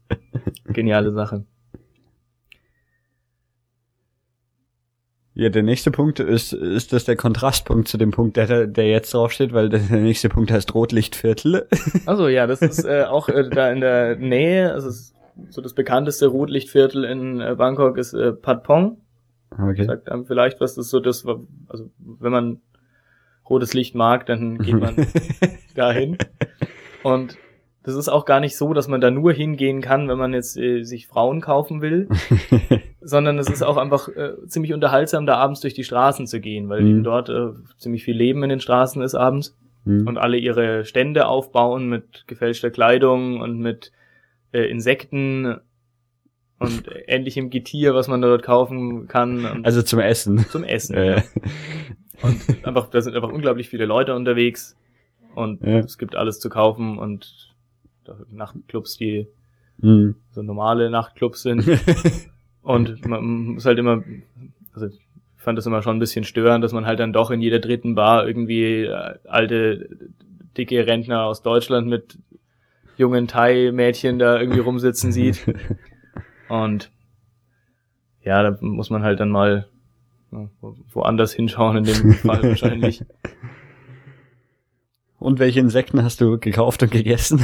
[LAUGHS] geniale Sache. Ja, der nächste Punkt ist, ist das der Kontrastpunkt zu dem Punkt, der, der jetzt draufsteht, weil der nächste Punkt heißt Rotlichtviertel. Also ja, das ist äh, auch äh, da in der Nähe, also so das bekannteste Rotlichtviertel in äh, Bangkok ist äh, Patpong. Okay. Sagt einem vielleicht, was das so das, also wenn man rotes Licht mag, dann geht man [LAUGHS] dahin. Und das ist auch gar nicht so, dass man da nur hingehen kann, wenn man jetzt äh, sich Frauen kaufen will, [LAUGHS] sondern es ist auch einfach äh, ziemlich unterhaltsam, da abends durch die Straßen zu gehen, weil mhm. dort äh, ziemlich viel Leben in den Straßen ist abends mhm. und alle ihre Stände aufbauen mit gefälschter Kleidung und mit äh, Insekten und [LAUGHS] ähnlichem Getier, was man dort kaufen kann. also zum Essen. Zum Essen. ja. Und einfach, da sind einfach unglaublich viele Leute unterwegs und ja. es gibt alles zu kaufen und Nachtclubs, die mhm. so normale Nachtclubs sind. [LAUGHS] und man muss halt immer, also ich fand das immer schon ein bisschen störend, dass man halt dann doch in jeder dritten Bar irgendwie äh, alte, dicke Rentner aus Deutschland mit jungen Thai-Mädchen da irgendwie rumsitzen sieht. [LAUGHS] Und ja, da muss man halt dann mal woanders hinschauen in dem Fall wahrscheinlich. [LAUGHS] Und welche Insekten hast du gekauft und gegessen?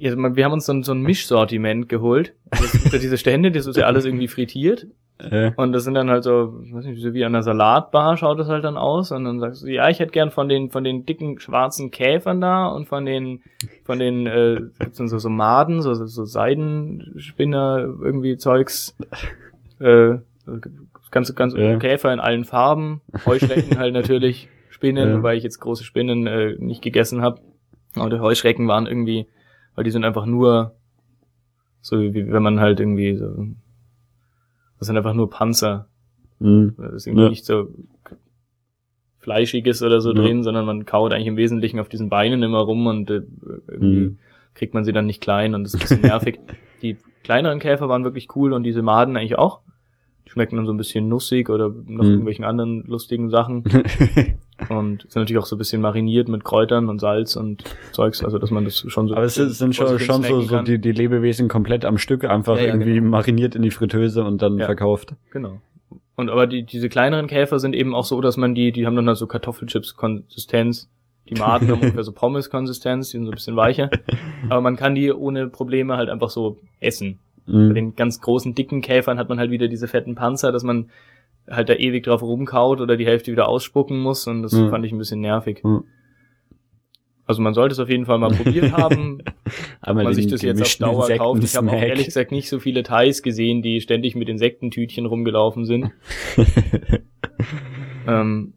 Wir haben uns so ein, so ein Mischsortiment geholt. Also diese Stände, das ist ja alles irgendwie frittiert. Äh. Und das sind dann halt so, weiß nicht, so wie an einer Salatbar schaut das halt dann aus. Und dann sagst du, ja, ich hätte gern von den, von den dicken schwarzen Käfern da und von den, von den, äh, gibt's dann so, so Maden, so, so Seidenspinner, irgendwie Zeugs, äh, ganz, ganz ja. Käfer in allen Farben, Heuschrecken halt natürlich, Spinnen, ja. wobei ich jetzt große Spinnen äh, nicht gegessen habe. Aber die Heuschrecken waren irgendwie weil die sind einfach nur so wie wenn man halt irgendwie so das sind einfach nur Panzer. Mhm. Das ist irgendwie ja. nicht so fleischiges oder so ja. drin, sondern man kaut eigentlich im Wesentlichen auf diesen Beinen immer rum und äh, irgendwie mhm. kriegt man sie dann nicht klein und das ist ein bisschen nervig. [LAUGHS] die kleineren Käfer waren wirklich cool und diese Maden eigentlich auch. Die schmecken dann so ein bisschen nussig oder noch mhm. irgendwelchen anderen lustigen Sachen. [LAUGHS] und sind natürlich auch so ein bisschen mariniert mit Kräutern und Salz und Zeugs, also dass man das schon so. Aber es sind schon, schon so, so die, die Lebewesen komplett am Stück einfach ja, ja, irgendwie genau. mariniert in die Fritteuse und dann ja, verkauft. Genau. Und aber die, diese kleineren Käfer sind eben auch so, dass man die, die haben dann halt so Kartoffelchips-Konsistenz. Die Maden haben [LAUGHS] ungefähr so Pommes-Konsistenz, die sind so ein bisschen weicher. Aber man kann die ohne Probleme halt einfach so essen. Mhm. Bei den ganz großen, dicken Käfern hat man halt wieder diese fetten Panzer, dass man halt da ewig drauf rumkaut oder die Hälfte wieder ausspucken muss und das mhm. fand ich ein bisschen nervig. Mhm. Also man sollte es auf jeden Fall mal probiert [LAUGHS] haben. Aber man sich das jetzt auf Dauer kauft. Ich habe auch ehrlich gesagt nicht so viele Thais gesehen, die ständig mit Insektentütchen rumgelaufen sind. [LAUGHS] ähm,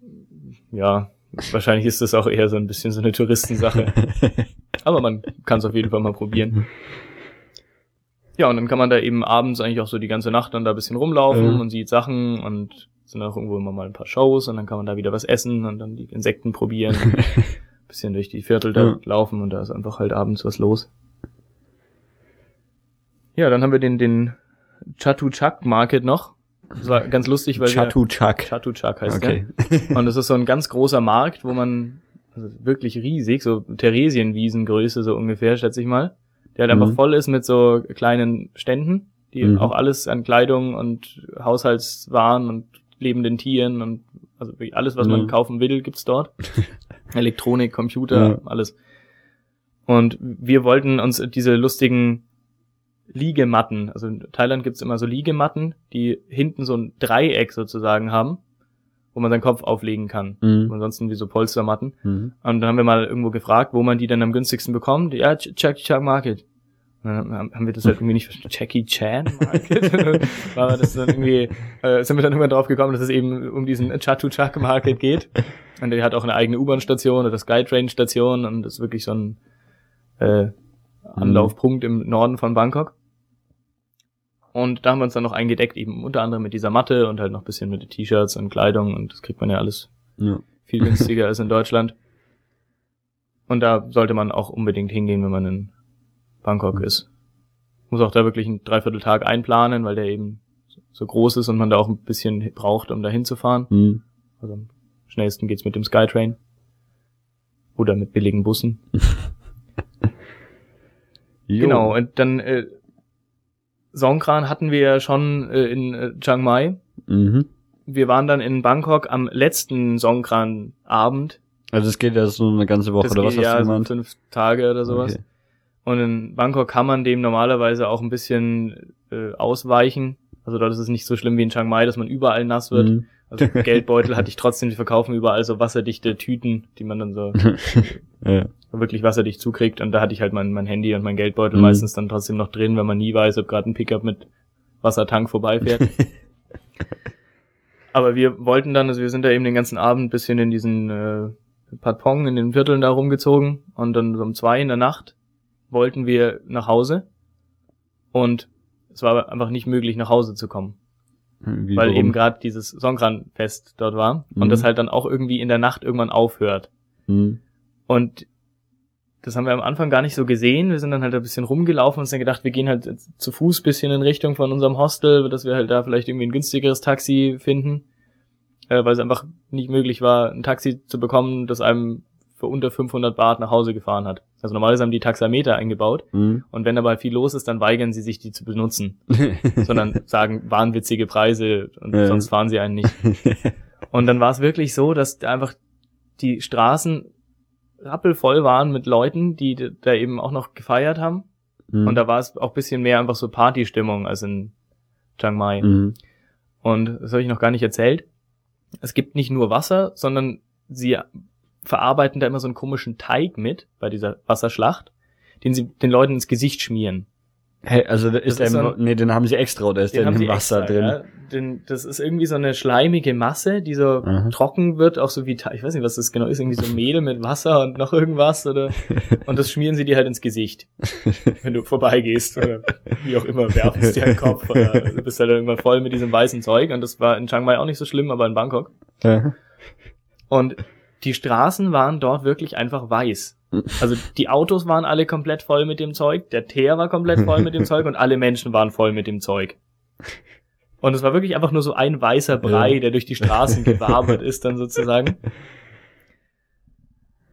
ja, wahrscheinlich ist das auch eher so ein bisschen so eine Touristensache. [LAUGHS] Aber man kann es auf jeden Fall mal probieren. Ja, und dann kann man da eben abends eigentlich auch so die ganze Nacht dann da ein bisschen rumlaufen mhm. und sieht Sachen und sind auch irgendwo immer mal ein paar Shows und dann kann man da wieder was essen und dann die Insekten probieren. [LAUGHS] ein bisschen durch die Viertel da ja. laufen und da ist einfach halt abends was los. Ja, dann haben wir den, den Chatuchak Market noch. Das war ganz lustig, weil Chatuchak. Chatuchak heißt okay. der. Und das ist so ein ganz großer Markt, wo man, also wirklich riesig, so Theresienwiesengröße so ungefähr, schätze ich mal der halt mhm. einfach voll ist mit so kleinen Ständen, die mhm. auch alles an Kleidung und Haushaltswaren und lebenden Tieren und also alles, was mhm. man kaufen will, gibt's dort. [LAUGHS] Elektronik, Computer, ja. alles. Und wir wollten uns diese lustigen Liegematten, also in Thailand gibt's immer so Liegematten, die hinten so ein Dreieck sozusagen haben, wo man seinen Kopf auflegen kann. Mhm. Ansonsten wie so Polstermatten. Mhm. Und dann haben wir mal irgendwo gefragt, wo man die dann am günstigsten bekommt. Ja, Chuck Chuck Market. Und dann haben wir das halt irgendwie nicht verstanden. [LAUGHS] Jackie Chan Market? [LAUGHS] War das dann irgendwie, äh, sind wir dann irgendwann drauf gekommen, dass es eben um diesen Chatu Chak Market geht. Und der hat auch eine eigene U-Bahn-Station oder Skytrain-Station und das ist wirklich so ein äh, Anlaufpunkt im Norden von Bangkok. Und da haben wir uns dann noch eingedeckt, eben unter anderem mit dieser Matte und halt noch bisschen mit T-Shirts und Kleidung und das kriegt man ja alles ja. viel günstiger als in Deutschland. Und da sollte man auch unbedingt hingehen, wenn man in Bangkok ist. Muss auch da wirklich einen Dreivierteltag einplanen, weil der eben so groß ist und man da auch ein bisschen braucht, um da hinzufahren. Mhm. Also am schnellsten geht's mit dem Skytrain. Oder mit billigen Bussen. [LAUGHS] Genau, und dann äh, Songkran hatten wir ja schon äh, in äh, Chiang Mai. Mhm. Wir waren dann in Bangkok am letzten Songkran-Abend. Also es geht ja so eine ganze Woche das oder was hast ja du gemeint? fünf Tage oder sowas. Okay. Und in Bangkok kann man dem normalerweise auch ein bisschen äh, ausweichen. Also dort ist es nicht so schlimm wie in Chiang Mai, dass man überall nass wird. Mhm. Also Geldbeutel hatte ich trotzdem, die verkaufen überall so wasserdichte Tüten, die man dann so [LAUGHS] ja. wirklich wasserdicht zukriegt. Und da hatte ich halt mein, mein Handy und mein Geldbeutel mhm. meistens dann trotzdem noch drin, wenn man nie weiß, ob gerade ein Pickup mit Wassertank vorbeifährt. [LAUGHS] Aber wir wollten dann, also wir sind da eben den ganzen Abend bisschen in diesen äh, Patpong, in den Vierteln da rumgezogen und dann um zwei in der Nacht wollten wir nach Hause und es war einfach nicht möglich, nach Hause zu kommen. Wie, weil warum? eben gerade dieses Songkran-Fest dort war mhm. und das halt dann auch irgendwie in der Nacht irgendwann aufhört. Mhm. Und das haben wir am Anfang gar nicht so gesehen. Wir sind dann halt ein bisschen rumgelaufen und uns dann gedacht, wir gehen halt zu Fuß bisschen in Richtung von unserem Hostel, dass wir halt da vielleicht irgendwie ein günstigeres Taxi finden, äh, weil es einfach nicht möglich war, ein Taxi zu bekommen, das einem für unter 500 Baht nach Hause gefahren hat. Also normalerweise haben die Taxameter eingebaut mhm. und wenn dabei viel los ist, dann weigern sie sich, die zu benutzen, [LAUGHS] sondern sagen wahnwitzige Preise und ja. sonst fahren sie einen nicht. [LAUGHS] Und dann war es wirklich so, dass einfach die Straßen rappelvoll waren mit Leuten, die da eben auch noch gefeiert haben. Mhm. Und da war es auch bisschen mehr einfach so Partystimmung als in Chiang Mai. Mhm. Und das habe ich noch gar nicht erzählt. Es gibt nicht nur Wasser, sondern sie verarbeiten da immer so einen komischen Teig mit bei dieser Wasserschlacht, den sie den Leuten ins Gesicht schmieren. Hey, also ist der im, nee, den haben sie extra oder ist der im Wasser extra, drin? Ja. Den, das ist irgendwie so eine schleimige Masse, die so Aha. trocken wird, auch so wie ich weiß nicht, was das genau ist, irgendwie so Mehl mit Wasser und noch irgendwas oder [LAUGHS] und das schmieren sie dir halt ins Gesicht, wenn du vorbeigehst oder wie auch immer werfen es dir einen Kopf oder du bist halt irgendwann voll mit diesem weißen Zeug und das war in Chiang Mai auch nicht so schlimm, aber in Bangkok. Aha. Und die Straßen waren dort wirklich einfach weiß. Also die Autos waren alle komplett voll mit dem Zeug, der Teer war komplett voll mit dem [LAUGHS] Zeug und alle Menschen waren voll mit dem Zeug. Und es war wirklich einfach nur so ein weißer Brei, der durch die Straßen [LAUGHS] gewabert ist dann sozusagen.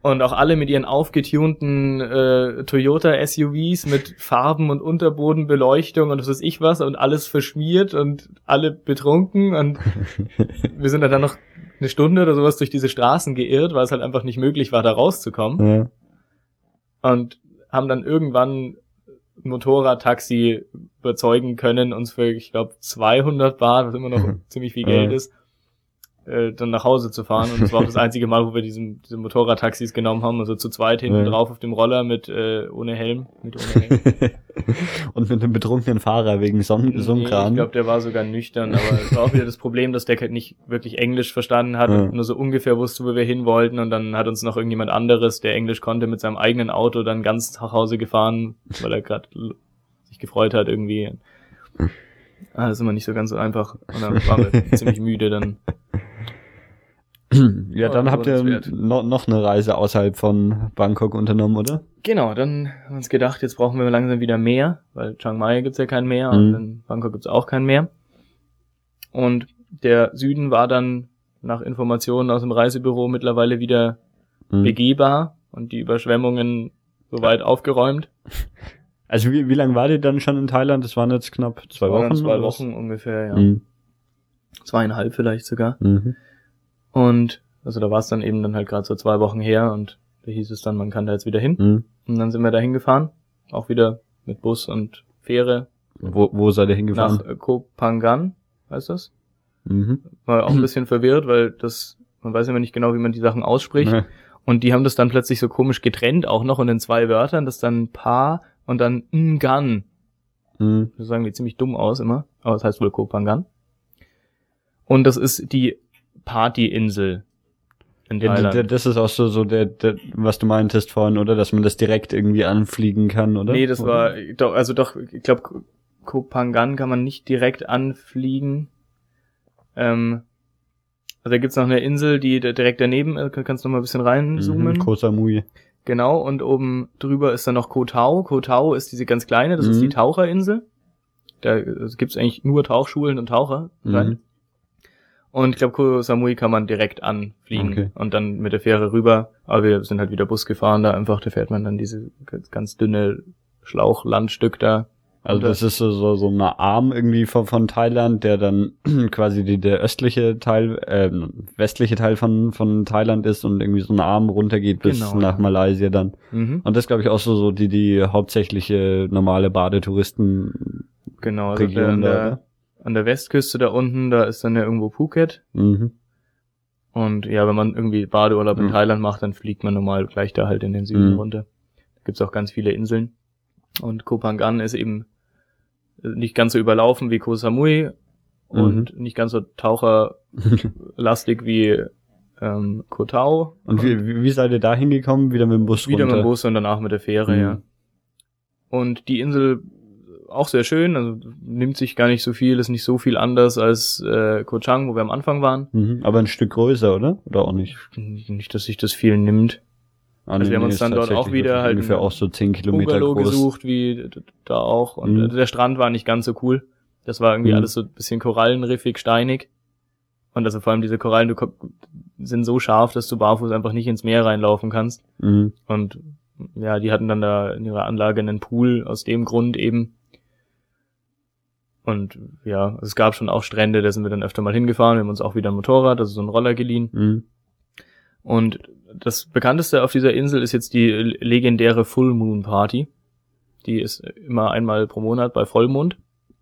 Und auch alle mit ihren aufgetunten äh, Toyota SUVs mit Farben und Unterbodenbeleuchtung und das ist ich was und alles verschmiert und alle betrunken und [LAUGHS] wir sind dann noch eine Stunde oder sowas durch diese Straßen geirrt, weil es halt einfach nicht möglich war, da rauszukommen. Ja. Und haben dann irgendwann Motorradtaxi überzeugen können, uns für, ich glaube, 200 Baht, was immer noch [LAUGHS] ziemlich viel Geld ist, äh, dann nach Hause zu fahren. Und das war auch das [LAUGHS] einzige Mal, wo wir diesen, diese Motorradtaxis genommen haben, also zu zweit hinten ja. drauf auf dem Roller mit äh, ohne Helm. Mit ohne Helm. [LAUGHS] Und mit einem betrunkenen Fahrer wegen Son Sonnenkran. Nee, ich glaube, der war sogar nüchtern, aber es war auch wieder das Problem, dass der nicht wirklich Englisch verstanden hat ja. und nur so ungefähr wusste, wo wir hin wollten. Und dann hat uns noch irgendjemand anderes, der Englisch konnte, mit seinem eigenen Auto dann ganz nach Hause gefahren, weil er gerade sich gefreut hat irgendwie. Ah, das ist immer nicht so ganz so einfach. Und dann waren wir [LAUGHS] ziemlich müde dann. [CLEARS THROAT] Ja, dann habt ihr no, noch eine Reise außerhalb von Bangkok unternommen, oder? Genau, dann haben wir uns gedacht, jetzt brauchen wir langsam wieder Meer, weil Chiang Mai gibt's ja kein Meer mhm. und in Bangkok gibt's auch kein Meer. Und der Süden war dann nach Informationen aus dem Reisebüro mittlerweile wieder mhm. begehbar und die Überschwemmungen soweit aufgeräumt. [LAUGHS] Also wie, wie lange war ihr dann schon in Thailand? Das waren jetzt knapp zwei Wochen. Zwei Wochen ungefähr, ja. Mhm. Zweieinhalb vielleicht sogar. Mhm. Und also da war es dann eben dann halt gerade so zwei Wochen her und da hieß es dann, man kann da jetzt wieder hin. Mhm. Und dann sind wir da hingefahren, auch wieder mit Bus und Fähre. Wo, wo seid ihr hingefahren? Nach Kopangan, weißt du das? Mhm. War auch ein bisschen verwirrt, weil das, man weiß immer nicht genau, wie man die Sachen ausspricht. Nee. Und die haben das dann plötzlich so komisch getrennt, auch noch und in zwei Wörtern, das dann Pa und dann Ngan. Mhm. Das sagen die ziemlich dumm aus immer, aber das heißt wohl Kopangan. Und das ist die Partyinsel in. Ja, das ist auch so, so der, der, was du meintest vorhin, oder? Dass man das direkt irgendwie anfliegen kann, oder? Nee, das war, doch, also doch, ich glaube, Kopangan kann man nicht direkt anfliegen. Ähm, also da gibt's noch eine Insel, die direkt daneben ist, kannst du noch mal ein bisschen reinzoomen. Mhm, Koh Samui. Genau, und oben drüber ist dann noch Koh Tao. Koh Tao ist diese ganz kleine, das mhm. ist die Taucherinsel. Da also gibt's eigentlich nur Tauchschulen und Taucher. Mhm. Und ich glaube, Koh Samui kann man direkt anfliegen okay. und dann mit der Fähre rüber. Aber wir sind halt wieder Bus gefahren, da einfach, da fährt man dann diese ganz dünne Schlauchlandstück da. Also das ist so, so, so eine Arm irgendwie von, von Thailand, der dann [CLEARS THROAT] quasi die, der östliche Teil, äh, westliche Teil von, von Thailand ist und irgendwie so eine Arm runtergeht bis genau, nach ja. Malaysia dann. Mhm. Und das glaube ich auch so, so die, die hauptsächliche normale Badetouristen. Genau, also Region der, da, an der Westküste da unten, da ist dann ja irgendwo Phuket. Mhm. Und ja, wenn man irgendwie Badeurlaub in mhm. Thailand macht, dann fliegt man normal gleich da halt in den Süden mhm. runter. Da gibt's auch ganz viele Inseln. Und Koh Phangan ist eben nicht ganz so überlaufen wie Koh Samui und mhm. nicht ganz so taucherlastig [LAUGHS] wie ähm, Koh Tao. Und wie, wie seid ihr da hingekommen? Wieder mit dem Bus Wieder runter? mit dem Bus und danach mit der Fähre, mhm. ja. Und die Insel auch sehr schön, also nimmt sich gar nicht so viel, ist nicht so viel anders als äh, Koh Chang, wo wir am Anfang waren. Mhm, aber ein Stück größer, oder? Oder auch nicht? Nicht, dass sich das viel nimmt. Ah, also nee, wir haben uns dann dort auch wieder halt ungefähr auch so zehn Kilometer Bungalow groß. gesucht, wie da auch. Und mhm. der Strand war nicht ganz so cool. Das war irgendwie mhm. alles so ein bisschen korallenriffig, steinig. Und also vor allem diese Korallen du, sind so scharf, dass du barfuß einfach nicht ins Meer reinlaufen kannst. Mhm. Und ja, die hatten dann da in ihrer Anlage einen Pool aus dem Grund eben. Und ja, es gab schon auch Strände, da sind wir dann öfter mal hingefahren. Wir haben uns auch wieder ein Motorrad, also so ein Roller geliehen. Mhm. Und das bekannteste auf dieser Insel ist jetzt die legendäre Full Moon Party. Die ist immer einmal pro Monat bei Vollmond.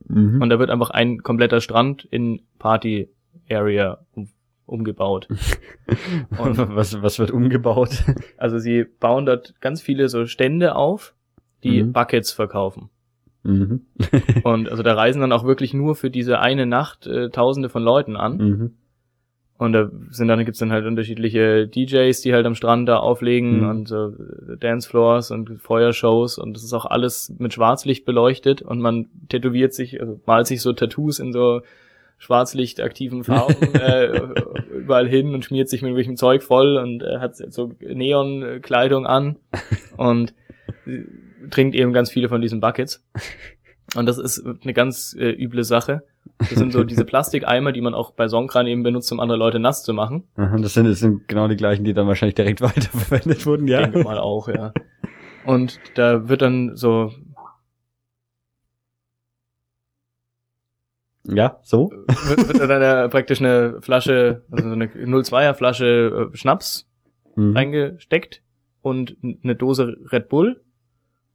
Mhm. Und da wird einfach ein kompletter Strand in Party Area um, umgebaut. [LAUGHS] Und was, was wird umgebaut? Also sie bauen dort ganz viele so Stände auf, die mhm. Buckets verkaufen. Mhm. [LAUGHS] und also da reisen dann auch wirklich nur für diese eine Nacht äh, Tausende von Leuten an. Mhm. Und da sind dann, gibt's dann halt unterschiedliche DJs, die halt am Strand da auflegen mhm. und so Dancefloors und Feuershows und das ist auch alles mit Schwarzlicht beleuchtet und man tätowiert sich, also malt sich so Tattoos in so schwarzlichtaktiven Farben [LAUGHS] äh, überall hin und schmiert sich mit irgendwelchem Zeug voll und äh, hat so Neonkleidung an [LAUGHS] und trinkt eben ganz viele von diesen Buckets. Und das ist eine ganz äh, üble Sache. Das sind so diese [LAUGHS] Plastikeimer, die man auch bei Songkran eben benutzt, um andere Leute nass zu machen. das, sind, das sind genau die gleichen, die dann wahrscheinlich direkt [LAUGHS] weiterverwendet wurden, ja. Denke mal auch, ja. Und da wird dann so Ja, so. Wird, wird dann da praktisch eine Flasche, also eine 02er Flasche äh, Schnaps mhm. reingesteckt und eine Dose Red Bull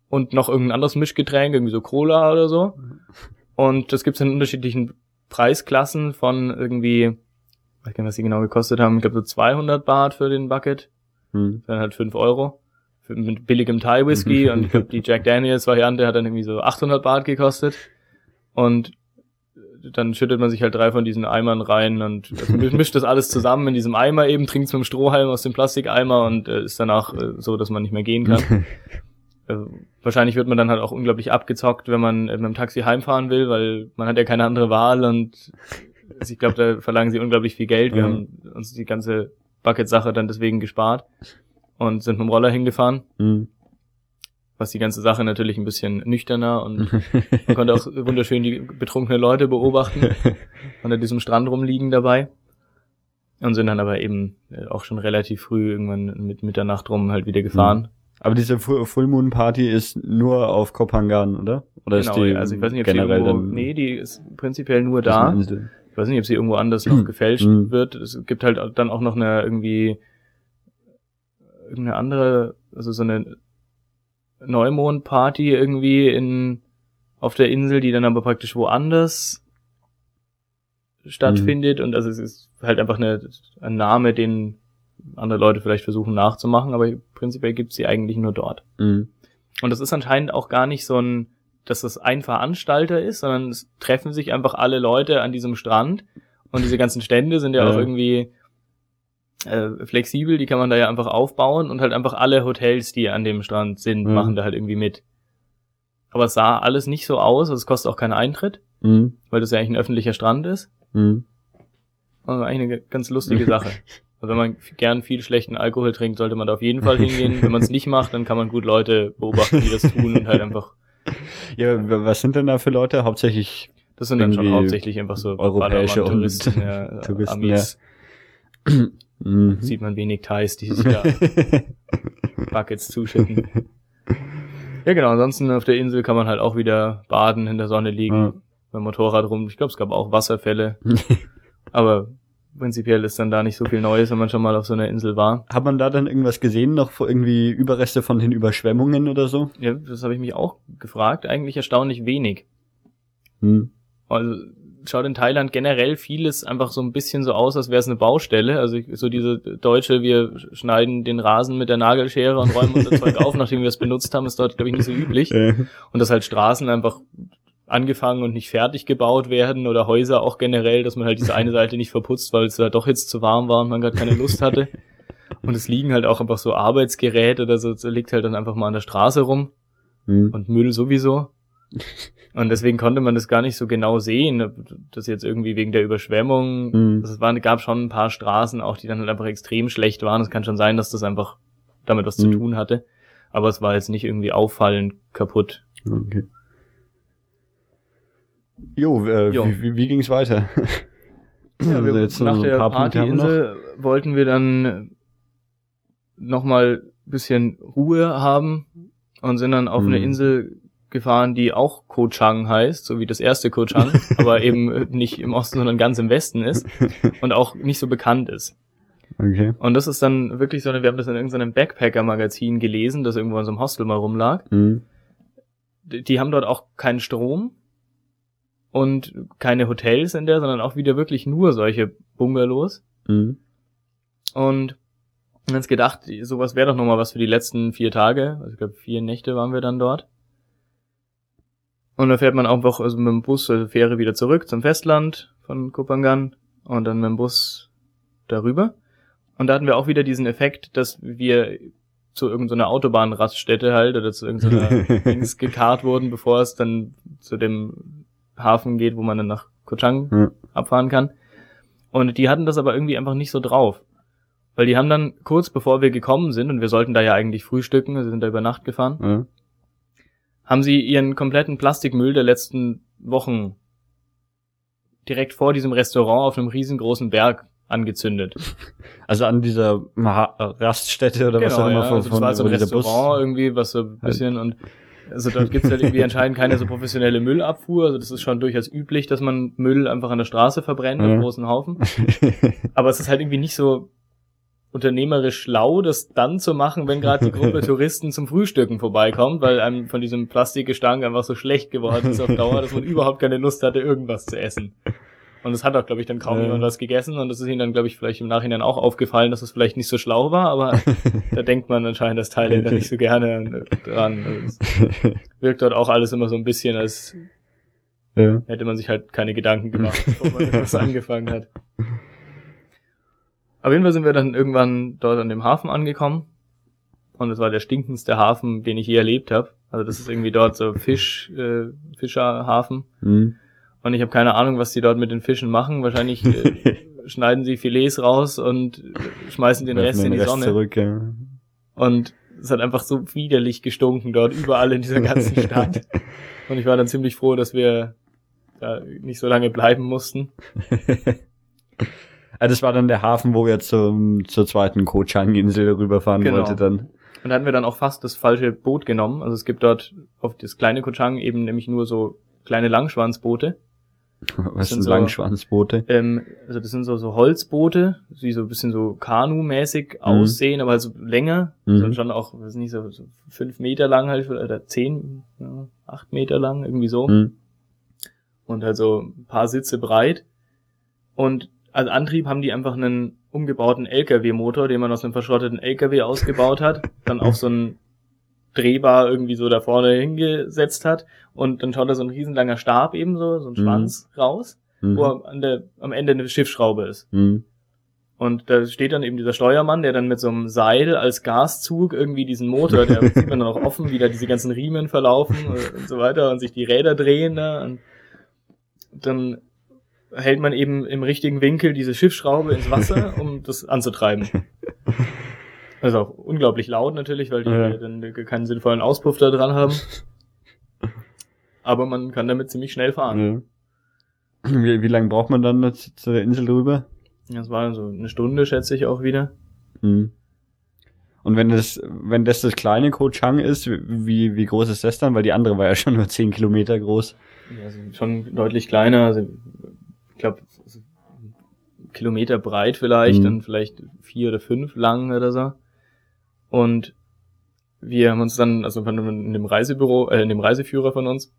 und noch irgendein anderes Mischgetränk, irgendwie so Cola oder so. Und das gibt's in unterschiedlichen Preisklassen von irgendwie, ich weiß gar nicht, was die genau gekostet haben, ich glaube so 200 Baht für den Bucket, hm. dann halt 5 Euro für, mit billigem Thai Whisky [LAUGHS] und ich glaube die Jack Daniels Variante hat dann irgendwie so 800 Baht gekostet und dann schüttet man sich halt drei von diesen Eimern rein und mischt das alles zusammen in diesem Eimer eben, trinkt es mit dem Strohhalm aus dem Plastikeimer und äh, ist danach äh, so, dass man nicht mehr gehen kann. äh, [LAUGHS] wahrscheinlich wird man dann halt auch unglaublich abgezockt, wenn man mit dem Taxi heimfahren will, weil man hat ja keine andere Wahl und ich glaube, da verlangen sie unglaublich viel Geld. Wir mhm. haben uns die ganze Bucket-Sache dann deswegen gespart und sind mit dem Roller hingefahren. Mhm. Was die ganze Sache natürlich ein bisschen nüchterner und [LAUGHS] man konnte auch wunderschön die betrunkene Leute beobachten unter diesem Strand rumliegen dabei. Und sind dann aber eben äh, auch schon relativ früh irgendwann mit Mitternacht rum halt wieder gefahren. Mhm aber diese Full Moon Party ist nur auf Kopangan, oder? Oder genau, ist die also ich weiß nicht, ob generell sie irgendwo, nee, die ist prinzipiell nur da. Ich weiß nicht, ob sie irgendwo anders [CLEARS THROAT] noch gefälscht mhm. wird. Es gibt halt dann auch noch eine irgendwie irgendeine andere, also so eine Neumond-Party irgendwie in auf der Insel, die dann aber praktisch woanders stattfindet. Mhm. Und also es ist halt einfach eine, ein Name, den andere Leute vielleicht versuchen nachzumachen, aber prinzipiell gibt's sie eigentlich nur dort. Mhm. Und das ist anscheinend auch gar nicht so ein, dass das ein Veranstalter ist, sondern es treffen sich einfach alle Leute an diesem Strand und diese ganzen Stände sind ja, ja. auch irgendwie äh, flexibel, die kann man da ja einfach aufbauen und halt einfach alle Hotels, die an dem Strand sind, mhm. machen da halt irgendwie mit. Aber es sah alles nicht so aus, also es kostet auch keinen Eintritt, mhm. weil das ja eigentlich ein öffentlicher Strand ist. Mhm. Also eigentlich eine ganz lustige Sache. [LAUGHS] Und wenn man gern viel schlechten Alkohol trinkt, sollte man da auf jeden Fall hingehen. wenn man es nicht macht, dann kann man gut Leute beobachten, die das tun und halt einfach. [LAUGHS] Ja, was sind denn da für Leute? Hauptsächlich. Das sind dann schon hauptsächlich einfach so europäische Touristen, ja, [LAUGHS] Touristen, Amis. Ja. [CLEARS THROAT] Mhm. Sieht man wenig Thais, die sich da [LAUGHS] Buckets zuschütten. ja, genau. Ansonsten auf der Insel kann man halt auch wieder baden, in der Sonne liegen, ja. beim Motorrad rum. Ich glaube, es gab auch Wasserfälle. Aber prinzipiell ist dann da nicht so viel Neues, wenn man schon mal auf so einer Insel war. Hat man da dann irgendwas gesehen, noch irgendwie Überreste von den Überschwemmungen oder so? Ja, das habe ich mich auch gefragt. Eigentlich erstaunlich wenig. Hm. Also schaut in Thailand generell vieles einfach so ein bisschen so aus, als wäre es eine Baustelle. Also so diese deutsche, wir schneiden den Rasen mit der Nagelschere und räumen unser [LAUGHS] Zeug auf, nachdem wir es benutzt haben, ist dort, glaube ich, nicht so üblich. Und dass halt Straßen einfach angefangen und nicht fertig gebaut werden oder Häuser auch generell, dass man halt diese eine [LAUGHS] Seite nicht verputzt, weil es da doch jetzt zu warm war und man gerade keine Lust hatte. [LAUGHS] Und es liegen halt auch einfach so Arbeitsgeräte oder so, liegt halt dann einfach mal an der Straße rum. Mhm. Und Müll sowieso. Und deswegen konnte man das gar nicht so genau sehen, dass jetzt irgendwie wegen der Überschwemmung, mhm. es waren, gab schon ein paar Straßen auch, die dann halt einfach extrem schlecht waren. Es kann schon sein, dass das einfach damit was mhm. zu tun hatte. Aber es war jetzt nicht irgendwie auffallend kaputt. Okay. Jo, äh, jo. wie, wie, wie ging es weiter? Ja, also jetzt nach so der Partyinsel wollten wir dann nochmal bisschen Ruhe haben und sind dann auf mhm. eine Insel gefahren, die auch Ko Chang heißt, so wie das erste Ko Chang, [LAUGHS] aber eben nicht im Osten, sondern ganz im Westen ist und auch nicht so bekannt ist. Okay. Und das ist dann wirklich so, eine, wir haben das in irgendeinem Backpacker-Magazin gelesen, das irgendwo in so einem Hostel mal rumlag. Mhm. Die haben dort auch keinen Strom und keine Hotels in der, sondern auch wieder wirklich nur solche Bungalows. Mhm. Und jetzt gedacht, sowas wäre doch nochmal was für die letzten vier Tage. Also ich glaube, vier Nächte waren wir dann dort. Und da fährt man einfach also mit dem Bus, also Fähre wieder zurück zum Festland von Kopangan und dann mit dem Bus darüber. Und da hatten wir auch wieder diesen Effekt, dass wir zu irgendeiner Autobahnraststätte halt oder zu irgendeiner [LAUGHS] Dings gekarrt wurden, bevor es dann zu dem Hafen geht, wo man dann nach Kochang ja. abfahren kann. Und die hatten das aber irgendwie einfach nicht so drauf. Weil die haben dann kurz bevor wir gekommen sind, und wir sollten da ja eigentlich frühstücken, wir sind da über Nacht gefahren, ja haben sie ihren kompletten Plastikmüll der letzten Wochen direkt vor diesem Restaurant auf einem riesengroßen Berg angezündet. [LAUGHS] Also an dieser Raststätte oder genau, was auch immer ja. von, also das war so ein Restaurant irgendwie, was so ein bisschen und also dort gibt's halt irgendwie anscheinend keine so professionelle Müllabfuhr. Also das ist schon durchaus üblich, dass man Müll einfach an der Straße verbrennt, ja. auf großen Haufen. [LAUGHS] Aber es ist halt irgendwie nicht so unternehmerisch schlau, das dann zu machen, wenn gerade die Gruppe [LAUGHS] Touristen zum Frühstücken vorbeikommt, weil einem von diesem Plastikgestank einfach so schlecht geworden ist auf Dauer, dass man überhaupt keine Lust hatte, irgendwas zu essen. Und es hat auch, glaube ich, dann kaum ja. jemand was gegessen und das ist ihnen dann, glaube ich, vielleicht im Nachhinein auch aufgefallen, dass es das vielleicht nicht so schlau war, aber [LAUGHS] da denkt man anscheinend als Thailänder nicht so gerne dran. Also [LAUGHS] wirkt dort auch alles immer so ein bisschen, als ja. hätte man sich halt keine Gedanken gemacht, bevor man [LAUGHS] was angefangen hat. Auf jeden Fall sind wir dann irgendwann dort an dem Hafen angekommen. Und es war der stinkendste Hafen, den ich je erlebt habe. Also das ist irgendwie dort so Fisch, äh, Fischerhafen. Mhm. Und ich habe keine Ahnung, was die dort mit den Fischen machen. Wahrscheinlich äh, [LAUGHS] schneiden sie Filets raus und schmeißen den Rest in die Rest Sonne. Zurück, ja. Und es hat einfach so widerlich gestunken dort überall in dieser ganzen [LAUGHS] Stadt. und ich war dann ziemlich froh, dass wir da nicht so lange bleiben mussten. Ah, [LAUGHS] das war dann der Hafen, wo wir zum, zur zweiten Koh-Chang-Insel rüberfahren genau. wollte dann. Und da hatten wir dann auch fast das falsche Boot genommen. Also es gibt dort auf das kleine Koh Chang eben nämlich nur so kleine Langschwanzboote. Was sind so, Langschwanzboote? Ähm, also das sind so, so Holzboote, die so ein bisschen so Kanu-mäßig mhm. aussehen, aber halt so länger. Mhm. Also schon auch, weiß nicht, so, so fünf Meter lang halt, oder zehn, ja, acht Meter lang, irgendwie so. Mhm. Und halt so ein paar Sitze breit. Und als Antrieb haben die einfach einen umgebauten LKW-Motor, den man aus einem verschrotteten LKW ausgebaut hat, dann auf so einen Drehbar irgendwie so da vorne hingesetzt hat und dann schaut da so ein riesenlanger Stab eben so, so ein mhm. Schwanz mhm. raus, mhm. wo an der, am Ende eine Schiffsschraube ist. Mhm. Und da steht dann eben dieser Steuermann, der dann mit so einem Seil als Gaszug irgendwie diesen Motor, der sieht man dann auch offen, wie da diese ganzen Riemen verlaufen und so weiter und sich die Räder drehen da. Und dann hält man eben im richtigen Winkel diese Schiffsschraube ins Wasser, um das anzutreiben. [LAUGHS] Also auch unglaublich laut natürlich, weil die ja. dann keinen sinnvollen Auspuff da dran haben. [LAUGHS] Aber man kann damit ziemlich schnell fahren. Ja. Wie, wie lange braucht man dann zu der Insel drüber? Das war so eine Stunde, schätze ich auch wieder. Mhm. Und wenn das, wenn das das kleine Ko Chang ist, wie, wie groß ist das dann? Weil die andere war ja schon nur 10 Kilometer groß. Ja, also schon deutlich kleiner. Also, ich glaube, Kilometer breit vielleicht mhm. und vielleicht vier oder fünf lang oder so. Und wir haben uns dann, also in dem Reisebüro, äh, in dem Reiseführer von uns,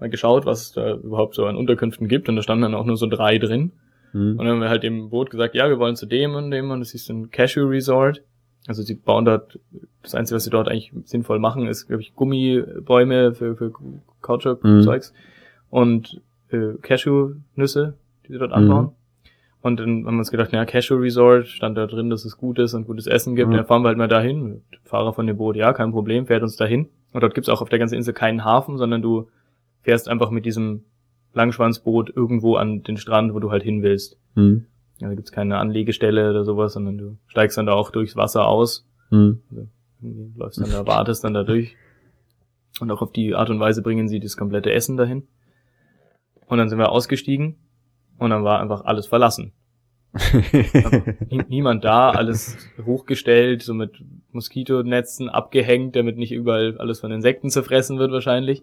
mal geschaut, was es da überhaupt so an Unterkünften gibt. Und da standen dann auch nur so drei drin. Mhm. Und dann haben wir halt dem Boot gesagt, ja, wir wollen zu dem und dem. Und es ist ein Cashew Resort. Also sie bauen dort, das Einzige, was sie dort eigentlich sinnvoll machen, ist, glaube ich, Gummibäume für, für Kautschuk-Zeugs mhm. und äh, Cashew-Nüsse, die sie dort mhm. Und dann haben wir uns gedacht, naja, Cashew Resort, stand da drin, dass es gut ist und gutes Essen gibt. Mhm. Dann fahren wir halt mal dahin. Fahrer von dem Boot, ja, kein Problem, fährt uns dahin. Und dort gibt's auch auf der ganzen Insel keinen Hafen, sondern du fährst einfach mit diesem Langschwanzboot irgendwo an den Strand, wo du halt hin willst. Mhm. Ja, da gibt's keine Anlegestelle oder sowas, sondern du steigst dann da auch durchs Wasser aus. Mhm. Also, läufst dann da, wartest dann da durch. Und auch auf die Art und Weise bringen sie das komplette Essen dahin. Und dann sind wir ausgestiegen und dann war einfach alles verlassen. [LAUGHS] niemand da, alles hochgestellt, so mit Moskitonetzen abgehängt, damit nicht überall alles von Insekten zerfressen wird wahrscheinlich.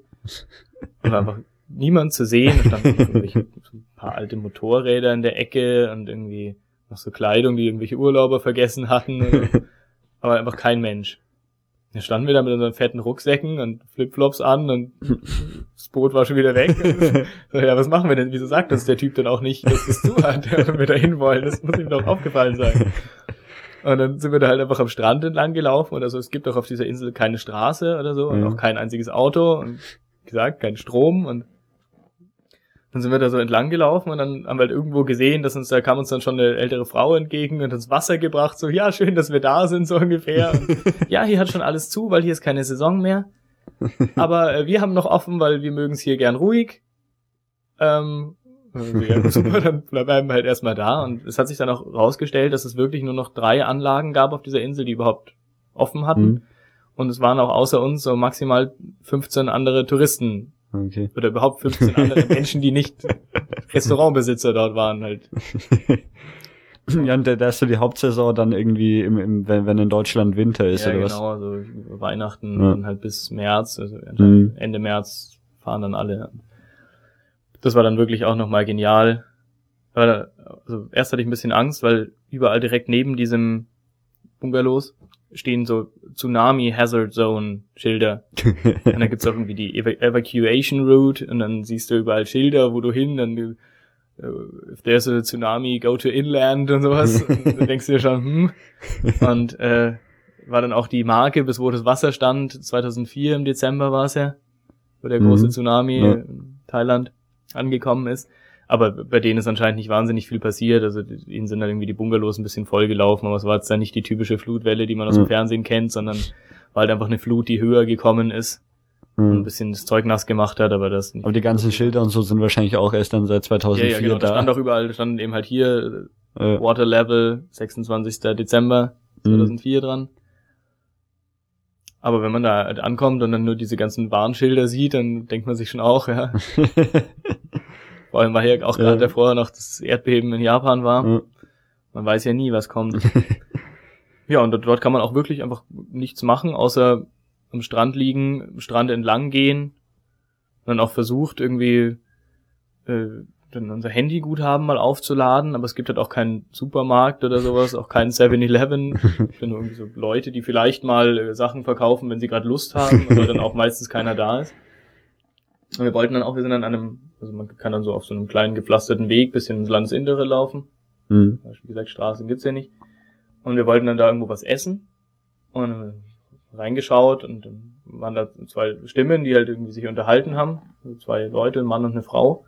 Und war einfach niemand zu sehen. Da standen so ein paar alte Motorräder in der Ecke und irgendwie noch so Kleidung, die irgendwelche Urlauber vergessen hatten. Aber einfach kein Mensch. Da standen wir da mit unseren fetten Rucksäcken und Flipflops an und [LAUGHS] das Boot war schon wieder weg. [LAUGHS] so, ja, was machen wir denn? Wieso sagt uns der Typ denn auch nicht, dass das zu hat, wenn wir da hin wollen? Das muss ihm doch aufgefallen sein. [LAUGHS] Und dann sind wir da halt einfach am Strand entlang gelaufen oder so. Es gibt auch auf dieser Insel keine Straße oder so und mhm. auch kein einziges Auto und wie gesagt, kein Strom und dann sind wir da so entlang gelaufen und dann haben wir halt irgendwo gesehen, dass uns, da kam uns dann schon eine ältere Frau entgegen und uns Wasser gebracht, so, ja, schön, dass wir da sind, so ungefähr. Und, [LAUGHS] ja, hier hat schon alles zu, weil hier ist keine Saison mehr. Aber äh, wir haben noch offen, weil wir mögen es hier gern ruhig. Ähm, ja, [LAUGHS] super, dann bleiben wir halt erstmal da. Und es hat sich dann auch rausgestellt, dass es wirklich nur noch drei Anlagen gab auf dieser Insel, die überhaupt offen hatten. Mhm. Und es waren auch außer uns so maximal 15 andere Touristen Okay. Oder überhaupt 15 andere [LAUGHS] Menschen, die nicht Restaurantbesitzer dort waren halt. Ja, und da ist so die Hauptsaison dann irgendwie, im, im, wenn, wenn in Deutschland Winter ist, ja, oder genau, was? genau, also Weihnachten ja. dann halt bis März, also mhm. Ende März fahren dann alle. Das war dann wirklich auch nochmal genial. Also erst hatte ich ein bisschen Angst, weil überall direkt neben diesem Bungalows stehen so Tsunami Hazard Zone Schilder. [LAUGHS] und dann gibt's auch irgendwie die Ev Evacuation Route und dann siehst du überall Schilder, wo du hin, dann uh, if there's a tsunami, go to inland und sowas. [LAUGHS] und dann denkst du dir schon, hm. Und äh, war dann auch die Marke, bis wo das Wasser stand, 2004 im Dezember war es ja, wo der große mhm. Tsunami ja. in Thailand angekommen ist. Aber bei denen ist anscheinend nicht wahnsinnig viel passiert. Also ihnen sind dann irgendwie die Bungalows ein bisschen vollgelaufen, aber es war jetzt dann nicht die typische Flutwelle, die man aus dem Fernsehen kennt, sondern war halt einfach eine Flut, die höher gekommen ist. Mhm. Und ein bisschen das Zeug nass gemacht hat, aber das nicht. Aber die ganzen Schilder und so sind wahrscheinlich auch erst dann seit 2004 ja, ja, genau. da. Da stand auch überall, standen eben halt hier äh, Water Level 26. Dezember 2004 mhm. dran. Aber wenn man da halt ankommt und dann nur diese ganzen Warnschilder sieht, dann denkt man sich schon auch, ja. [LAUGHS] Vor allem, weil hier auch gerade ja. davor noch das Erdbeben in Japan war. Ja. Man weiß ja nie, was kommt. [LAUGHS] ja, und dort kann man auch wirklich einfach nichts machen, außer am Strand liegen, am Strand entlang gehen. Und dann auch versucht, irgendwie äh, dann unser Handyguthaben mal aufzuladen, aber es gibt halt auch keinen Supermarkt oder sowas, auch keinen [LAUGHS] 7-Eleven. nur irgendwie so Leute, die vielleicht mal äh, Sachen verkaufen, wenn sie gerade Lust haben, aber dann auch meistens keiner da ist. Und wir wollten dann auch, wir sind dann an einem also man kann dann so auf so einem kleinen gepflasterten Weg bisschen ins Landesinnere laufen. Mhm. Wie gesagt, Straßen gibt's ja nicht. Und wir wollten dann da irgendwo was essen. Und reingeschaut und dann waren da zwei Stimmen, die halt irgendwie sich unterhalten haben. Also zwei Leute, ein Mann und eine Frau.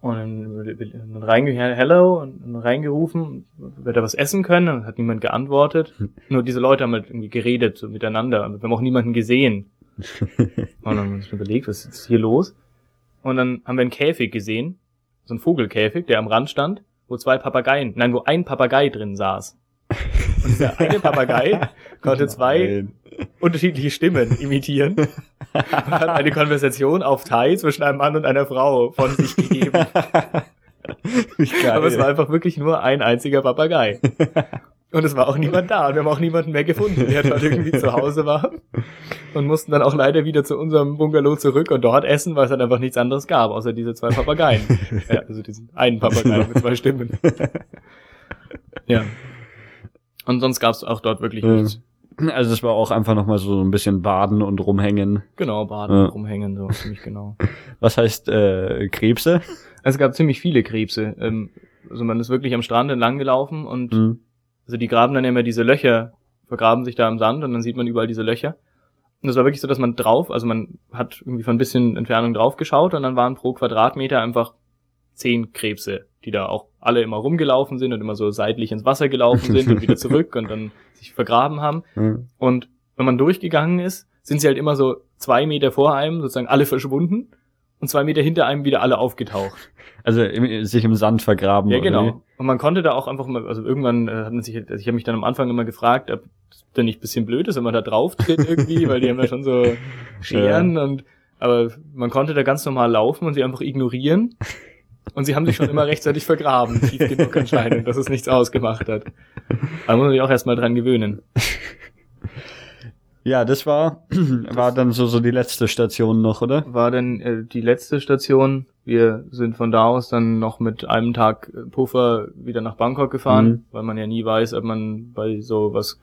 Und dann, dann reinge hello und dann reingerufen, wird er was essen können? Und hat niemand geantwortet. [LAUGHS] Nur diese Leute haben halt irgendwie geredet so miteinander. Wir haben auch niemanden gesehen. [LAUGHS] und dann haben wir uns überlegt, was ist hier los? Und dann haben wir einen Käfig gesehen, so einen Vogelkäfig, der am Rand stand, wo zwei Papageien, nein, wo ein Papagei drin saß. Und dieser eine [LAUGHS] Papagei konnte zwei unterschiedliche Stimmen imitieren und hat eine Konversation auf Thai zwischen einem Mann und einer Frau von sich gegeben. [LAUGHS] Aber es war einfach wirklich nur ein einziger Papagei. Und es war auch niemand da und wir haben auch niemanden mehr gefunden, der dort irgendwie zu Hause war. Und mussten dann auch leider wieder zu unserem Bungalow zurück und dort essen, weil es dann einfach nichts anderes gab, außer diese zwei Papageien. [LAUGHS] ja, also diesen einen Papagei mit zwei Stimmen. ja. Und sonst gab es auch dort wirklich ja. nichts. Also es war auch einfach nochmal so ein bisschen baden und rumhängen. Genau, baden ja. und rumhängen, so ziemlich genau. Was heißt äh, Krebse? Es gab ziemlich viele Krebse. Ähm, also man ist wirklich am Strand entlang gelaufen und mhm. Also die graben dann immer diese Löcher, vergraben sich da im Sand und dann sieht man überall diese Löcher. Und es war wirklich so, dass man drauf, also man hat irgendwie von ein bisschen Entfernung drauf geschaut und dann waren pro Quadratmeter einfach zehn Krebse, die da auch alle immer rumgelaufen sind und immer so seitlich ins Wasser gelaufen sind und wieder [LAUGHS] zurück und dann sich vergraben haben. Mhm. Und wenn man durchgegangen ist, sind sie halt immer so zwei Meter vor einem sozusagen alle verschwunden und zwei Meter hinter einem wieder alle aufgetaucht. Also im, sich im Sand vergraben. Ja, genau. Und man konnte da auch einfach mal, also irgendwann äh, hat man sich, also ich habe mich dann am Anfang immer gefragt, ob das denn nicht ein bisschen blöd ist, wenn man da drauf tritt irgendwie, [LAUGHS] weil die haben ja schon so Scheren ja. und aber man konnte da ganz normal laufen und sie einfach ignorieren. Und sie haben sich schon immer rechtzeitig vergraben, tief genug anscheinend, dass es nichts ausgemacht hat. Da muss man sich auch erstmal dran gewöhnen. Ja, das war, war dann so, so die letzte Station noch, oder? War dann äh, die letzte Station. Wir sind von da aus dann noch mit einem Tag Puffer wieder nach Bangkok gefahren, mhm. weil man ja nie weiß, ob man bei so was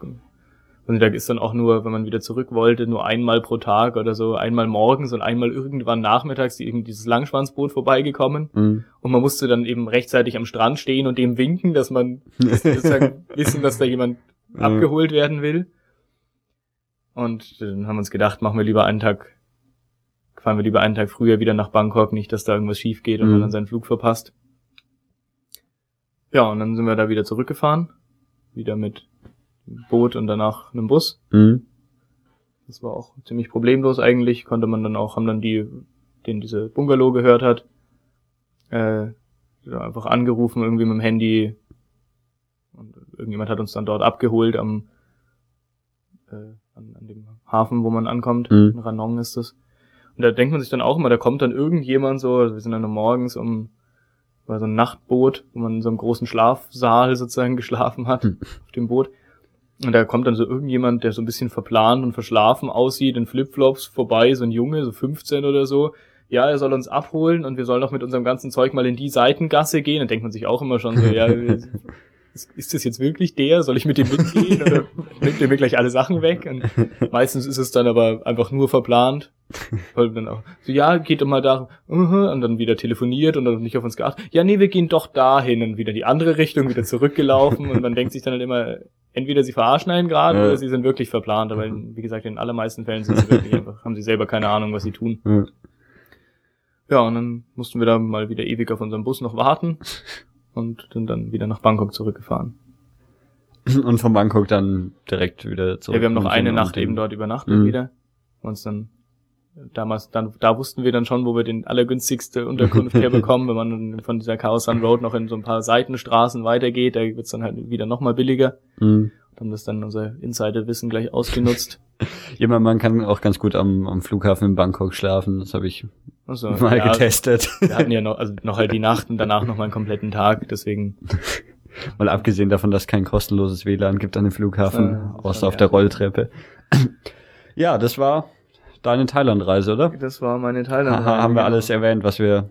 und da ist dann auch nur, wenn man wieder zurück wollte, nur einmal pro Tag oder so, einmal morgens und einmal irgendwann nachmittags irgendwie dieses Langschwanzboot vorbeigekommen. Mhm. Und man musste dann eben rechtzeitig am Strand stehen und dem winken, dass man [LAUGHS] sozusagen wissen, dass da jemand mhm. abgeholt werden will. Und dann haben wir uns gedacht, machen wir lieber einen Tag, fahren wir lieber einen Tag früher wieder nach Bangkok, nicht, dass da irgendwas schief geht und mhm. man dann seinen Flug verpasst. Ja, und dann sind wir da wieder zurückgefahren. Wieder mit Boot und danach einem Bus. Mhm. Das war auch ziemlich problemlos eigentlich. Konnte man dann auch, haben dann die, den diese Bungalow gehört hat, äh, einfach angerufen irgendwie mit dem Handy. Und irgendjemand hat uns dann dort abgeholt am äh, an, an dem Hafen, wo man ankommt. Mhm. In Ranong ist das. Und da denkt man sich dann auch immer, da kommt dann irgendjemand so, also wir sind dann morgens um war so ein Nachtboot, wo man in so einem großen Schlafsaal sozusagen geschlafen hat, mhm. auf dem Boot. Und da kommt dann so irgendjemand, der so ein bisschen verplant und verschlafen aussieht, in Flipflops vorbei, so ein Junge, so 15 oder so. Ja, er soll uns abholen und wir sollen doch mit unserem ganzen Zeug mal in die Seitengasse gehen. Dann denkt man sich auch immer schon so, ja, [LAUGHS] ist das jetzt wirklich der? Soll ich mit dem mitgehen oder [LAUGHS] nimmt der mir gleich alle Sachen weg? Und meistens ist es dann aber einfach nur verplant. Weil dann auch so, ja, geht doch mal da, uh-huh, und dann wieder telefoniert und dann nicht auf uns geachtet. Ja, nee, wir gehen doch dahin und wieder die andere Richtung, wieder zurückgelaufen und man denkt sich dann halt immer, entweder sie verarschen einen gerade ja. oder sie sind wirklich verplant, aber in, wie gesagt, in allermeisten Fällen sind sie wirklich [LAUGHS] einfach, haben sie selber keine Ahnung, was sie tun. Ja. ja, und dann mussten wir da mal wieder ewig auf unserem Bus noch warten und sind dann wieder nach Bangkok zurückgefahren. [LAUGHS] Und von Bangkok dann direkt wieder zurück. Ja, wir haben noch eine Nacht eben dort übernachtet mhm. wieder. Uns dann damals, dann, da wussten wir dann schon, wo wir den allergünstigste Unterkunft [LAUGHS] herbekommen, wenn man von dieser Chaos Sun Road noch in so ein paar Seitenstraßen weitergeht, da wird's dann halt wieder nochmal billiger. Mhm. Haben das dann unser Insider-Wissen gleich ausgenutzt. [LAUGHS] ja, man kann auch ganz gut am, am Flughafen in Bangkok schlafen, das habe ich so, [LAUGHS] mal ja, getestet. Wir hatten ja noch, also noch halt die Nacht und danach noch mal einen kompletten Tag, deswegen. [LAUGHS] Mal abgesehen davon, dass es kein kostenloses WLAN gibt an dem Flughafen, ja, außer auf der Rolltreppe. [CLEARS THROAT] ja, das war deine Thailand-Reise, oder? Das war meine Thailand-Reise. haben wir alles erwähnt, was wir.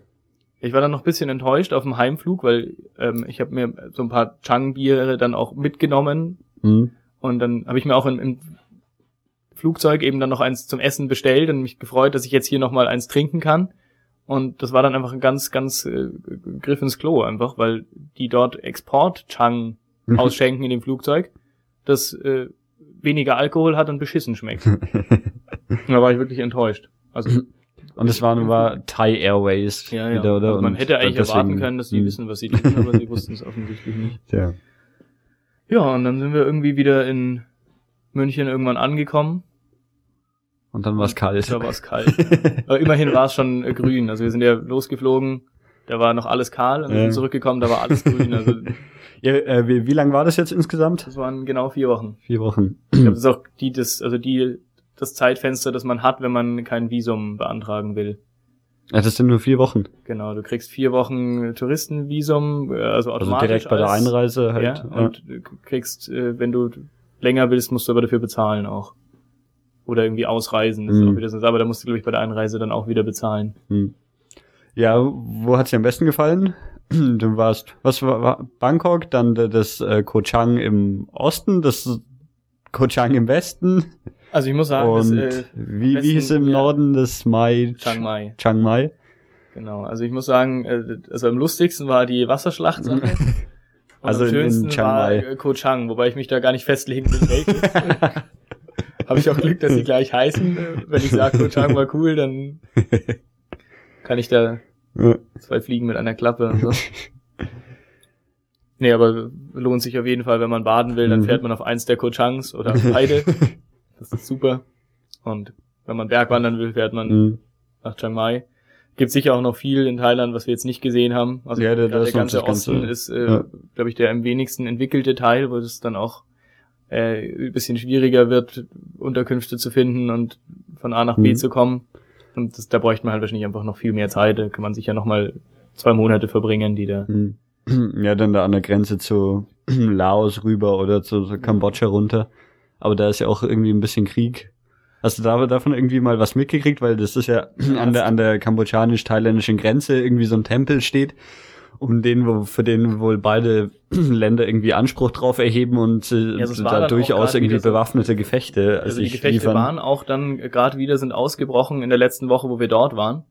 Ich war dann noch ein bisschen enttäuscht auf dem Heimflug, weil ähm, ich habe mir so ein paar Chang-Biere dann auch mitgenommen. Mhm. Und dann habe ich mir auch im, im Flugzeug eben dann noch eins zum Essen bestellt und mich gefreut, dass ich jetzt hier nochmal eins trinken kann. Und das war dann einfach ein ganz, ganz äh, Griff ins Klo einfach, weil die dort Export-Chang mhm. [LAUGHS] ausschenken in dem Flugzeug, das äh, weniger Alkohol hat und beschissen schmeckt. [LAUGHS] da war ich wirklich enttäuscht. Also und es war, war Thai Airways ja, ja. wieder, oder? Also man hätte eigentlich deswegen, erwarten können, dass sie hm. wissen, was sie tun, aber sie [LAUGHS] wussten es offensichtlich nicht. Ja. Ja, und dann sind wir irgendwie wieder in München irgendwann angekommen. Und dann war es kalt. Da war es kalt. [LAUGHS] aber immerhin war es schon äh, grün. Also wir sind ja losgeflogen, da war noch alles kahl und wir sind zurückgekommen, da war alles grün. Also [LAUGHS] ja, äh, wie, wie lang war das jetzt insgesamt? Das waren genau vier Wochen. Vier Wochen. Ich glaube, das ist auch die, das, also die, das Zeitfenster, das man hat, wenn man kein Visum beantragen will. Ja, das sind nur vier Wochen. Genau, du kriegst vier Wochen Touristenvisum, äh, also automatisch. Also direkt bei der Einreise halt. Ja, und ja. kriegst, äh, wenn du länger willst, musst du aber dafür bezahlen auch. Oder irgendwie ausreisen. Das mhm. ist auch wieder so, aber da musst du, glaube ich, bei der Einreise dann auch wieder bezahlen. Mhm. Ja, wo hat's dir am besten gefallen? [CLEARS THROAT] Du warst, was war, war Bangkok, dann das äh, Koh Chang im Osten, das Koh Chang im Westen. Also ich muss sagen, und das, äh, wie, wie hieß im Norden das Mai? Chiang Mai. Chiang Mai. Genau, also ich muss sagen, äh, also am lustigsten war die Wasserschlacht. [LAUGHS] also am schönsten in Chiang Mai. war Koh Chang, wobei ich mich da gar nicht festlegen will, welches. [LAUGHS] Habe ich auch Glück, dass sie gleich heißen. Wenn ich sage, Koh Chang war cool, dann [LAUGHS] kann ich da zwei Fliegen mit einer Klappe und so. Nee, aber lohnt sich auf jeden Fall, wenn man baden will, dann mhm. fährt man auf eins der Koh Changs oder beide. Das ist super. Und wenn man Bergwandern will, fährt man mhm. nach Chiang Mai. Gibt sicher auch noch viel in Thailand, was wir jetzt nicht gesehen haben. Also ja, der, der ganze Osten ganze, ist, äh, ja. glaube ich, der am wenigsten entwickelte Teil, wo es dann auch äh, ein bisschen schwieriger wird, Unterkünfte zu finden und von A nach B mhm. zu kommen. Und das, da bräuchte man halt wahrscheinlich einfach noch viel mehr Zeit. Da kann man sich ja noch mal zwei Monate verbringen, die da. Mhm. [CLEARS THROAT] Ja, dann da an der Grenze zu [CLEARS THROAT] Laos rüber oder zu, zu Kambodscha runter. Aber da ist ja auch irgendwie ein bisschen Krieg. Hast du da, davon irgendwie mal was mitgekriegt? Weil das ist ja an der, an der kambodschanisch-thailändischen Grenze irgendwie so ein Tempel steht, um den, wo, für den wohl beide [CLEARS THROAT] Länder irgendwie Anspruch drauf erheben und äh, ja, da durchaus irgendwie bewaffnete Gefechte. Also die Gefechte liefern. waren auch dann gerade wieder sind ausgebrochen in der letzten Woche, wo wir dort waren.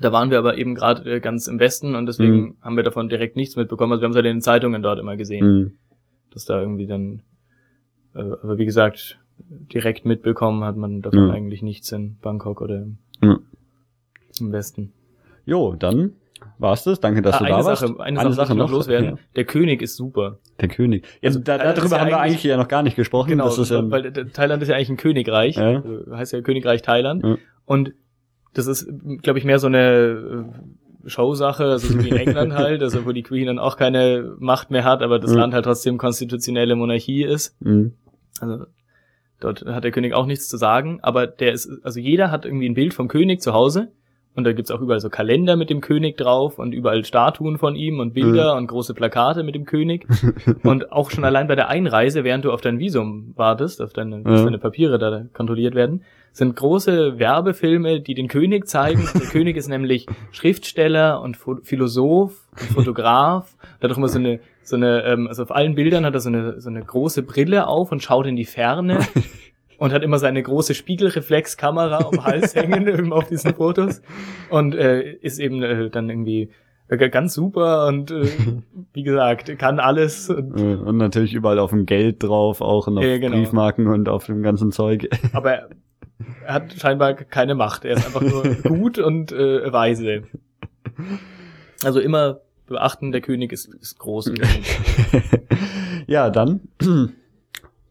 Da waren wir aber eben gerade äh, ganz im Westen und deswegen mhm. haben wir davon direkt nichts mitbekommen. Also wir haben es halt in den Zeitungen dort immer gesehen, mhm. dass da irgendwie dann äh, aber wie gesagt, direkt mitbekommen hat man davon ja. eigentlich nichts in Bangkok oder im, ja. im Westen. Jo, dann war's das. Danke, dass ah, du da Sache, warst. Eine, eine Sache, Sache noch loswerden. Ja. Der König ist super. Der König. Ja, also, da, darüber haben wir eigentlich ja noch gar nicht gesprochen. Genau, das ist, ähm, weil Thailand ist ja eigentlich ein Königreich. Ja. Also, heißt ja Königreich Thailand. Ja. Und das ist, glaube ich, mehr so eine äh, Showsache, also so wie in England [LAUGHS] halt, also wo die Queen dann auch keine Macht mehr hat, aber das mhm. Land halt trotzdem konstitutionelle Monarchie ist. Mhm. Also dort hat der König auch nichts zu sagen, aber der ist, also jeder hat irgendwie ein Bild vom König zu Hause und da gibt's auch überall so Kalender mit dem König drauf und überall Statuen von ihm und Bilder mhm. und große Plakate mit dem König. [LAUGHS] und auch schon allein bei der Einreise, während du auf dein Visum wartest, auf deine, ja. deine Papiere da kontrolliert werden, sind große Werbefilme, die den König zeigen. Der [LAUGHS] König ist nämlich Schriftsteller und Philosoph und Fotograf. Da hat auch immer so eine, so eine, ähm, also auf allen Bildern hat er so eine, so eine große Brille auf und schaut in die Ferne. [LAUGHS] und hat immer seine große Spiegelreflexkamera am Hals [LAUGHS] hängen auf diesen Fotos und äh, ist eben äh, dann irgendwie äh, ganz super und äh, [LAUGHS] wie gesagt, kann alles. Und, und, natürlich überall auf dem Geld drauf, auch und auf äh, genau. Briefmarken und auf dem ganzen Zeug. [LAUGHS] Aber er hat scheinbar keine Macht. Er ist einfach nur gut und äh, weise. Also immer beachten, der König ist, ist groß. ja, dann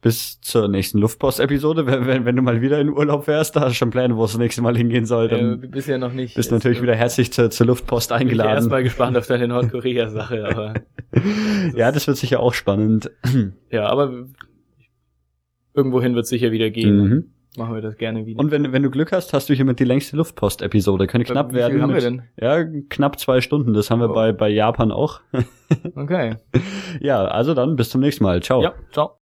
bis zur nächsten Luftpost-Episode. [LAUGHS] Wenn, wenn, wenn, du mal wieder in Urlaub wärst, da hast du schon Pläne, wo es das nächste Mal hingehen soll. Dann äh, bisher noch nicht. Bist natürlich äh, wieder herzlich zur, zur Luftpost eingeladen. Ich bin erstmal gespannt auf deine [LAUGHS] Nordkorea-Sache, aber. [LAUGHS] ja, das wird sicher auch spannend. [CLEARS THROAT] ja, aber irgendwohin wird es sicher wieder gehen. Mhm machen wir das gerne wieder. Und wenn, wenn du Glück hast, hast du hiermit die längste Luftpost-Episode. Könnte knapp Wie werden. Wie haben wir denn? Ja, knapp zwei Stunden. Das haben wir oh. bei, bei Japan auch. okay. Ja, also dann bis zum nächsten Mal. Ciao. Ja, ciao.